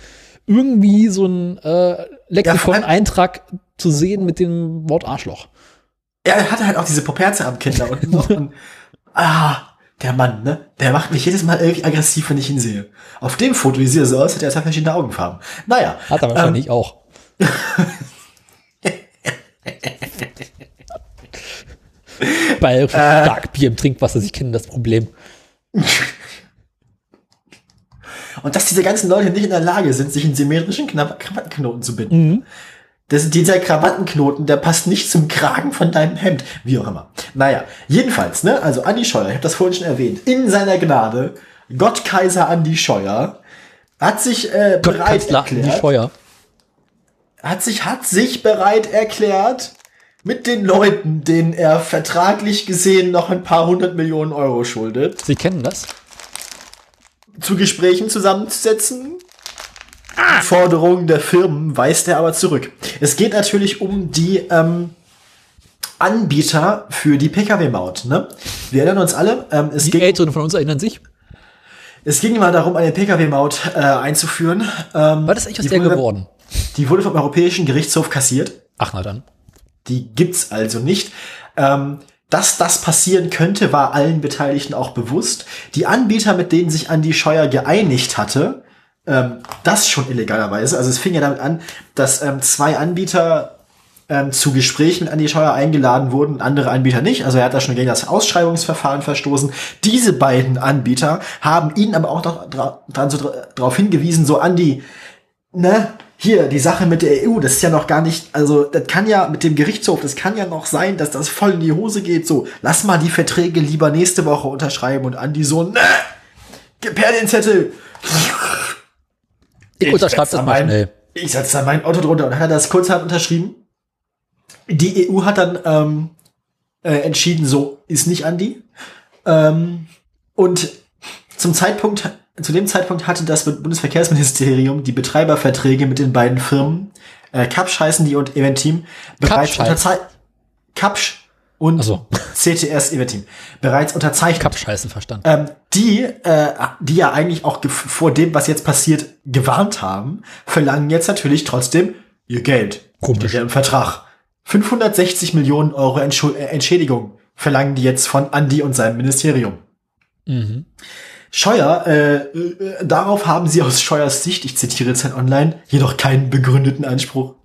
irgendwie so einen äh,
Ja,
Lexikon-Eintrag zu sehen mit dem Wort Arschloch.
Er hatte halt auch diese Poperze am Kinn da unten und, ah, der Mann, ne? Der macht mich jedes Mal irgendwie aggressiv, wenn ich ihn sehe. Auf dem Foto, wie sieht er so aus, hat er zwei verschiedene Augenfarben. Naja.
Hat er
ähm,
wahrscheinlich auch. Bayerisches
Äh.
Starkbier im Trinkwasser, Sie kennen das Problem.
Und dass diese ganzen Leute nicht in der Lage sind, sich in symmetrischen Krawattenknoten zu binden. Das, dieser Krawattenknoten, der passt nicht zum Kragen von deinem Hemd. Wie auch immer. Naja, jedenfalls, ne? Also Andi Scheuer, ich habe das vorhin schon erwähnt, in seiner Gnade, Gott Kaiser Andi Scheuer, hat sich äh, bereit
Kanzler
erklärt,
Scheuer.
Hat sich, hat sich bereit erklärt, mit den Leuten, denen er vertraglich gesehen noch ein paar hundert Millionen Euro schuldet,
Sie kennen das?
zu Gesprächen zusammenzusetzen. Die Forderungen der Firmen weist er aber zurück. Es geht natürlich um die ähm, Anbieter für die Pkw-Maut. Ne? Wir erinnern uns alle, ähm, es,
Die
ging,
Älteren von uns erinnern sich.
es ging mal darum, eine Pkw-Maut äh, einzuführen. Ähm,
War das eigentlich aus der geworden?
Die wurde vom Europäischen Gerichtshof kassiert.
Ach, na dann.
Die gibt's also nicht. Ähm, dass das passieren könnte, war allen Beteiligten auch bewusst. Die Anbieter, mit denen sich Andi Scheuer geeinigt hatte, ähm, das schon illegalerweise. Also es fing ja damit an, dass ähm, zwei Anbieter ähm, zu Gesprächen mit Andi Scheuer eingeladen wurden, andere Anbieter nicht. Also er hat da schon gegen das Ausschreibungsverfahren verstoßen. Diese beiden Anbieter haben ihn aber auch darauf hingewiesen, so Andi, ne, hier, die Sache mit der EU, das ist ja noch gar nicht, also das kann ja mit dem Gerichtshof, das kann ja noch sein, dass das voll in die Hose geht. So, lass mal die Verträge lieber nächste Woche unterschreiben und Andi so, ne, gib her den Zettel.
Ich unterschreibe
setz
das
da
mal schnell.
Ich setze da mein Auto drunter und hat er das kurzerhand unterschrieben. Die EU hat dann ähm, äh, entschieden, so ist nicht Andi. Ähm, und zum Zeitpunkt, zu dem Zeitpunkt hatte das Bundesverkehrsministerium die Betreiberverträge mit den beiden Firmen, äh, Kapsch heißen die und Eventim, bereits
Kapsch
unterzeichnet. Kapsch und
so.
CTS Eventim bereits unterzeichnet.
Kappscheißen verstanden.
Ähm, die, äh, die ja eigentlich auch vor dem, was jetzt passiert, gewarnt haben, verlangen jetzt natürlich trotzdem ihr Geld.
Komisch.
Im Vertrag. 560 Millionen Euro Entschu äh, Entschädigung verlangen die jetzt von Andi und seinem Ministerium.
Mhm.
Scheuer, äh, äh, darauf haben sie aus Scheuers Sicht, ich zitiere Zeit Online, jedoch keinen begründeten Anspruch.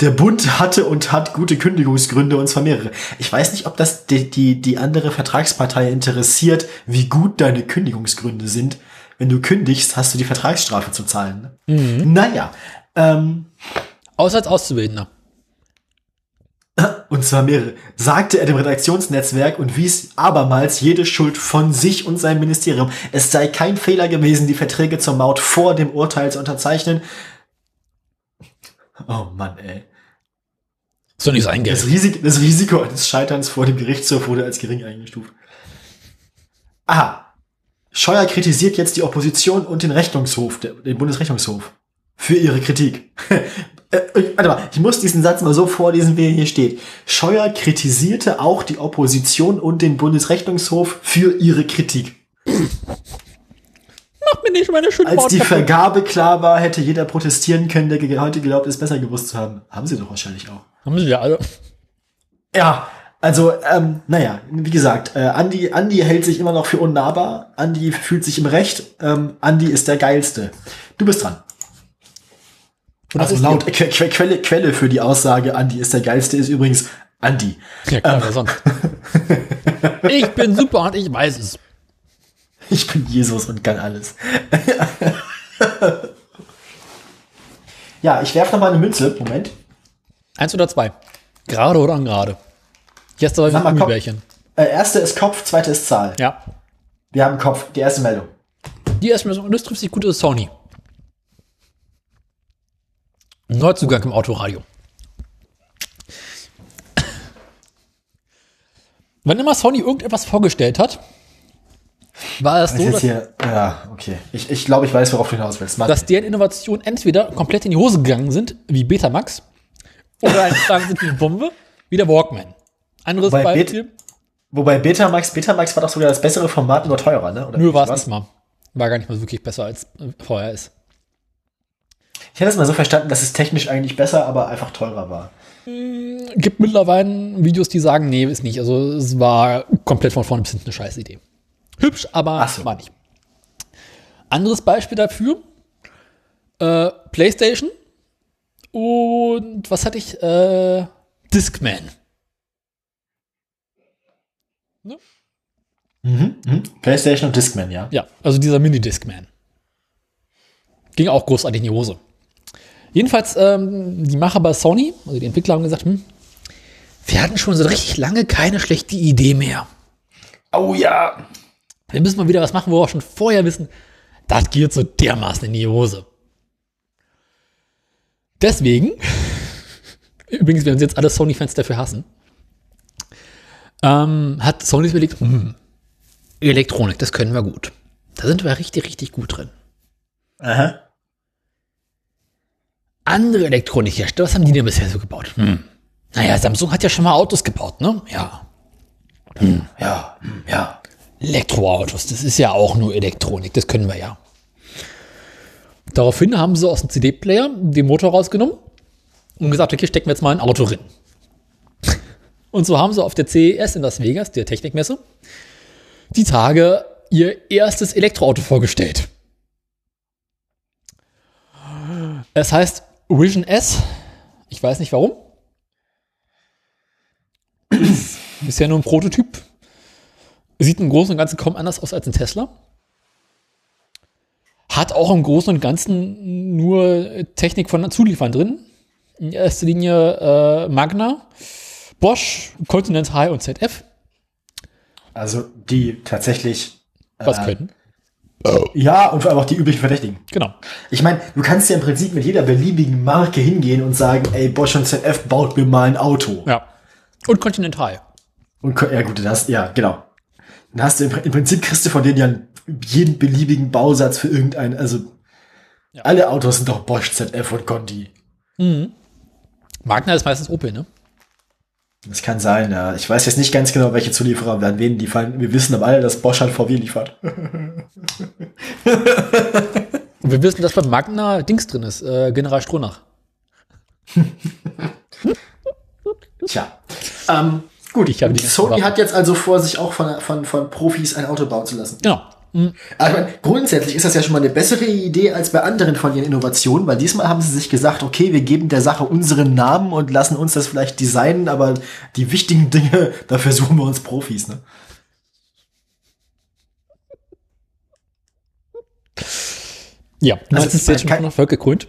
Der Bund hatte und hat gute Kündigungsgründe und zwar mehrere. Ich weiß nicht, ob das die, die, die andere Vertragspartei interessiert, wie gut deine Kündigungsgründe sind. Wenn du kündigst, hast du die Vertragsstrafe zu zahlen. Ne?
Mhm.
Naja, ähm,
Außer als Auszubildender.
Und zwar mehrere, sagte er dem Redaktionsnetzwerk und wies abermals jede Schuld von sich und seinem Ministerium. Es sei kein Fehler gewesen, die Verträge zur Maut vor dem Urteil zu unterzeichnen. Oh Mann, ey.
Doch nicht sein
Das,
Geld.
Risik das Risiko eines Scheiterns vor dem Gerichtshof wurde als gering eingestuft. Aha. Scheuer kritisiert jetzt die Opposition und den Rechnungshof, den Bundesrechnungshof, für ihre Kritik. Äh, Warte mal, ich muss diesen Satz mal so vorlesen, wie er hier steht. Scheuer kritisierte auch die Opposition und den Bundesrechnungshof für ihre Kritik.
Mach mir nicht meine schöne
Als die. Vergabe klar war, hätte jeder protestieren können, der heute glaubt, es besser gewusst zu haben. Haben sie doch wahrscheinlich auch.
Haben sie ja alle.
Ja, also, ähm, naja, wie gesagt, äh, Andi, Andi hält sich immer noch für unnahbar. Andi fühlt sich im Recht. Ähm, Andi ist der Geilste. Du bist dran.
Und das
Also laut Que Que Quelle, Quelle für die Aussage, Andi ist der Geilste, ist übrigens Andi.
Ja, klar, wer sonst. ich bin super und ich weiß es.
Ich bin Jesus und kann alles. ja, ich werfe noch mal eine Münze. Moment.
Eins oder zwei? Gerade oder angerade? Jetzt aber
Sag
mit
mal, komm.
Gummibärchen.
Äh, erste ist Kopf, zweite ist Zahl.
Ja.
Wir haben Kopf. Die erste Meldung.
Die erste und das trifft sich gut ist Sony. Neuzugang im Autoradio. Wann immer Sony irgendetwas vorgestellt hat, war es so, dass,
hier, ja, okay. Ich, ich glaube, ich weiß, worauf du hinaus willst. Mach.
dass deren Innovationen entweder komplett in die Hose gegangen sind, wie Betamax, oder eingeschlagen sind wie eine Bombe, wie der Walkman. Anderes
Wobei
Beispiel,
Wobei Betamax, Betamax war doch sogar das bessere Format, nur teurer, ne? Oder
nur war es nicht mal. War gar nicht mal wirklich besser als vorher ist.
Ich hätte es mal so verstanden, dass es technisch eigentlich besser, aber einfach teurer war.
gibt mittlerweile Videos, die sagen, nee, ist nicht. Also es war komplett von vorne bis hinten eine scheiß Idee. Hübsch, aber
so.
war nicht. Anderes Beispiel dafür, äh, PlayStation und was hatte ich? Äh, Discman.
Mhm, mhm. PlayStation und Discman, ja.
Ja, also dieser Mini-Discman. Ging auch großartig in die Hose. Jedenfalls, ähm, die Macher bei Sony, also die Entwickler haben gesagt, hm, wir hatten schon so richtig lange keine schlechte Idee mehr.
Oh ja.
Wir müssen mal wieder was machen, wo wir auch schon vorher wissen, das geht so dermaßen in die Hose. Deswegen, übrigens werden uns jetzt alle Sony-Fans dafür hassen, ähm, hat Sony überlegt, hm, Elektronik, das können wir gut. Da sind wir richtig, richtig gut drin.
Aha.
Andere Elektronikhersteller, was haben die denn bisher so gebaut? Hm. Naja, Samsung hat ja schon mal Autos gebaut, ne? Ja.
Ja, hm, ja.
Elektroautos, das ist ja auch nur Elektronik, das können wir ja. Daraufhin haben sie aus dem CD-Player den Motor rausgenommen und gesagt, okay, stecken wir jetzt mal ein Auto drin. Und so haben sie auf der CES in Las Vegas, der Technikmesse, die Tage ihr erstes Elektroauto vorgestellt. Es heißt Vision S. Ich weiß nicht warum. Ist Bisher nur ein Prototyp. Sieht im Großen und Ganzen kaum anders aus als ein Tesla. Hat auch im Großen und Ganzen nur Technik von Zulieferern drin. In erster Linie äh, Magna, Bosch, Continental und ZF.
Also die tatsächlich.
Was
äh,
können.
Ja, und vor allem auch die üblichen Verdächtigen.
Genau.
Ich meine, du kannst ja im Prinzip mit jeder beliebigen Marke hingehen und sagen, ey, Bosch und ZF baut mir mal ein Auto.
Ja. Und Continental.
Und ja gut, das ja genau. Dann hast du im, im Prinzip kriegst du von denen ja jeden beliebigen Bausatz für irgendeinen, also
Ja.
alle Autos sind doch Bosch, ZF und Conti.
Magna ist meistens Opel, ne?
Das kann sein, ja. Ich weiß jetzt nicht ganz genau, welche Zulieferer werden wen die fallen. Wir wissen aber alle, dass Bosch halt VW liefert.
Wir wissen, dass bei Magna Dings drin ist, äh, General Stronach.
Tja. Ähm, gut,
Ich habe
Sony hat jetzt also vor, sich auch von, von, von Profis ein Auto bauen zu lassen.
Genau. Mhm.
Meine, grundsätzlich ist das ja schon mal eine bessere Idee als bei anderen von ihren Innovationen, weil diesmal haben sie sich gesagt, okay, wir geben der Sache unseren Namen und lassen uns das vielleicht designen, aber die wichtigen Dinge, dafür suchen wir uns Profis, ne?
Ja, du
Also,
ist jetzt schon Erfolg gekrönt?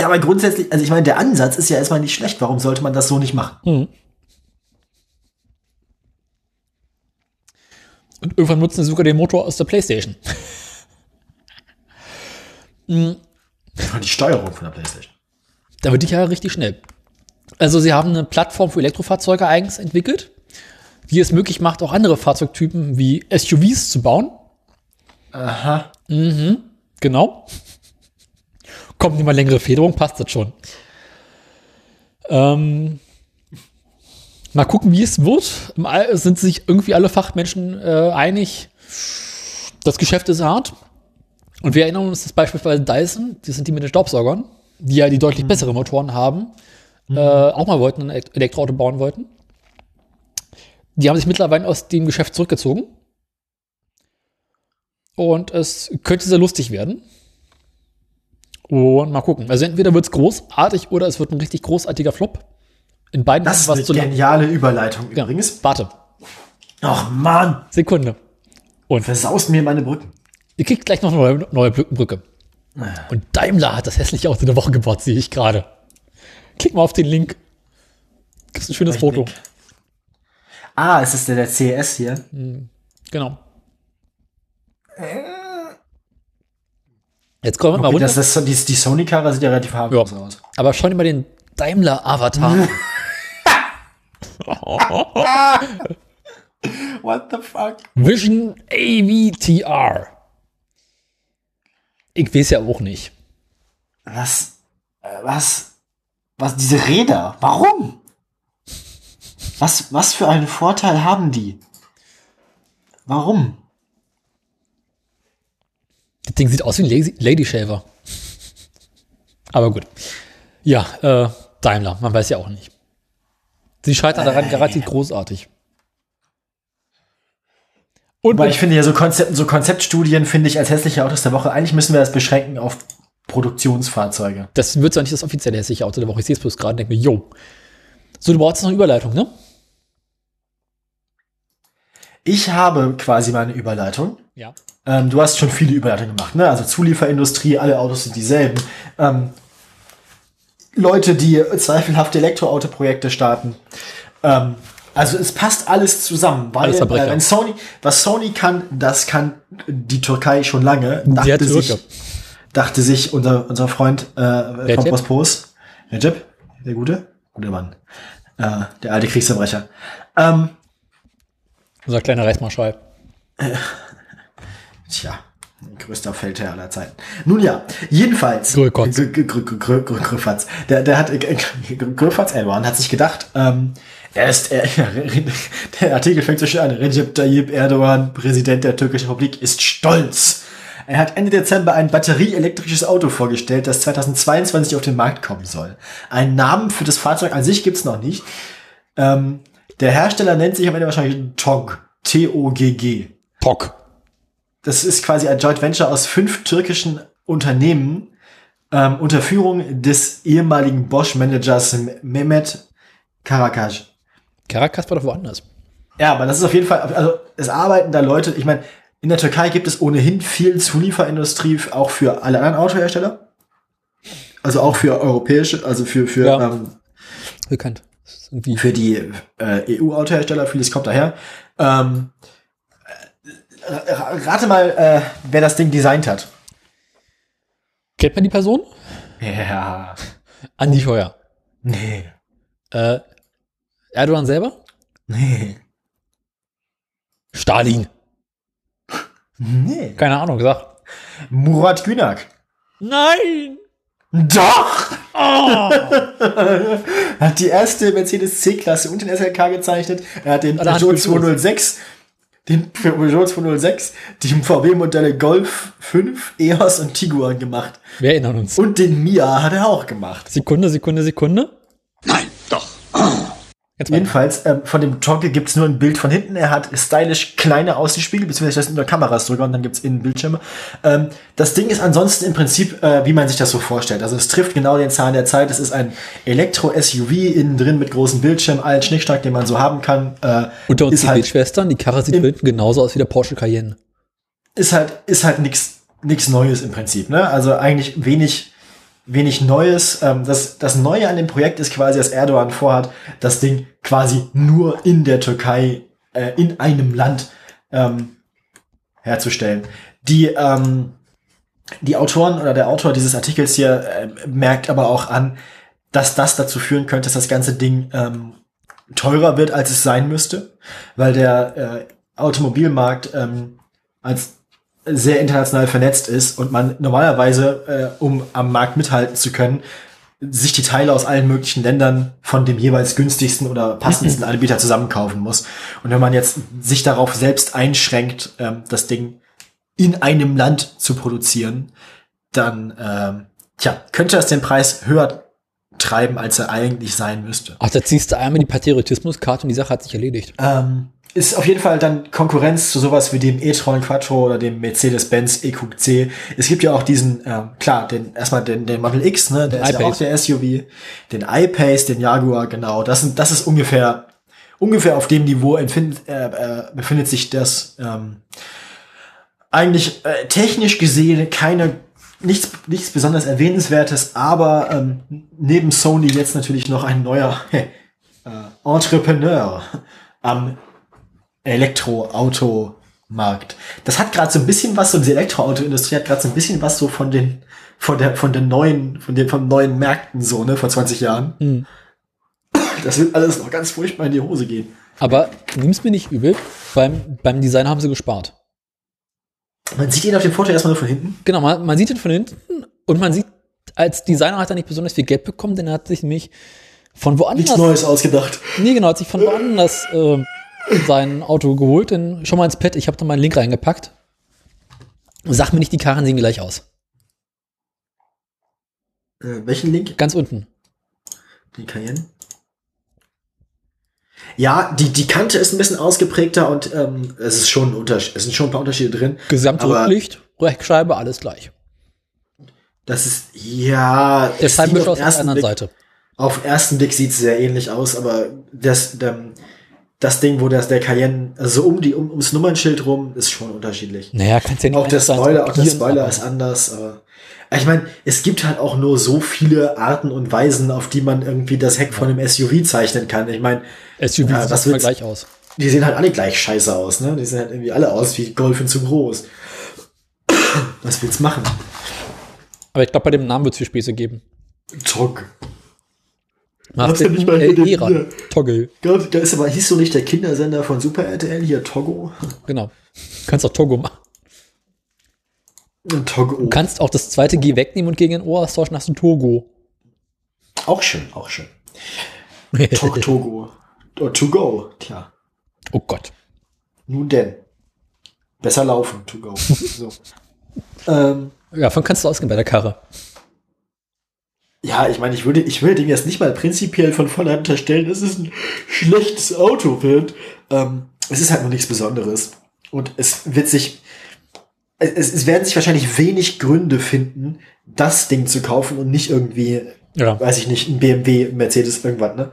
Ja, aber grundsätzlich, also ich meine, der Ansatz ist ja erstmal nicht schlecht. Warum sollte man das so nicht machen?
Mhm. Und irgendwann nutzen sie sogar den Motor aus der Playstation.
Die Steuerung von der Playstation.
Da wird ich ja richtig schnell. Also sie haben eine Plattform für Elektrofahrzeuge eigens entwickelt, die es möglich macht, auch andere Fahrzeugtypen wie SUVs zu bauen.
Aha.
Genau. Kommt nicht mal längere Federung, passt das schon. Ähm, mal gucken, wie es wird. Sind sich irgendwie alle Fachmenschen äh, einig, das Geschäft ist hart. Und wir erinnern uns, dass beispielsweise Dyson, die sind die mit den Staubsaugern, die ja die deutlich bessere Motoren haben, äh, auch mal wollten, ein Elekt- Elektroauto bauen wollten. Die haben sich mittlerweile aus dem Geschäft zurückgezogen. Und es könnte sehr lustig werden. Und mal gucken. Also entweder wird es großartig oder es wird ein richtig großartiger Flop. In beiden
Das ist
was
eine
zu
geniale Überleitung
Ja.
übrigens.
Warte,
Ach Mann,
Sekunde.
versaust mir meine Brücken.
Ihr kriegt gleich noch eine neue, neue Brücke. Und Daimler hat das hässliche Auto der Woche gebaut, sehe ich gerade. Klick mal auf den Link. Gibt's ein schönes Foto.
Link? Ah, es ist der, der CS hier.
Genau. Jetzt kommen wir mal
Okay,
runter.
das, das, die, die Sony-Karre sieht ja relativ harmlos
Ja.
aus.
Aber schau dir mal den Daimler-Avatar an.
What the fuck?
Vision AVTR. Ich weiß ja auch nicht.
Was, äh, was, was, diese Räder, warum? Was, was für einen Vorteil haben die? Warum?
Das Ding sieht aus wie ein Lady Shaver. Aber gut. Ja, äh, Daimler, man weiß ja auch nicht. Sie scheitern daran garantiert großartig. Und
Weil ich finde ja so, Konzept, so Konzeptstudien finde ich als hässliche Autos der Woche, eigentlich müssen wir das beschränken auf Produktionsfahrzeuge.
das wird zwar nicht das offizielle hässliche Auto der Woche. Ich sehe es bloß gerade und denke mir, yo. So, du brauchst jetzt noch eine Überleitung, ne?
Ich habe quasi meine Überleitung.
Ja.
Ähm, du hast schon viele Überleitungen gemacht, ne? Also Zulieferindustrie, alle Autos sind dieselben. Ähm, Leute, die zweifelhafte Elektroauto-Projekte starten. Ähm, also es passt alles zusammen, weil
Alles
äh, Sony, was Sony kann, das kann die Türkei schon lange. Dachte sich, dachte sich unser, unser Freund äh,
Recep?
vom Bospos, Recep, der Gute, guter Mann, äh, der alte Kriegsverbrecher. Ähm,
Unser kleiner Reichsmarschall.
Tja, größter Feldherr aller Zeiten. Nun ja, jedenfalls.
Grökotz.
Gr- Gr- Gr- Gr- Gr- Gröfatz. Der, der hat, äh, Gr- Gröfatz Erdogan hat sich gedacht, ähm, er ist, er, der Artikel fängt so schön an. Recep Tayyip Erdogan, Präsident der Türkischen Republik, ist stolz. Er hat Ende Dezember ein batterieelektrisches Auto vorgestellt, das 2022 auf den Markt kommen soll. Einen Namen für das Fahrzeug an sich gibt's noch nicht. Ähm, der Hersteller nennt sich am Ende wahrscheinlich TOG. T-O-G-G. Das ist quasi ein Joint Venture aus fünf türkischen Unternehmen ähm, unter Führung des ehemaligen Bosch-Managers Mehmet Karakas.
Caracas war doch woanders.
Ja, aber das ist auf jeden Fall, also es arbeiten da Leute, ich meine, in der Türkei gibt es ohnehin viel Zulieferindustrie, auch für alle anderen Autohersteller. Also auch für europäische, also für, für,
Ja.
ähm,
Bekannt.
Für die äh, EU-Autohersteller, vieles kommt daher. Ähm, äh, rate mal, äh, wer das Ding designt hat.
Kennt man die Person?
Ja.
Andi Scheuer.
Nee.
Äh, Erdogan selber?
Nee.
Stalin.
Nee.
Keine Ahnung, gesagt.
Murat Günak.
Nein!
Doch! hat die erste Mercedes C-Klasse und den SLK gezeichnet. Er hat den Peugeot. 206, den Peugeot 206, die VW-Modelle Golf 5, EOS und Tiguan gemacht.
Wir erinnern uns.
Und den Mia hat er auch gemacht.
Sekunde, Sekunde, Sekunde.
Nein.
Jedenfalls, ähm, von dem Tonke gibt's nur ein Bild von hinten. Er hat stylisch kleine Außenspiegel, beziehungsweise das sind nur Kameras drüber und dann gibt's innen Bildschirme. Ähm, das Ding ist ansonsten im Prinzip, äh, wie man sich das so vorstellt. Also es trifft genau den Zahn der Zeit. Es ist ein Elektro-SUV innen drin mit großem Bildschirm, allen Schnickschnack, den man so haben kann. Äh,
Unter uns
ist
die
halt,
Bildschwestern, die Karre sieht
im-
hinten genauso aus wie der Porsche Cayenne.
ist halt, ist halt nix, nix Neues im Prinzip, ne? Also eigentlich wenig, wenig Neues. Ähm, das, das Neue an dem Projekt ist quasi, dass Erdogan vorhat, das Ding quasi nur in der Türkei, äh, in einem Land ähm, herzustellen. Die, ähm, die Autoren oder der Autor dieses Artikels hier äh, merkt aber auch an, dass das dazu führen könnte, dass das ganze Ding ähm, teurer wird, als es sein müsste, weil der äh, Automobilmarkt ähm, als sehr international vernetzt ist und man normalerweise, äh, um am Markt mithalten zu können, sich die Teile aus allen möglichen Ländern von dem jeweils günstigsten oder passendsten Anbieter zusammenkaufen muss. Und wenn man jetzt sich darauf selbst einschränkt, ähm, das Ding in einem Land zu produzieren, dann ähm, tja, könnte das den Preis höher treiben, als er eigentlich sein müsste.
Ach, da ziehst du einmal die Patriotismuskarte und die Sache hat sich erledigt.
Ähm, ist auf jeden Fall dann Konkurrenz zu sowas wie dem e-tron Quattro oder dem Mercedes-Benz EQC. Es gibt ja auch diesen, ähm, klar, den erstmal den, den Model X, ne, der ist ja auch
I-Pace.
der SUV, den I-Pace, den Jaguar, genau. Das sind, das ist ungefähr ungefähr auf dem Niveau empfindet, äh, äh, befindet sich das ähm, eigentlich äh, technisch gesehen keine nichts nichts besonders erwähnenswertes, aber ähm, neben Sony jetzt natürlich noch ein neuer äh, Entrepreneur am Elektroautomarkt. Das hat gerade so ein bisschen was, so diese Elektroautoindustrie hat gerade so ein bisschen was so von den, von der, von den neuen, von den, von neuen Märkten so, ne, vor 20 Jahren.
Mhm.
Das wird alles noch ganz furchtbar in die Hose gehen.
Aber nimm's mir nicht übel, beim, beim Design haben sie gespart.
Man sieht ihn auf dem Foto erstmal nur von hinten.
Genau, man, man sieht ihn von hinten und man sieht, als Designer hat er nicht besonders viel Geld bekommen, denn er hat sich nämlich von
Nichts
woanders,
Neues ausgedacht.
nee genau, hat sich von woanders äh, sein Auto geholt. Denn schau mal ins Pad, ich habe da mal einen Link reingepackt. Sag mir nicht, die Karren sehen gleich aus.
Äh, welchen Link?
Ganz unten.
Die Cayenne. Ja, die, die Kante ist ein bisschen ausgeprägter und ähm, es ist schon ein Unterschied, es sind schon ein paar Unterschiede drin.
Gesamte
Aber-
Rücklicht, Rechtscheibe, alles gleich.
Das ist, ja,
Der Scheibenwischer
auf
der
ersten
anderen
Blick-
Seite.
Auf ersten Blick sieht es sehr ähnlich aus, aber das, dem, das Ding, wo das der Cayenne, also so um die, um, ums Nummernschild rum, ist schon unterschiedlich.
Naja, kannst ja nicht
Auch der Spoiler, auch der Spoiler ist anders, aber ich meine, es gibt halt auch nur so viele Arten und Weisen, auf die man irgendwie das Heck von einem SUV zeichnen kann. Ich meine,
SUV
Ja,
sieht immer gleich aus.
die sehen halt alle gleich scheiße aus, ne? Die sehen halt irgendwie alle aus wie Golfen zu groß. Was willst du machen?
Aber ich glaube, bei dem Namen wird es viel Späße geben.
Tog. Du
du
nicht mal den-
E-Rad.
hier?
Toggle.
Gott, da ist aber, hieß so nicht der Kindersender von Super RTL hier, Togo?
Genau. Kannst auch Togo machen.
Togo.
Du kannst auch das zweite G wegnehmen und gegen ein O austauschen, hast du Togo.
Auch schön, auch schön. Tog Togo. Or to go. Tja.
oh Gott.
Nun denn. Besser laufen, to go. So. ähm,
Ja, von kannst du ausgehen bei der Karre.
Ja, ich meine, ich würde, ich würde dem jetzt nicht mal prinzipiell von vornherein unterstellen, dass es ein schlechtes Auto wird. Ähm, es ist halt noch nichts Besonderes. Und es wird sich, es, es werden sich wahrscheinlich wenig Gründe finden, das Ding zu kaufen und nicht irgendwie,
Ja.
weiß ich nicht, ein BMW, Mercedes, irgendwas, ne?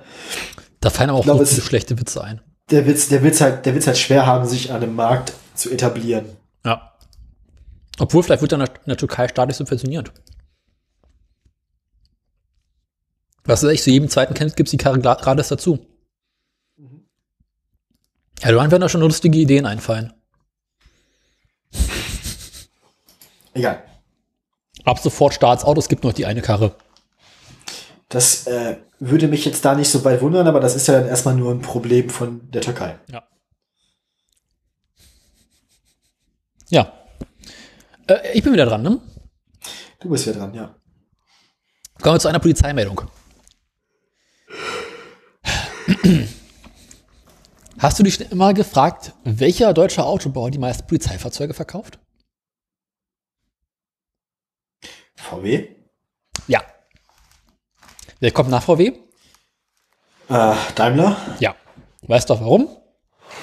Da fallen aber auch
glaube,
so
es-
viele schlechte Witze ein.
Der wird's, der wird's halt, der wird's halt schwer haben, sich an einem Markt zu etablieren.
Ja. Obwohl, vielleicht wird er in der Türkei staatlich subventioniert. Was weiß ich, zu jedem zweiten Kind gibt es die Karre gratis dazu. Ja, dann werden da schon lustige Ideen einfallen.
Egal.
Ab sofort Staatsautos gibt noch die eine Karre.
Das äh, würde mich jetzt da nicht so weit wundern, aber das ist ja dann erstmal nur ein Problem von der Türkei.
Ja. Ja. Äh, ich bin wieder dran, ne?
Du bist ja dran, ja.
Kommen wir zu einer Polizeimeldung. Hast du dich schon immer gefragt, welcher deutsche Autobauer die meisten Polizeifahrzeuge verkauft?
VW?
Ja. Wer kommt nach VW?
Äh, Daimler?
Ja. Weißt du auch warum?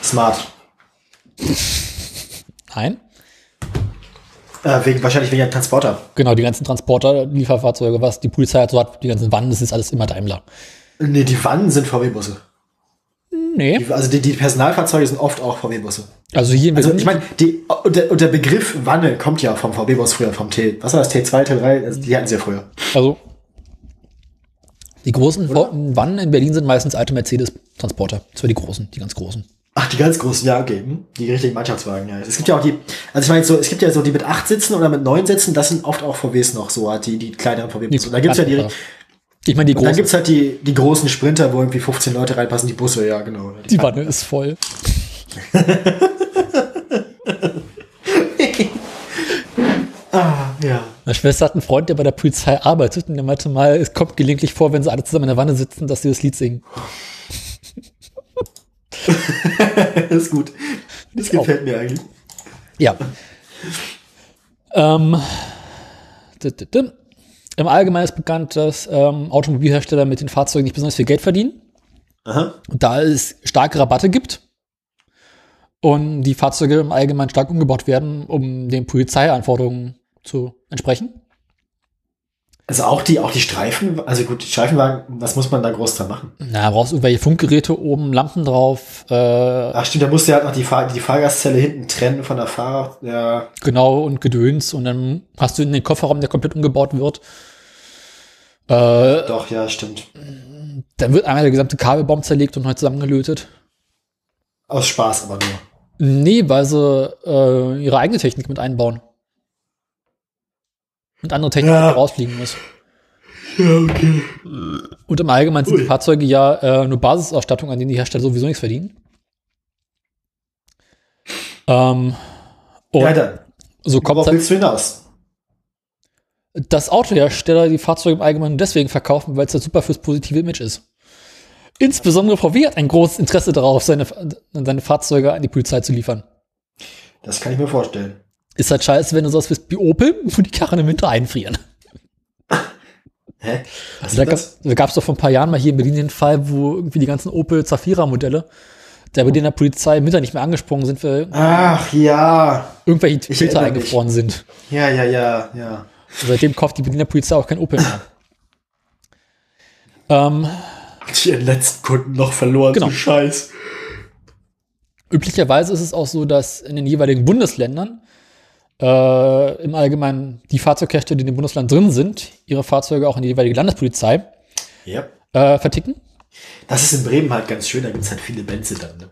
Smart.
Nein.
Äh, wegen, wahrscheinlich wegen einem Transporter.
Genau, die ganzen Transporter, Lieferfahrzeuge, was die Polizei so hat, die ganzen Wannen, das ist alles immer Daimler.
Nee, die Wannen sind VW-Busse.
Nee.
Die- Also die, die Personalfahrzeuge sind oft auch VW-Busse.
Also hier in
Also ich meine, und der, und der Begriff Wanne kommt ja vom VW-Bus früher, vom T. Was war das? T2, T3? Also die hatten sie ja früher.
Also, die großen Wannen in Berlin sind meistens alte Mercedes-Transporter. Das war die großen, die ganz großen.
Ach, die ganz großen, ja, okay. hm. Die richtigen Mannschaftswagen, ja. Es gibt ja auch die, also ich meine, so, es gibt ja so die mit acht Sitzen oder mit neun Sitzen, das sind oft auch VWs noch so, die, die kleineren VW-Busse. Da gibt's ja die.
Ich meine, die
Und dann
große,
gibt's halt die, die großen Sprinter, wo irgendwie 15 Leute reinpassen, die Busse, ja, genau.
die Wanne ist voll.
Ah, ja.
Meine Schwester hat einen Freund, der bei der Polizei arbeitet und der meinte mal, es kommt gelegentlich vor, wenn sie alle zusammen in der Wanne sitzen, dass sie das Lied singen.
Das ist gut. Das
auch.
gefällt mir eigentlich.
Ja. ähm, Im Allgemeinen ist bekannt, dass ähm, Automobilhersteller mit den Fahrzeugen nicht besonders viel Geld verdienen.
Aha.
Und da es starke Rabatte gibt und die Fahrzeuge im Allgemeinen stark umgebaut werden, um den Polizeianforderungen zu entsprechen.
Also auch die, auch die Streifen, also gut, die Streifenwagen, was muss man da groß dran machen?
Na, brauchst du irgendwelche Funkgeräte oben, Lampen drauf, äh,
Ach stimmt, da musst du halt noch die, Fahr die Fahrgastzelle hinten trennen von der Fahrer, ja,
genau und Gedöns und dann hast du in den Kofferraum, der komplett umgebaut wird. Äh,
doch, ja, stimmt.
dann wird einmal der gesamte Kabelbaum zerlegt und neu zusammengelötet.
Aus Spaß aber nur.
Nee, weil sie äh, ihre eigene Technik mit einbauen. Und andere Technik,
Ja.
die rausfliegen muss.
Ja, okay.
Und im Allgemeinen sind die
Ui.
Fahrzeuge ja äh, nur Basisausstattung, an denen die Hersteller sowieso nichts verdienen. Ähm, und
Ja, dann.
so kommt
Worauf willst du hinaus?
dass Autohersteller die Fahrzeuge im Allgemeinen deswegen verkaufen, weil es halt super fürs positive Image ist. Insbesondere VW hat ein großes Interesse darauf, seine, seine Fahrzeuge an die Polizei zu liefern.
Das kann ich mir vorstellen.
Ist halt scheiße, wenn du sowas bist wie Opel, wo die Karren im Winter einfrieren.
Hä? Was
Also da gab- es doch vor ein paar Jahren mal hier in Berlin den Fall, wo irgendwie die ganzen Opel Zafira-Modelle, der bei denen der Polizei im Winter nicht mehr angesprungen sind, weil
Ach, ja.
irgendwelche
Ich
Filter
mich.
eingefroren sind.
Ja, ja, ja, ja.
Und seitdem kauft die Berliner Polizei auch kein Opel mehr. ähm,
Die ihren letzten Kunden noch verloren,
Genau.
so Scheiß.
üblicherweise ist es auch so, dass in den jeweiligen Bundesländern äh, im Allgemeinen die Fahrzeughersteller, die in dem Bundesland drin sind, ihre Fahrzeuge auch an die jeweilige Landespolizei
Ja.
äh, verticken.
Das ist in Bremen halt ganz schön, da gibt's halt viele Benze dann. Ne?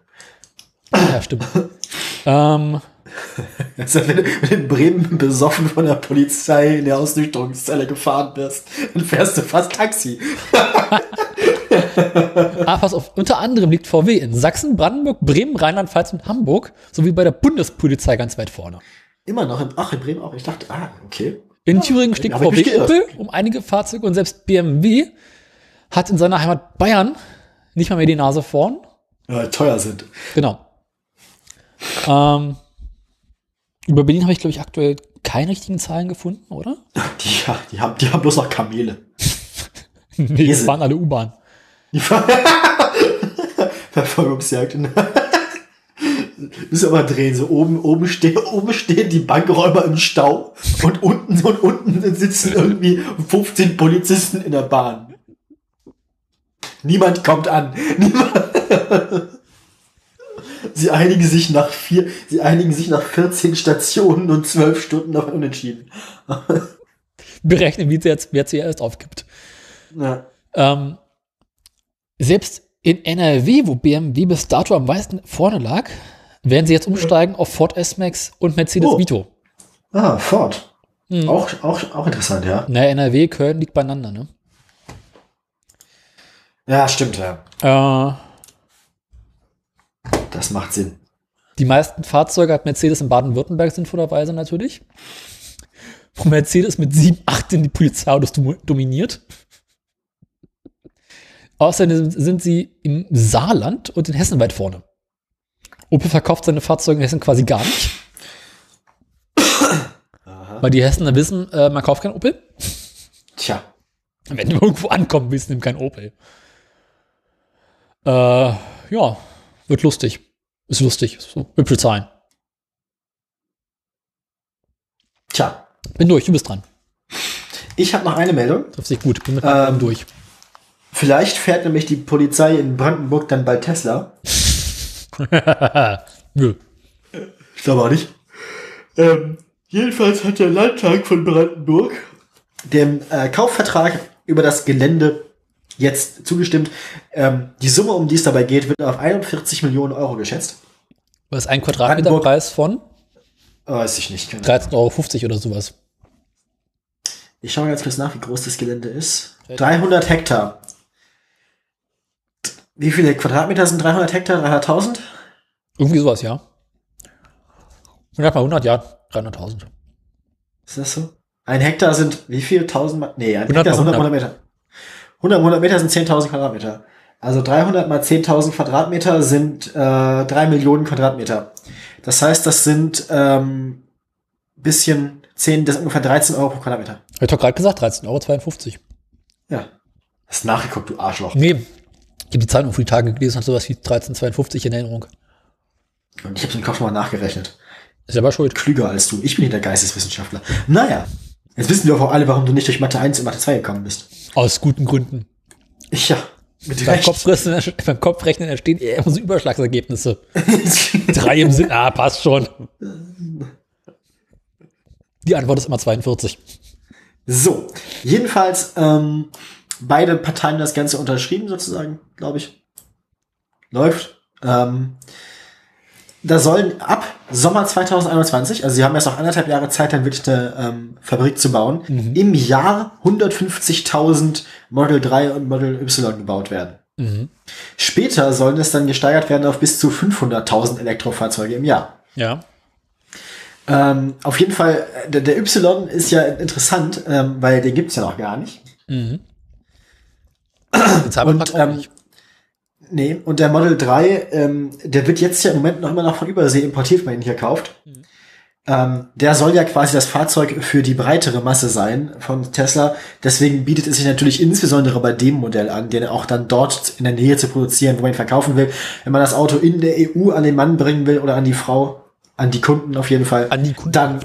Ja, stimmt. ähm,
Also wenn, du- wenn du in Bremen besoffen von der Polizei in der Ausnüchterungszelle gefahren wirst, dann fährst du fast Taxi.
Ah, pass auf, unter anderem liegt VW in Sachsen, Brandenburg, Bremen, Rheinland-Pfalz und Hamburg sowie bei der Bundespolizei ganz weit vorne.
Immer noch in, ach, in Bremen auch. Ich dachte, ah, okay.
In Thüringen steht
mich
VW. Opel um einige Fahrzeuge und selbst BMW hat in seiner Heimat Bayern nicht mal mehr die Nase vorn.
Ja, teuer sind.
Genau. Ähm, über Berlin habe ich, glaube ich, aktuell keine richtigen Zahlen gefunden, oder?
Die, ja, die, haben, die haben bloß noch Kamele.
nee, das waren alle U-Bahn.
Verfolgungsjagd. Müssen aber drehen. So oben, oben, stehen, oben stehen die Bankräuber im Stau und unten und unten sitzen irgendwie 15 Polizisten in der Bahn. Niemand kommt an. Niemand. Sie einigen sich nach vier, sie einigen sich nach 14 Stationen und 12 Stunden auf Unentschieden.
Berechnen, wie jetzt, wer zuerst aufgibt.
Ja.
Ähm, selbst in NRW, wo BMW bis dato am meisten vorne lag, werden sie jetzt umsteigen auf Ford S-Max und Mercedes
Oh.
Vito.
Ah, Ford.
Hm.
Auch, auch, auch interessant, ja.
Naja, NRW, Köln liegt beieinander, ne?
Ja, stimmt, ja.
Äh,
Das macht Sinn.
die meisten Fahrzeuge hat Mercedes in Baden-Württemberg sinnvollerweise natürlich. Wo Mercedes mit 7, 8 in die Polizeiautos dom- dominiert. Außerdem sind sie im Saarland und in Hessen weit vorne. Opel verkauft seine Fahrzeuge in Hessen quasi gar nicht. Weil die Hessen dann wissen, äh, man kauft kein Opel.
Tja.
Wenn du irgendwo ankommen willst, nimm kein Opel. Äh, ja, wird lustig. Ist lustig. So, hübsche Zahlen.
Tja.
Bin durch, du bist dran.
Ich habe noch eine Meldung.
Trifft sich gut, bin mit
Ähm,
ähm, durch.
Vielleicht fährt nämlich die Polizei in Brandenburg dann bald Tesla.
Nö.
Ich glaube auch nicht. Ähm, jedenfalls hat der Landtag von Brandenburg dem äh, Kaufvertrag über das Gelände jetzt zugestimmt. Ähm, die Summe, um die es dabei geht, wird auf 41 Millionen Euro geschätzt.
Was ist ein Quadratmeterpreis von
Weiß ich nicht. Keine
13,50 Euro oder sowas.
Ich schaue ganz kurz nach, wie groß das Gelände ist. 300 Hektar. Wie viele Quadratmeter sind 300 Hektar? 300.000?
Irgendwie sowas, ja. Nach mal 100 Jahren 300.000.
Ist das so? Ein Hektar sind wie viel? 1000 mal? Nee, ein
100
Hektar sind
mal
100 Meter. 100 mal 100 Meter sind 10.000 Quadratmeter. Also 300 mal 10.000 Quadratmeter sind äh, 3 Millionen Quadratmeter. Das heißt, das sind ähm, bisschen 10, das sind ungefähr 13 Euro pro Quadratmeter.
Ich hab doch gerade gesagt, 13,52 Euro.
Ja. Hast nachgeguckt, du Arschloch.
Nee, ich habe die Zahlen auf die Tage gelesen und sowas wie 13,52 in Erinnerung.
Und ich habe im Kopf mal nachgerechnet.
Ist aber schuld.
Klüger als du. Ich bin nicht der Geisteswissenschaftler. Naja. Jetzt wissen wir auch alle, warum du nicht durch Mathe 1 und Mathe 2 gekommen bist.
Aus guten Gründen.
Ich ja. Mit
Beim. Kopfrechnen, beim Kopfrechnen entstehen eher immer so Überschlagsergebnisse. Drei im Sinn, ah, passt schon. Die Antwort ist immer 42.
So, jedenfalls ähm, beide Parteien das Ganze unterschrieben sozusagen, glaube ich. Läuft. Ähm, da sollen ab Sommer 2021, also sie haben erst noch anderthalb Jahre Zeit, dann wirklich eine ähm, Fabrik zu bauen, im Jahr 150.000 Model 3 und Model Y gebaut werden. Später sollen es dann gesteigert werden auf bis zu 500.000 Elektrofahrzeuge im Jahr.
Ja.
Ähm, auf jeden Fall, äh, der, der Y ist ja interessant, ähm, weil den gibt's ja noch gar nicht.
Den Cybertruck
Und,
auch
ähm. Nee, und der Model 3, ähm, der wird jetzt ja im Moment noch immer noch von Übersee importiert, wenn man ihn hier kauft. Ähm, der soll ja quasi das Fahrzeug für die breitere Masse sein von Tesla. Deswegen bietet es sich natürlich insbesondere bei dem Modell an, den auch dann dort in der Nähe zu produzieren, wo man ihn verkaufen will. Wenn man das Auto in der EU an den Mann bringen will oder an die Frau, an die Kunden auf jeden Fall,
An die
dann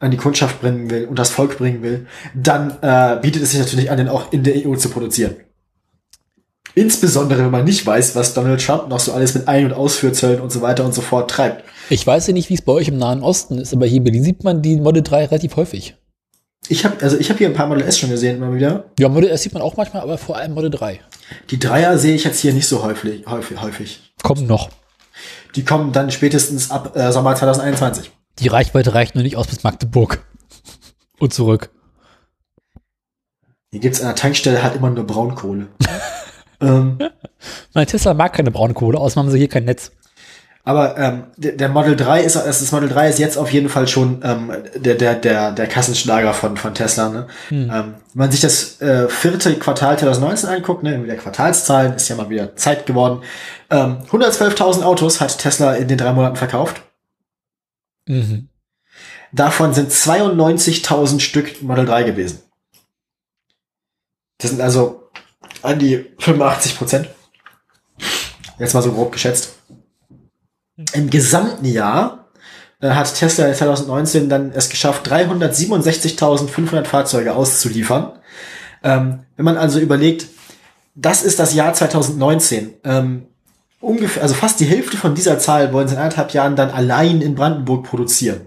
an die Kundschaft bringen will und das Volk bringen will, dann äh, bietet es sich natürlich an, den auch in der EU zu produzieren. Insbesondere, wenn man nicht weiß, was Donald Trump noch so alles mit Ein- und Ausführzöllen und so weiter und so fort treibt.
Ich weiß ja nicht, wie es bei euch im Nahen Osten ist, aber hier sieht man die Model 3 relativ häufig.
Ich habe also ich habe hier ein paar Model S schon gesehen immer wieder.
Ja, Model S sieht man auch manchmal, aber vor allem Model 3.
Die Dreier sehe ich jetzt hier nicht so häufig. häufig, häufig.
Kommen noch.
Die kommen dann spätestens ab äh, Sommer 2021.
Die Reichweite reicht nur nicht aus bis Magdeburg. Und zurück.
Hier gibt's an der Tankstelle halt immer nur Braunkohle. ähm,
Mein Tesla mag keine Braunkohle, außerdem haben sie hier kein Netz.
Aber ähm, der, Model 3 ist, das Model 3 ist jetzt auf jeden Fall schon ähm, der, der, der, der Kassenschlager von, von Tesla. Ne? Ähm, wenn man sich das äh, vierte Quartal 2019 anguckt, ne, wieder Quartalszahlen, ist ja mal wieder Zeit geworden. Ähm, 112.000 Autos hat Tesla in den drei Monaten verkauft.
Mhm.
Davon sind 92.000 Stück Model 3 gewesen. Das sind also an die 85 Prozent. Jetzt mal so grob geschätzt. Im gesamten Jahr äh, hat Tesla 2019 dann es geschafft, 367.500 Fahrzeuge auszuliefern. Ähm, wenn man also überlegt, das ist das Jahr 2019. Ähm, ungefähr, also fast die Hälfte von dieser Zahl wollen sie in anderthalb Jahren dann allein in Brandenburg produzieren.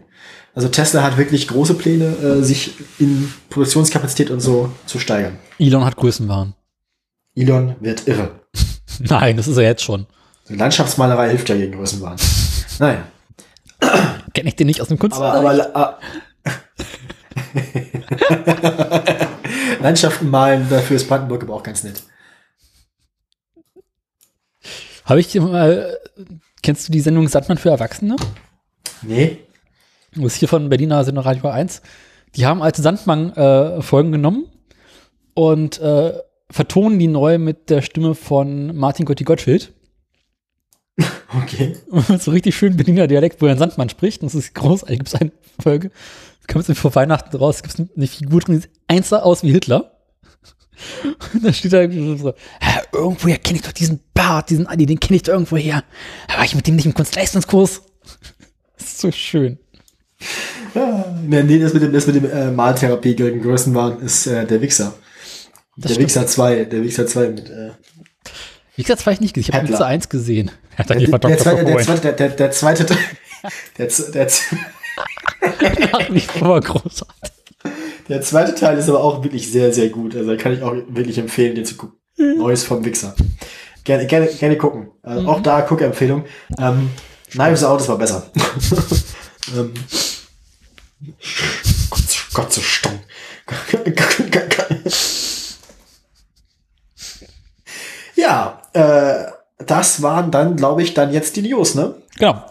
Also Tesla hat wirklich große Pläne, äh, sich in Produktionskapazität und so zu steigern.
Elon hat Größenwahn.
Elon wird irre.
Nein, das ist er jetzt schon.
Die Landschaftsmalerei hilft ja gegen Größenwahn. Naja.
Kenn ich den nicht aus dem Kunst?
Aber, aber ah. Landschaften malen, dafür ist Brandenburg aber auch ganz nett.
Habe ich dir mal, kennst du die Sendung Sandmann für Erwachsene?
Nee?
Das ist hier von Berliner Sender Radio 1. Die haben alte Sandmann-Folgen genommen und äh, vertonen die neu mit der Stimme von Martin Gotti Gottschild.
Okay.
so richtig schön Berliner Dialekt, wo er Sandmann spricht. Und das ist großartig. Gibt es eine Folge, kommt es vor Weihnachten raus, gibt es eine Figur drin, die sieht eins aus wie Hitler. Und da steht da irgendwie so, "Ja, irgendwoher kenne ich doch diesen Bart, diesen Adi, den kenne ich doch irgendwoher. War ich mit dem nicht im Kunstleistungskurs. Das ist so schön.
Nee, nee, das mit dem, das mit dem äh, Maltherapie gegen Größenwahn ist äh, der Wichser. Der
stimmt.
Wichser 2, der Wichser 2 mit äh,
zwei ich nicht gesehen. Ich habe. Mixer 1 gesehen. Hat
der, der,
Dr.
zweite, der, zweite, der, der, der zweite der, der,
großartig.
der zweite Teil ist aber auch wirklich sehr, sehr gut. Also kann ich auch wirklich empfehlen, den zu gucken. Neues vom Wichser. Gerne, gerne, gerne gucken. Also auch da Guckempfehlung. Ähm, Knives Out, das war besser. ähm, Gott, Gott so stumm. ja, äh, das waren dann, glaube ich, dann jetzt die News, ne?
Genau.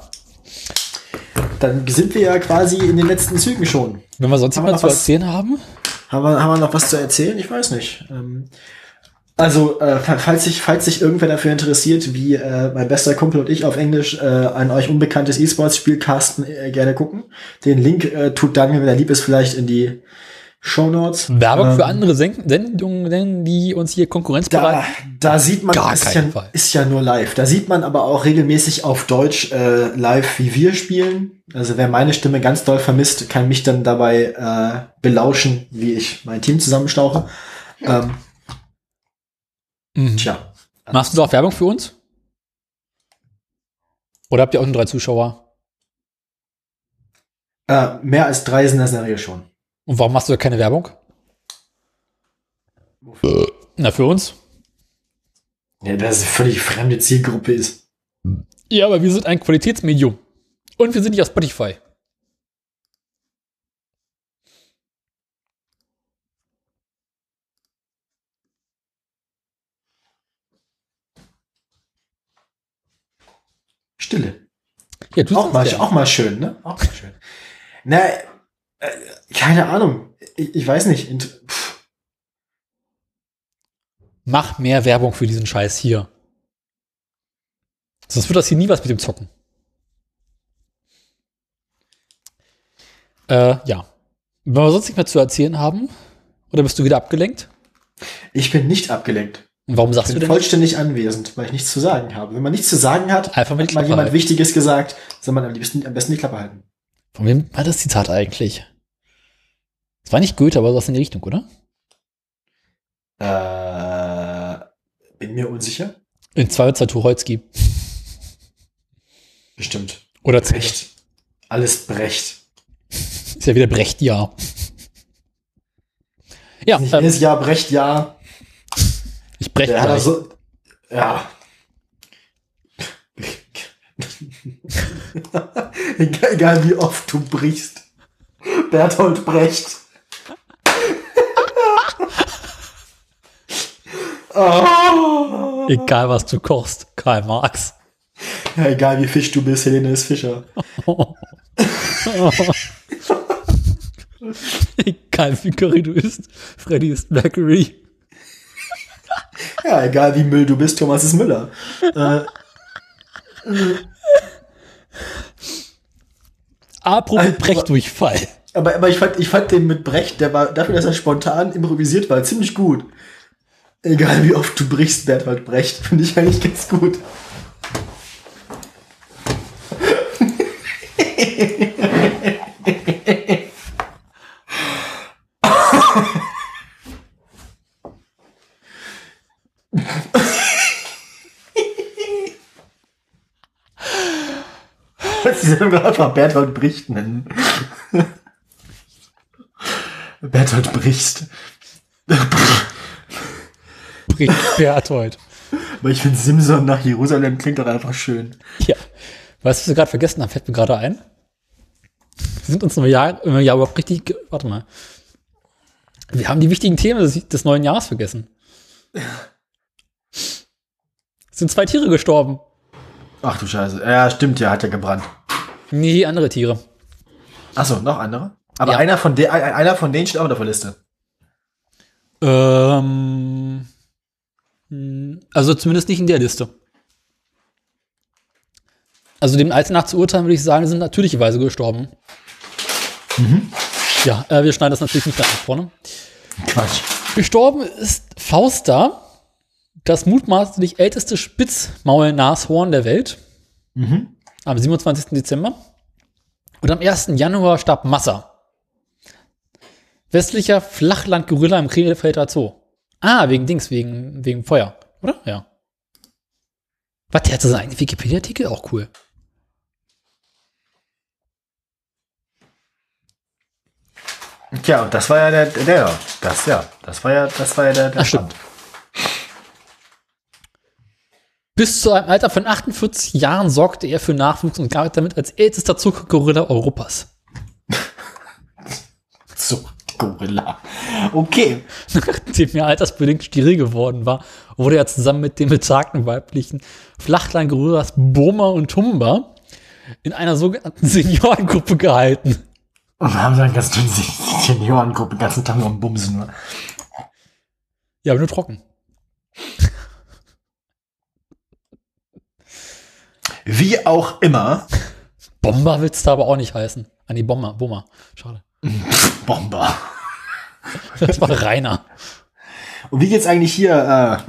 Dann sind wir ja quasi in den letzten Zügen schon.
Wenn wir sonst
Haben wir noch
zu
was?
erzählen haben.
Haben wir, haben wir noch was zu erzählen? Ich weiß nicht. Ähm, also, äh, fa- falls sich, falls sich irgendwer dafür interessiert, wie äh, mein bester Kumpel und ich auf Englisch äh, ein euch unbekanntes E-Sports-Spiel casten, äh, gerne gucken. Den Link äh, tut Daniel, wenn er lieb ist, vielleicht in die Show Notes.
Werbung für
Ähm,
andere Sen- Sendungen, die uns hier Konkurrenz
Da, da sieht man,
Gar
ist ja,
Fall.
ist ja nur live. Da sieht man aber auch regelmäßig auf Deutsch äh, live, wie wir spielen. Also wer meine Stimme ganz doll vermisst, kann mich dann dabei äh, belauschen, wie ich mein Team zusammenstauche. Ähm,
Mhm.
tja.
Machst du auch Werbung für uns? Oder habt ihr auch nur drei Zuschauer?
Äh, mehr als drei sind das in der Regel schon.
Und warum machst du da keine Werbung? Na, für uns?
Ja, das ist eine völlig fremde Zielgruppe ist.
Ja, aber wir sind ein Qualitätsmedium. Und wir sind nicht auf Spotify.
Stille.
Ja, du
Auch mal, auch mal schön, ne? Auch mal schön. Na, äh, keine Ahnung. Ich, ich weiß nicht. Int- pff.
Mach mehr Werbung für diesen Scheiß hier. Sonst wird das hier nie was mit dem Zocken. Äh, ja. Wenn wir sonst nicht mehr zu erzählen haben, oder bist du wieder abgelenkt?
Ich bin nicht abgelenkt.
Und warum
Ich
sagst du
bin
denn nicht?
vollständig anwesend, weil ich nichts zu sagen habe. Wenn man nichts zu sagen hat,
Einfach mal
hat mal jemand
halten.
Wichtiges gesagt, soll man am liebsten am besten die Klappe halten.
Von wem war das Zitat eigentlich? Es war nicht Goethe, aber was in die Richtung, oder?
Äh, bin mir unsicher.
In Zweifelsfall Tucholsky.
Bestimmt.
Oder Brecht.
Brecht. Alles Brecht.
Ist ja wieder Brecht, ja. Ja,
Nicht
ähm,
jedes Jahr Brecht, ja.
ich breche
Der hat
gleich.
so, ja. egal, egal wie oft du brichst. Bertolt Brecht. Oh.
Egal, was du kochst. Karl Marx.
ja, egal wie Fisch du bist, Helene ist Fischer.
Egal, wie Curry du isst. Freddy ist Mercury.
Ja, egal wie Müll du bist, Thomas ist Müller. äh,
Apropos
Alter.
Brechtdurchfall.
aber, aber ich fand, ich fand den mit Brecht, der war, dafür, dass er spontan improvisiert war, ziemlich gut. Egal wie oft du brichst, Bertolt Brecht, finde ich eigentlich ganz gut. Sie sollen einfach Bertolt Bricht nennen. Bertolt Bricht.
Brecht Berthold.
Aber ich finde Simson nach Jerusalem klingt doch einfach schön.
Ja. Weißt du, was wir gerade vergessen haben? Fällt mir gerade ein. Wir sind uns im Jahr, im Jahr überhaupt richtig. Warte mal. Wir haben die wichtigen Themen des, des neuen Jahres vergessen. Es sind zwei Tiere gestorben.
Ach du Scheiße. Ja, stimmt, ja, hat ja gebrannt.
Nee, andere Tiere.
Achso, noch andere? Aber
Ja.
einer, von de ein- einer von denen steht auch auf der Liste.
Ähm, also zumindest nicht in der Liste. Also dem Alter nach zu urteilen, würde ich sagen, sind natürlicherweise gestorben. Ja, äh, wir schneiden das natürlich nicht nach vorne.
Quatsch.
Gestorben ist Fausta, das mutmaßlich älteste Spitzmaulnashorn der Welt,
Mhm.
am 27. Dezember. Und am 1. Januar starb Massa. Westlicher Flachlandgorilla im Krefelder Zoo. Ah, wegen Dings, wegen, wegen Feuer, oder? Ja. Was, der hatte seinen eigenen Wikipedia-Artikel? Auch cool.
Tja, und das war ja der, der, das, ja, das war ja, das war ja der, der
Ach, stimmt. Bis zu einem Alter von 48 Jahren sorgte er für Nachwuchs und galt damit als ältester Zuckergorilla Europas.
So. Gorilla. Okay.
Nachdem er altersbedingt steril geworden war, wurde er zusammen mit den betagten weiblichen Flachlandgorillas Boma und Tumba in einer sogenannten Seniorengruppe gehalten.
Und haben eine ganz dünne Seniorengruppe, den ganzen Tag nur am Bumsen. Nur.
Ja, aber nur trocken.
Wie auch immer,
Bomber willst du aber auch nicht heißen. Ah, nee, Bomber, Bomber. Schade.
Bomber.
Das war Rainer.
Und wie geht's eigentlich hier,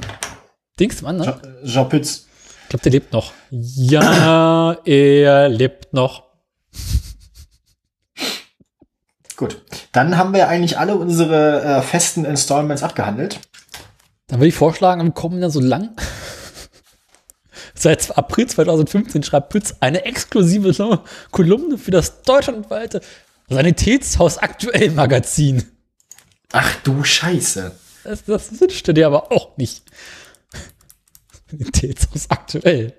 Dingsmann,
äh,
ne?
Jean- Jean Pütz?
Ich glaube, der lebt noch. Ja, er lebt noch.
Gut. Dann haben wir eigentlich alle unsere äh, festen Installments abgehandelt.
Dann würde ich vorschlagen, wir kommen dann so lang. Seit April 2015 schreibt Pütz eine exklusive Kolumne für das deutschlandweite Sanitätshaus Aktuell Magazin.
Ach du Scheiße.
Das, das wünscht er dir aber auch nicht. Sanitätshaus Aktuell.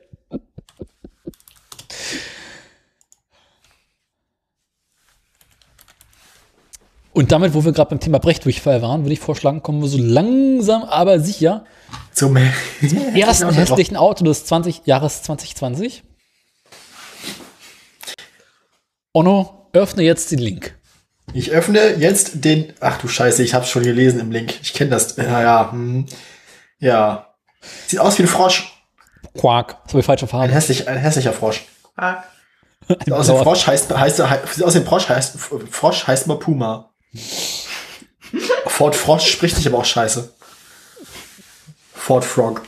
Und damit, wo wir gerade beim Thema Brechdurchfall waren, würde ich vorschlagen, kommen wir so langsam, aber sicher
Zum
ersten hässlichen Auto des 20 Jahres 2020. Onno, öffne jetzt den Link.
Ich öffne jetzt den. Ach du Scheiße, ich hab's schon gelesen im Link. Ich kenne das. Ja, ja. Hm. Ja. Sieht aus wie ein Frosch.
Quark. Das habe ich falsche
Ein,
Farbe.
hässlich, ein hässlicher Frosch.
Ah,
Sieht aus wie ein Frosch heißt, heißt, heißt, sieht aus wie ein Frosch heißt, Frosch heißt mal Puma. Ford Frosch spricht sich aber auch scheiße. Ford Frog.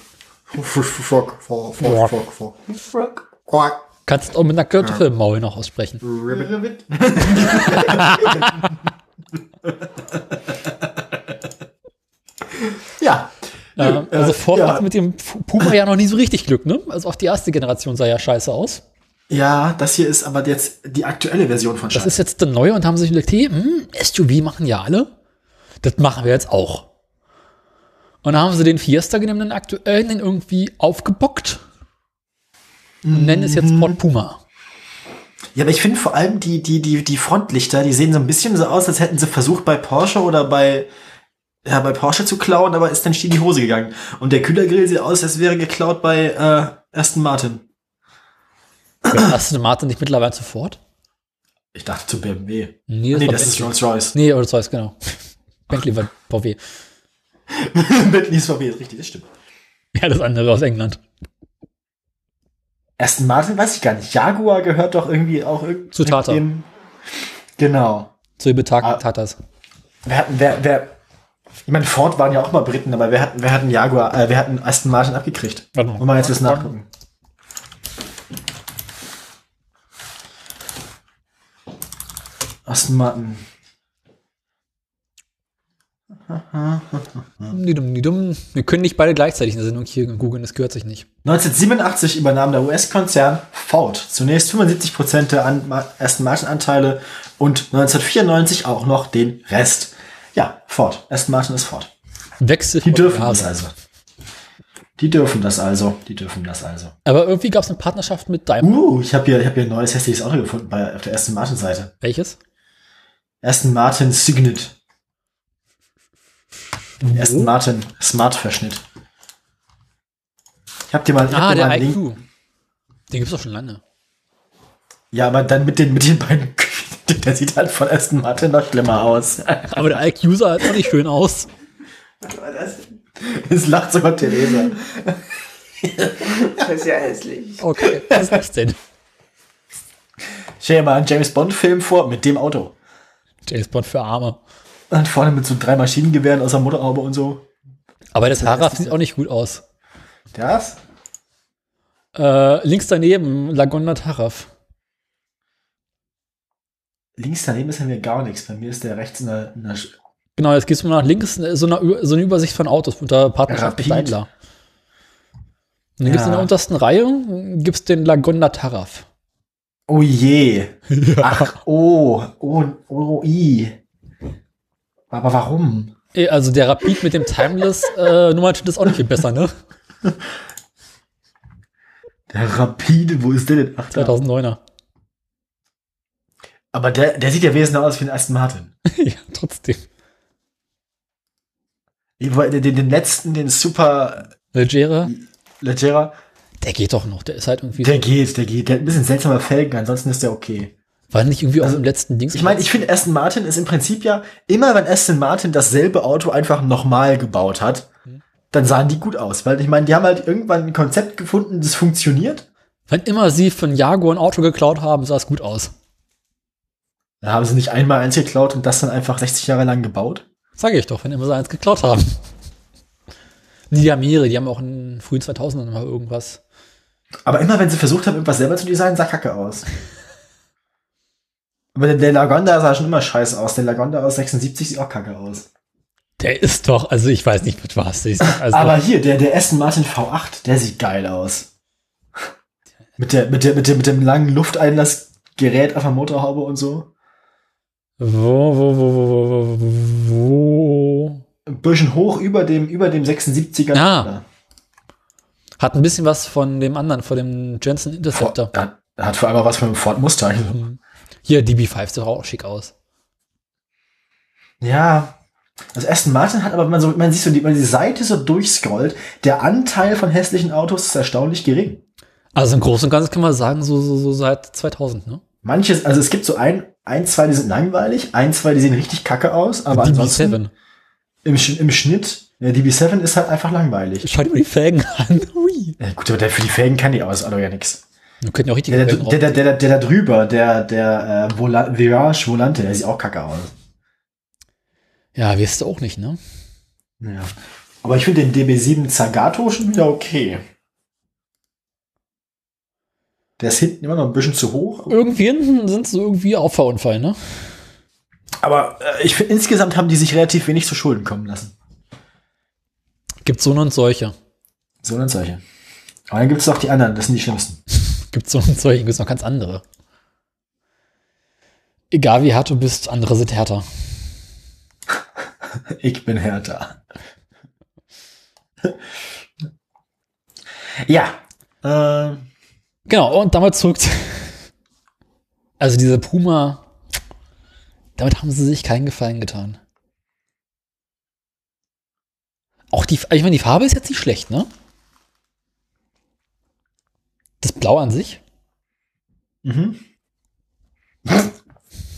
Frog, Frog, Frog, Frog, Frog, Frog.
Kannst auch mit einer Kartoffel im Maul noch aussprechen.
Ribbit. ja.
Ähm, also Ford
ja.
hatte mit dem Puma ja noch nie so richtig Glück, ne? Also auch die erste Generation sah ja scheiße aus.
Ja, das hier ist aber jetzt die aktuelle Version von
Das
Scheiße.
ist jetzt der neue und haben sich überlegt, hey, hm, SUV machen ja alle. Das machen wir jetzt auch. Und dann haben sie den Fiesta genommen, den aktuellen, den irgendwie aufgebockt. Und nennen es jetzt Ford Puma.
Ja, aber ich finde vor allem die, die, die, die Frontlichter, die sehen so ein bisschen so aus, als hätten sie versucht bei Porsche oder bei, ja, bei Porsche zu klauen, aber ist dann in die Hose gegangen. Und der Kühlergrill sieht aus, als wäre geklaut bei äh, Aston Martin.
Hast du den Martin nicht mittlerweile sofort?
Ich dachte zu BMW.
Nee, das,
Nee, das ist. Rolls Royce.
Nee, das heißt genau. Bentley war VW.
Bentley ist VW, richtig, das stimmt.
Ja, das andere aus England.
Aston Martin weiß ich gar nicht. Jaguar gehört doch irgendwie auch irgendwie.
Zu Tata.
Genau.
Zu den betagten
Ah.
Tatas.
Wer hatten, wer, wer, ich meine, Ford waren ja auch mal Briten, aber wer hatten, wer hatten Jaguar, äh, wer hatten Aston Martin abgekriegt?
Mal.
Wollen wir jetzt was nachgucken? Aston Martin.
Wir können nicht beide gleichzeitig in der Sendung hier googeln, das gehört sich nicht.
1987 übernahm der US-Konzern Ford zunächst 75% der An Ma- Aston Martin-Anteile und 1994 auch noch den Rest. Ja, Ford. Aston Martin ist Ford.
Wechsel
Die dürfen das also. Die dürfen das also. Die dürfen das also.
Aber irgendwie gab es eine Partnerschaft mit Daimler.
Uh, ich habe hier, ich hab hier ein neues hässliches Auto gefunden bei, auf der Aston Martin-Seite.
Welches?
Aston Martin Signet. Aston Martin Smart-Verschnitt. Ich hab dir mal, ich
Ah,
dir
der
mal
IQ.
Link.
Den gibt's doch schon lange.
Ja, aber dann mit den, mit den beiden. Der sieht halt von Aston Martin noch schlimmer aus.
Aber der IQ sah halt auch nicht schön aus.
Was war das?
Es lacht sogar Theresa.
Das ist ja hässlich.
Okay, was ist das denn?
Stell dir mal einen James Bond-Film vor mit dem Auto.
James Bond für Arme.
Und vorne mit so drei Maschinengewehren aus der Motorhaube und so.
Aber das Haraf sieht auch nicht gut aus.
Das?
Äh, links daneben, Lagonda Taraf.
Links daneben ist ja mir gar nichts. Bei mir ist der rechts in der, in der
Genau, jetzt gehst du mal nach links, so eine, so eine Übersicht von Autos unter Partnerschaft mit
Rapid.
Daimler. Und dann gibt's in der
Ja.
untersten Reihe gibt's den Lagonda Taraf.
Oh je. Ach, oh, oh, oh, i. Aber warum?
Eh, Also der Rapid mit dem Timeless äh, Nummernschild ist auch nicht viel besser, ne?
Der Rapide, wo ist der denn? Ach, da.
2009er.
Aber der, der sieht ja wesentlich aus wie ein Aston Martin.
ja, trotzdem.
Den, den, letzten, den Super
Legere,
Leggera,
der geht doch noch. Der ist halt irgendwie.
der geht, der geht. Der hat ein bisschen seltsame Felgen, ansonsten ist der okay.
War nicht irgendwie
Also,
auf dem letzten Dings.
Ich meine, ich finde, Aston Martin ist im Prinzip ja, immer wenn Aston Martin dasselbe Auto einfach nochmal gebaut hat, dann sahen die gut aus. Weil ich meine, die haben halt irgendwann ein Konzept gefunden, das funktioniert.
Wann immer sie von Jaguar ein Auto geklaut haben, sah es gut aus.
Da haben sie nicht einmal eins geklaut und das dann einfach 60 Jahre lang gebaut.
Sage ich doch, wenn immer sie eins geklaut haben. Die haben mehrere, die haben auch in den frühen 2000ern mal irgendwas.
Aber immer wenn sie versucht haben, irgendwas selber zu designen, sah kacke aus. Aber der, der Lagonda sah schon immer scheiße aus. Der Lagonda aus 76 sieht auch kacke aus.
Der ist doch, also ich weiß nicht mit was. Ich, also,
Aber hier, der, der Aston Martin V8, der sieht geil aus. Mit der, mit der, mit der, mit dem langen Lufteinlassgerät auf der Motorhaube und so.
wo, wo, wo, wo, wo, wo, wo.
Ein bisschen hoch über dem, über dem 76er.
Ah. Hat ein bisschen was von dem anderen, von dem Jensen
Vor,
Interceptor.
hat, hat vor allem was von einem Ford Mustang.
Hier, DB5 sieht auch schick aus.
Ja. Also Aston Martin hat aber, wenn man so, man sieht so, die, wenn man die Seite so durchscrollt, der Anteil von hässlichen Autos ist erstaunlich gering.
Also im Großen und Ganzen kann man sagen, so, so, so seit 2000, ne?
Manches, also es gibt so ein, ein, zwei, die sind langweilig, ein, zwei, die sehen richtig kacke aus, aber ansonsten
DB7.
im, Sch- im Schnitt, der DB7 ist halt einfach langweilig.
Schau dir mal die Felgen an. Hui.
Ja, gut, aber der, für die Felgen kann die aus, also ja nix.
Wir könnten auch richtig
Der, der, der, der, der, da drüber, der, der äh, Vola Virage Volante, der sieht auch kacke aus.
Ja, wirst du auch nicht, ne?
Ja. Aber ich finde den DB7 Zagato schon wieder okay. Der ist hinten immer noch ein bisschen zu hoch.
Irgendwie hinten sind so irgendwie Auffahrunfall, ne?
Aber äh, ich finde, insgesamt haben die sich relativ wenig zu Schulden kommen lassen.
Gibt so und solche.
So und solche. Aber dann gibt es noch die anderen, das sind die schlimmsten.
Gibt so und solche, gibt noch ganz andere. Egal wie hart du bist, andere sind härter.
Ich bin härter. ja. Äh,
Genau, und damit zurück. zu- Also diese Puma, damit haben sie sich keinen Gefallen getan. Auch die, ich meine, die Farbe ist jetzt nicht schlecht, ne? Das Blau an sich.
mhm.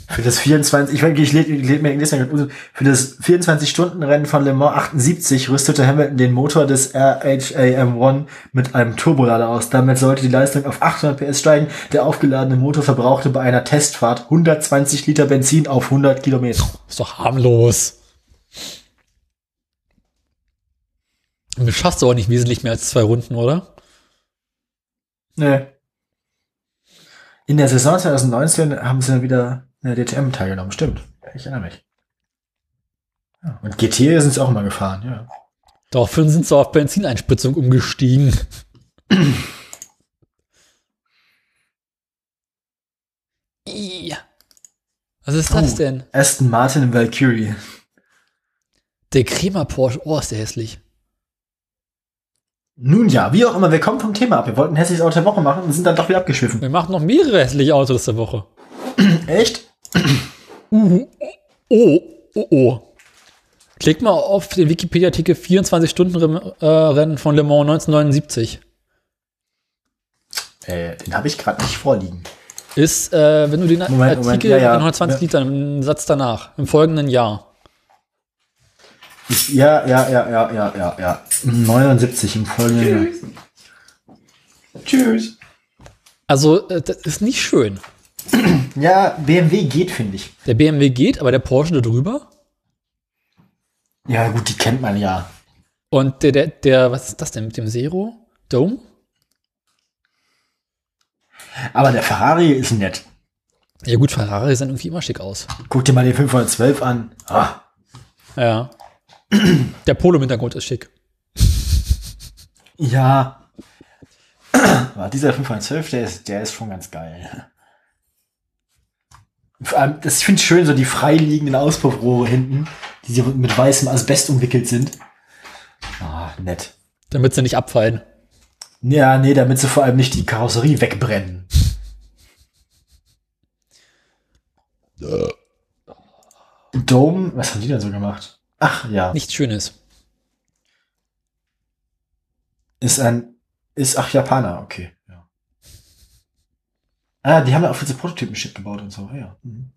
Für das 24, ich, lese ich lese mir mir für das 24-Stunden-Rennen von Le Mans 78 rüstete Hamilton den Motor des RHAM1 mit einem Turbolader aus. Damit sollte die Leistung auf 800 PS steigen. Der aufgeladene Motor verbrauchte bei einer Testfahrt 120 Liter Benzin auf 100 Kilometer.
Ist doch harmlos. Und du schaffst aber nicht wesentlich mehr als zwei Runden, oder?
Nee. In der Saison 2019 haben sie dann wieder in der DTM teilgenommen. Stimmt. Ich erinnere mich. Ja. Und GT sind sie auch mal gefahren, ja.
Daraufhin sind sie auf Benzineinspritzung umgestiegen. ja. Was ist das
Oh.
denn?
Aston Martin Valkyrie.
Der Crema Porsche. Oh, ist der hässlich.
Nun ja, wie auch immer, wir kommen vom Thema ab. Wir wollten ein hässliches Auto der Woche machen und sind dann doch wieder abgeschwiffen.
Wir machen noch mehrere hässliche Autos der Woche.
Echt?
Uh, oh, oh, oh. Klick mal auf den Wikipedia-Artikel 24-Stunden-Rennen von Le Mans 1979.
Äh, den habe ich gerade nicht vorliegen.
Ist, äh, wenn du den
Moment,
Artikel
Moment, ja, ja.
in 120
Ja.
Litern, im Satz danach, im folgenden Jahr.
Ja, ja, ja, ja, ja, ja, ja. 79 im folgenden Jahr. Tschüss.
Also, äh, das ist nicht schön.
Ja, BMW geht, finde ich.
Der BMW geht, aber der Porsche da drüber.
Ja, gut, die kennt man ja.
Und der, der, der, was ist das denn mit dem Zero? Dome?
Aber der Ferrari ist nett.
Ja gut, Ferrari sehen irgendwie immer schick aus.
Guck dir mal den 512 an. Ah,
Ja. Der Polo im Hintergrund ist schick.
ja. Dieser 512, der ist, der ist schon ganz geil. Vor allem, das, ich finde es schön, so die freiliegenden Auspuffrohre hinten, die mit weißem Asbest umwickelt sind. Ah, nett.
Damit sie nicht abfallen.
Ja, nee, damit sie vor allem nicht die Karosserie wegbrennen. Dome, was haben die denn so gemacht? Ach ja.
Nichts Schönes.
Ist ein, ist, ach, Japaner, okay. Ja. Ah, die haben da auch diese Prototypen-Shit gebaut und so, ja. Mhm.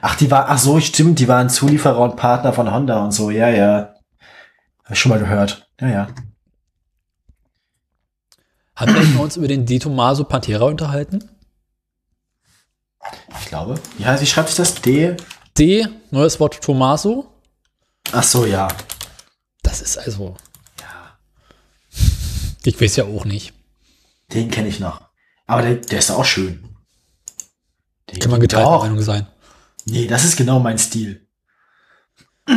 Ach, die war, ach so, stimmt, die waren Zulieferer und Partner von Honda und so, ja, ja. Hab ich schon mal gehört. Ja, ja.
Haben wir uns über den De Tomaso Pantera unterhalten?
Ich glaube. Ja, wie schreibt sich das? D?
D, neues Wort Tomaso.
Ach so, ja.
Das ist also,
Ja.
ich weiß ja auch nicht.
Den kenne ich noch. Aber der, der ist auch schön. Den
Kann man geteilter
Doch.
Meinung sein.
Nee, das ist genau mein Stil.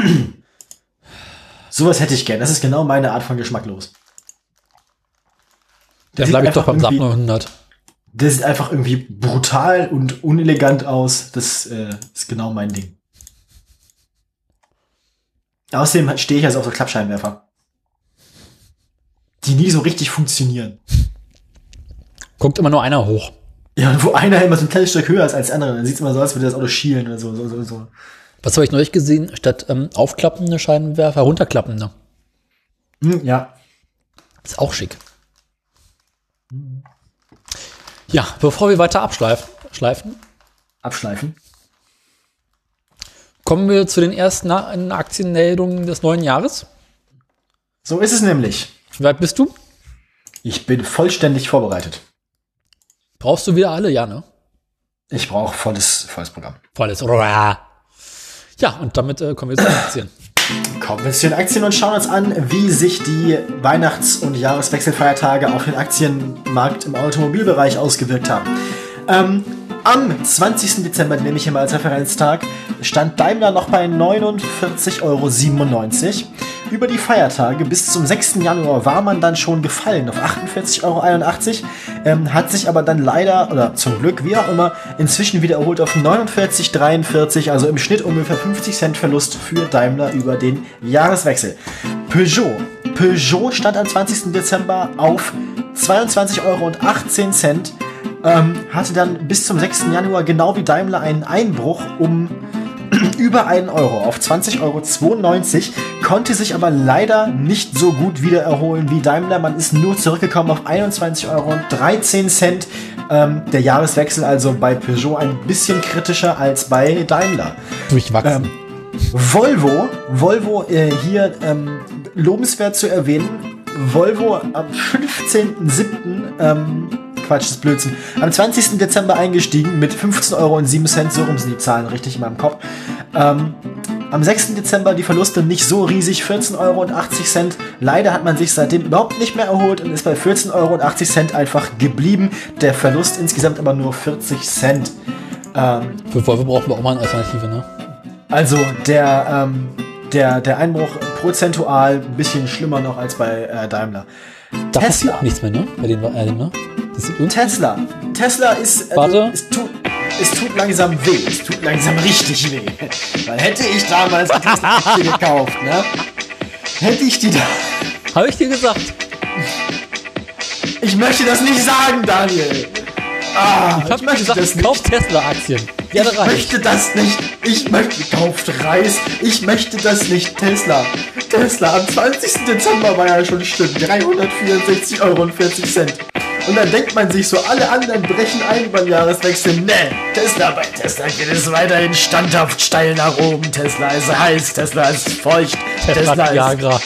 Sowas hätte ich gern. Das ist genau meine Art von geschmacklos. Der
Dann bleibe ich doch beim
irgendwie-
900.
Der sieht einfach irgendwie brutal und unelegant aus. Das äh, ist genau mein Ding. Außerdem stehe ich also auf so Klappscheinwerfer. Die nie so richtig funktionieren.
Guckt immer nur einer hoch.
Ja, wo einer immer so ein kleines Stück höher ist als der andere. Dann sieht es immer so aus, als würde das Auto schielen oder so. so, so, so.
Was habe ich neulich gesehen? Statt ähm, aufklappende Scheinwerfer, runterklappende.
Hm, ja.
Ist auch schick. Ja, bevor wir weiter abschleifen, schleifen,
Abschleifen.
Kommen wir zu den ersten Aktienmeldungen des neuen Jahres.
So ist es nämlich.
Wie weit bist du?
Ich bin vollständig vorbereitet.
Brauchst du wieder alle? Ja, ne?
Ich brauche volles, volles Programm.
Volles. Ja, und damit äh, kommen wir zu den Aktien.
Kommen wir zu den Aktien und schauen uns an, wie sich die Weihnachts- und Jahreswechselfeiertage auf den Aktienmarkt im Automobilbereich ausgewirkt haben. Ähm, am 20. Dezember, nehme ich hier mal als Referenztag, stand Daimler noch bei 49,97 Euro. Über die Feiertage bis zum 6. Januar war man dann schon gefallen auf 48,81 Euro, ähm, hat sich aber dann leider, oder zum Glück, wie auch immer, inzwischen wieder erholt auf 49,43, also im Schnitt ungefähr 50 Cent Verlust für Daimler über den Jahreswechsel. Peugeot. Peugeot stand am 20. Dezember auf 22,18 Euro ähm, hatte dann bis zum 6. Januar genau wie Daimler einen Einbruch um über 1 Euro auf 20,92 Euro, konnte sich aber leider nicht so gut wieder erholen wie Daimler. Man ist nur zurückgekommen auf 21,13 Euro. Ähm, der Jahreswechsel also bei Peugeot ein bisschen kritischer als bei Daimler.
Durchwachsen.
Ähm, Volvo, Volvo äh, hier ähm, lobenswert zu erwähnen. Volvo am 15.07. Ähm, Quatsch, das ist Blödsinn. Am 20. Dezember eingestiegen mit 15,07 Euro, so rum sind die Zahlen richtig in meinem Kopf. Ähm, am 6. Dezember die Verluste nicht so riesig, 14,80 Euro. Leider hat man sich seitdem überhaupt nicht mehr erholt und ist bei 14,80 Euro einfach geblieben. Der Verlust insgesamt aber nur 40 Cent. Ähm,
Für Volvo brauchen wir auch mal eine Alternative, ne?
also der, ähm, der, der Einbruch prozentual ein bisschen schlimmer noch als bei äh, Daimler.
Da
Tesla.
passiert auch nichts mehr, ne? Bei den, äh, ne?
Tesla. Tesla ist.
Warte.
Es tut, es tut langsam weh. Es tut langsam richtig weh. Weil hätte ich damals die Tesla-Aktie gekauft, ne? Hätte ich die da.
Habe ich dir gesagt?
Ich möchte das nicht sagen, Daniel. Ah,
Ich habe dir gesagt, kauf Tesla-Aktien. Ja,
Ich
reicht.
möchte das nicht. Ich möchte kauft Reis. Ich möchte das nicht. Tesla. Tesla am 20. Dezember war ja schon stimmt. 364,40 Euro. Und dann denkt man sich so, alle anderen brechen ein beim Jahreswechsel. Ne, Tesla, bei Tesla geht es weiterhin standhaft steil nach oben. Tesla ist heiß, Tesla ist feucht.
Tesla,
Tesla ist
Viagra.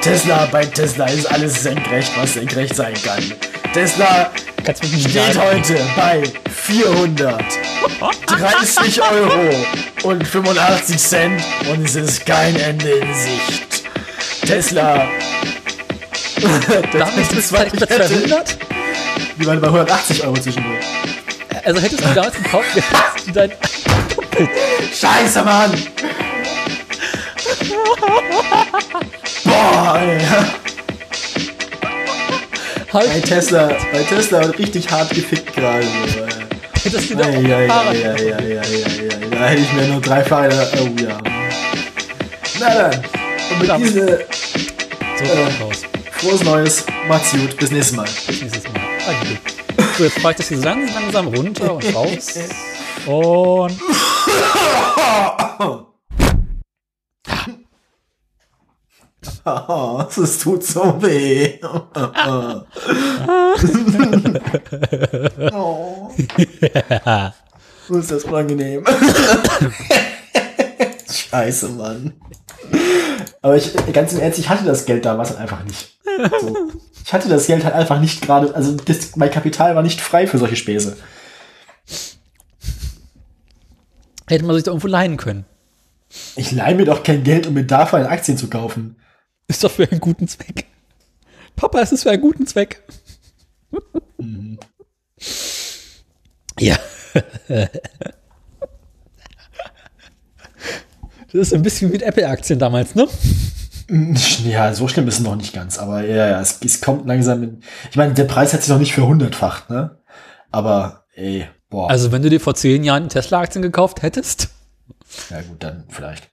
Tesla, bei Tesla ist alles senkrecht, was senkrecht sein kann. Tesla
Kannst mit dem
steht heute bei 430 Euro und 85 Cent und es ist kein Ende in Sicht. Tesla.
Du gleich bei 200?
Die waren bei 180 Euro zwischendurch.
Also hättest du damals gekauft, hättest du dein
Scheiße, Mann! Boah, ey. Bei Tesla, bei Tesla wird richtig hart gefickt gerade. ey.
hättest du
Ja, ja, ja, ja, ja. Da hätte ich mir nur drei Fahrräder. Oh ja. Na dann. Und mit
Ja.
diesem
So,
Äh.
raus.
frohes Neues. Macht's gut. Bis nächstes Mal.
Bis nächstes Mal. Adieu. So, jetzt fahre ich das hier langsam, langsam runter und raus. Und
Oh, es tut so weh. oh. Was ist das unangenehm. Scheiße, Mann. Aber ich, ganz im Ernst, ich hatte das Geld damals halt einfach nicht. So. Ich hatte das Geld halt einfach nicht gerade, also das, mein Kapital war nicht frei für solche Späße.
Hätte man sich da irgendwo leihen können.
Ich leihe mir doch kein Geld, um mir dafür Aktien zu kaufen.
Ist doch für einen guten Zweck. Papa, es ist für einen guten Zweck. ja. Das ist ein bisschen wie mit Apple-Aktien damals, ne?
Ja, so schlimm ist es noch nicht ganz, aber ja, ja, es, es kommt langsam in, ich meine, der Preis hat sich noch nicht für hundertfacht, ne? Aber, ey, boah.
Also, wenn du dir vor zehn Jahren Tesla-Aktien gekauft hättest,
ja gut, dann vielleicht.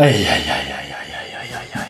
Ei, ei, ei, ei, ei, ei, ei, ei, ei.